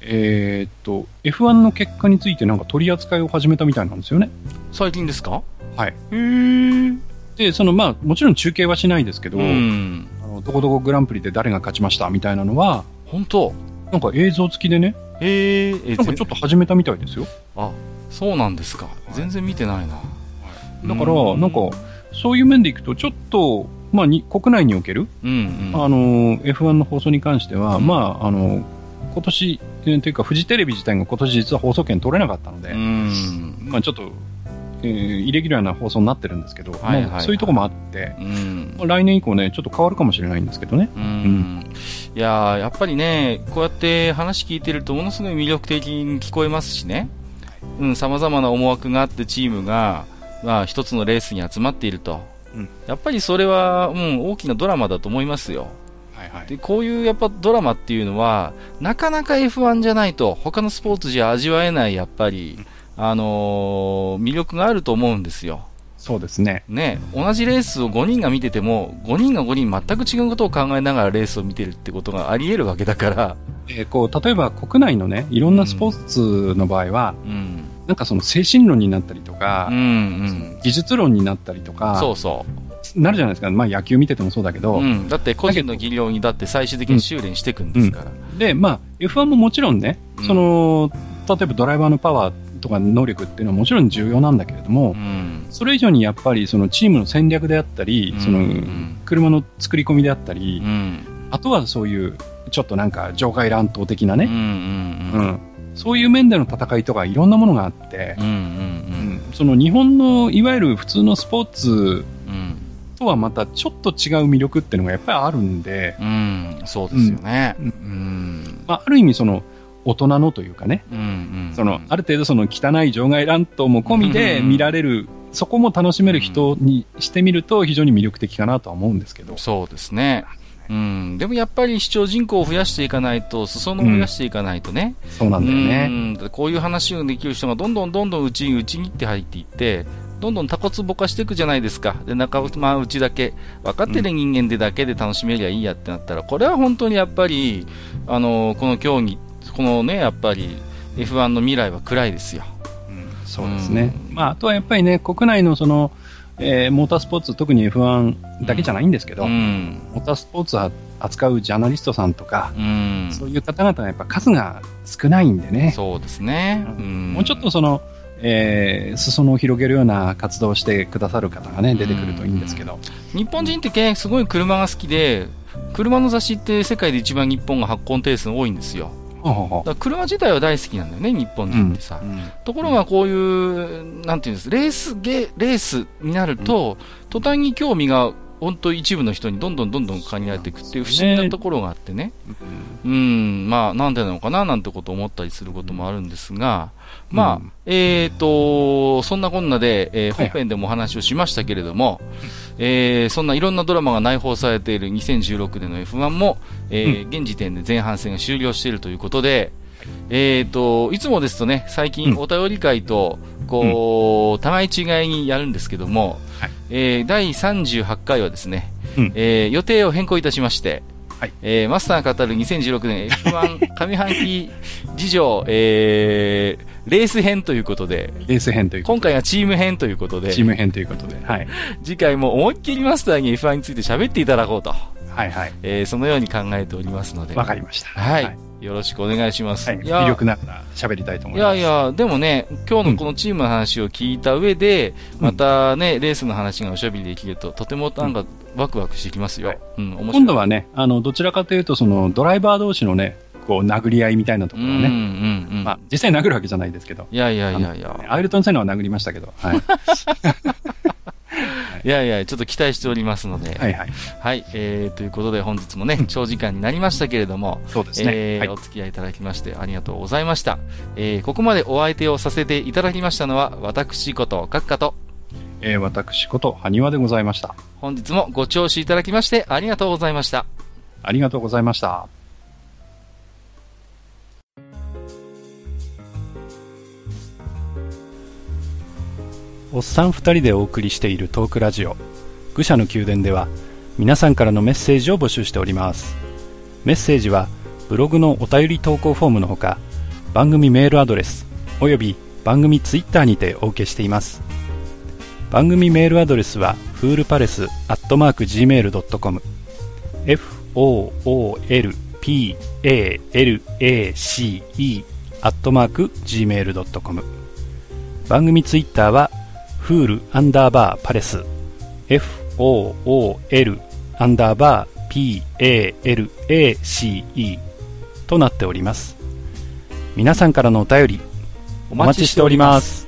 えーっと、F1 の結果についてなんか取り扱いを始めたみたいなんですよね。最近ですか？はい。へー。で、その、まあ、もちろん中継はしないですけど、うん。あのどこどこグランプリで誰が勝ちましたみたいなのは、本当？なんか映像付きでね、へー。え、なんかちょっと始めたみたいですよ。あ、そうなんですか。全然見てないな。だから、うんなんか、そういう面でいくと、ちょっと、まあ、に国内における、うんうん。あの、F1 の放送に関しては、うんまあ、あの、今年、えーというか、フジテレビ自体が今年実は放送権取れなかったので、うん。まあ、ちょっと、えーイレギュラーな放送になってるんですけど、はいはいはいまあそういうところもあって、うんまあ、来年以降ね、ちょっと変わるかもしれないんですけどね。うん。いやーやっぱりね、こうやって話聞いてるとものすごい魅力的に聞こえますしね。うん、様々な思惑があってチームが、まあ一つのレースに集まっていると。うんやっぱりそれは、うん、大きなドラマだと思いますよ。はいはい。で、こういうやっぱドラマっていうのは、なかなか F1 じゃないと、他のスポーツじゃ味わえない、やっぱり、あのー魅力があると思うんですよ。そうですね。ね、同じレースを5人が見てても、5人が5人全く違うことを考えながらレースを見てるってことがあり得るわけだから、えーこう、例えば国内のね、いろんなスポーツの場合は、うん。なんかその精神論になったりとかうん、う、ん。技術論になったりとか、そうそなるじゃないですか。まあ野球見ててもそうだけう。ど、うん。だって個人の技量にだって最終的に修練していくんですから。で、まあ F1 ももちろんね、うんその、例えばドライバーのパワーとか能力っていうのはもちろん重要なんだけれども、うん。それ以上にやっぱりそのチームの戦略であったり、うんそのうん車の作り込みであったり、うん。あとはそういうちょっとなんか場外乱闘的なうん。うね、ん。うんそういう面での戦いとかいろんなものがあってう、ん。うん。うんその日本のいわゆる普通のスポーツうん。とはまたちょっと違う魅力っていうのがやっぱりあるんで、うん。そうですよね。ううんん。まあ、ある意味その大人のというかね、うん。うん。そのある程度その汚い場外乱闘も込みで見られる、そこも楽しめる人にしてみると非常に魅力的かなとは思うんですけど。そうですね。うん。でもやっぱり視聴人口を増やしていかないと、裾野を増やしていかないとね。そうなんだよね。うんこういう話をできる人がどんどんどんどんうちにうちにって入っていって、どんどんタコツボ化していくじゃないですか。で、中まあうちだけ、分かってる人間でだけで楽しめりゃいいやってなったら、これは本当にやっぱり、あの、この競技、このね、やっぱり F1 の未来は暗いですよ。うんそうですね。まあ、あとはやっぱりね、国内のその、えーモータースポーツ、特に F1 だけじゃないんですけど、うん。モータースポーツを扱うジャーナリストさんとか、うん。そういう方々はやっぱ数が少ないんでね、そうですね。ううんもうちょっとその、えー裾野を広げるような活動をしてくださる方がね、出てくるといいんですけど。日本人ってねすごい車が好きで、車の雑誌って世界で一番日本が発行定数多いんですよ。だ車自体は大好きなんだよね、日本う人ってさ。うんところがこういう、なんていうんです、レースゲ、レースになると、途端に興味が、本当一部の人にどんどんどんどん限られていくっていう不思議なところがあってね。うん、まあ、なんでなのかななんてことを思ったりすることもあるんですが、まあ、うんえっ、と、そんなこんなで、えーはいはい。本編でもお話をしましたけれども、えーそんないろんなドラマが内包されている2016年の F1 も、えー現時点で前半戦が終了しているということで、えっ、と、いつもですとね、最近うん。お便り会と、こう、互い違いにやるんですけども、はい。えー第38回はですね、うん。えー予定を変更いたしまして、はい。えーマスターが語る2016年 F1 上半期事情、えーレース編ということで、レース編というこ今回はチーム編ということでチ、ーム編ということで、はい。次回も思いっきりマスターに F1 について喋っていただこうと、はいはい。えーそのように考えておりますので、わかりました。はい、はい。よろしくお願いします。はい魅力ながら喋りたいと思いいます。やいや、でもね、今日のこのチームの話を聞いた上で、うんまたね、レースの話がおしゃべりできると、とてもなんか、ワクワクしてきますよ。はいうん、面白い。今度はね、あの、どちらかというと、その、ドライバー同士のね、こう、殴り合いみたいなところをね、うんうんうん。まあ、実際殴るわけじゃないですけど、いやいやいやいや。アイルトン・セナは殴りましたけど、はい。いやいや、ちょっと期待しておりますので。はいはい。はい、えー、ということで本日もね、長時間になりましたけれども、そうですね。はいえーお付き合いいただきましてありがとうございました。えー、ここまでお相手をさせていただきましたのは、私こと、閣下と、えー私こと、埴輪でございました。本日もご聴取いただきましてありがとうございました。ありがとうございました。おっさん二人でお送りしているトークラジオ、愚者の宮殿では、皆さんからのメッセージを募集しております。メッセージは、ブログのお便り投稿フォームのほか、番組メールアドレス、および番組ツイッターにてお受けしています。番組メールアドレスは、フールパレスアットマーク Gmail.com、foolpalace アットマーク Gmail.com 番組ツイッターは、フールアンダーバーパレス fool アンダーバー palace となっております。皆さんからのお便り、お待ちしております。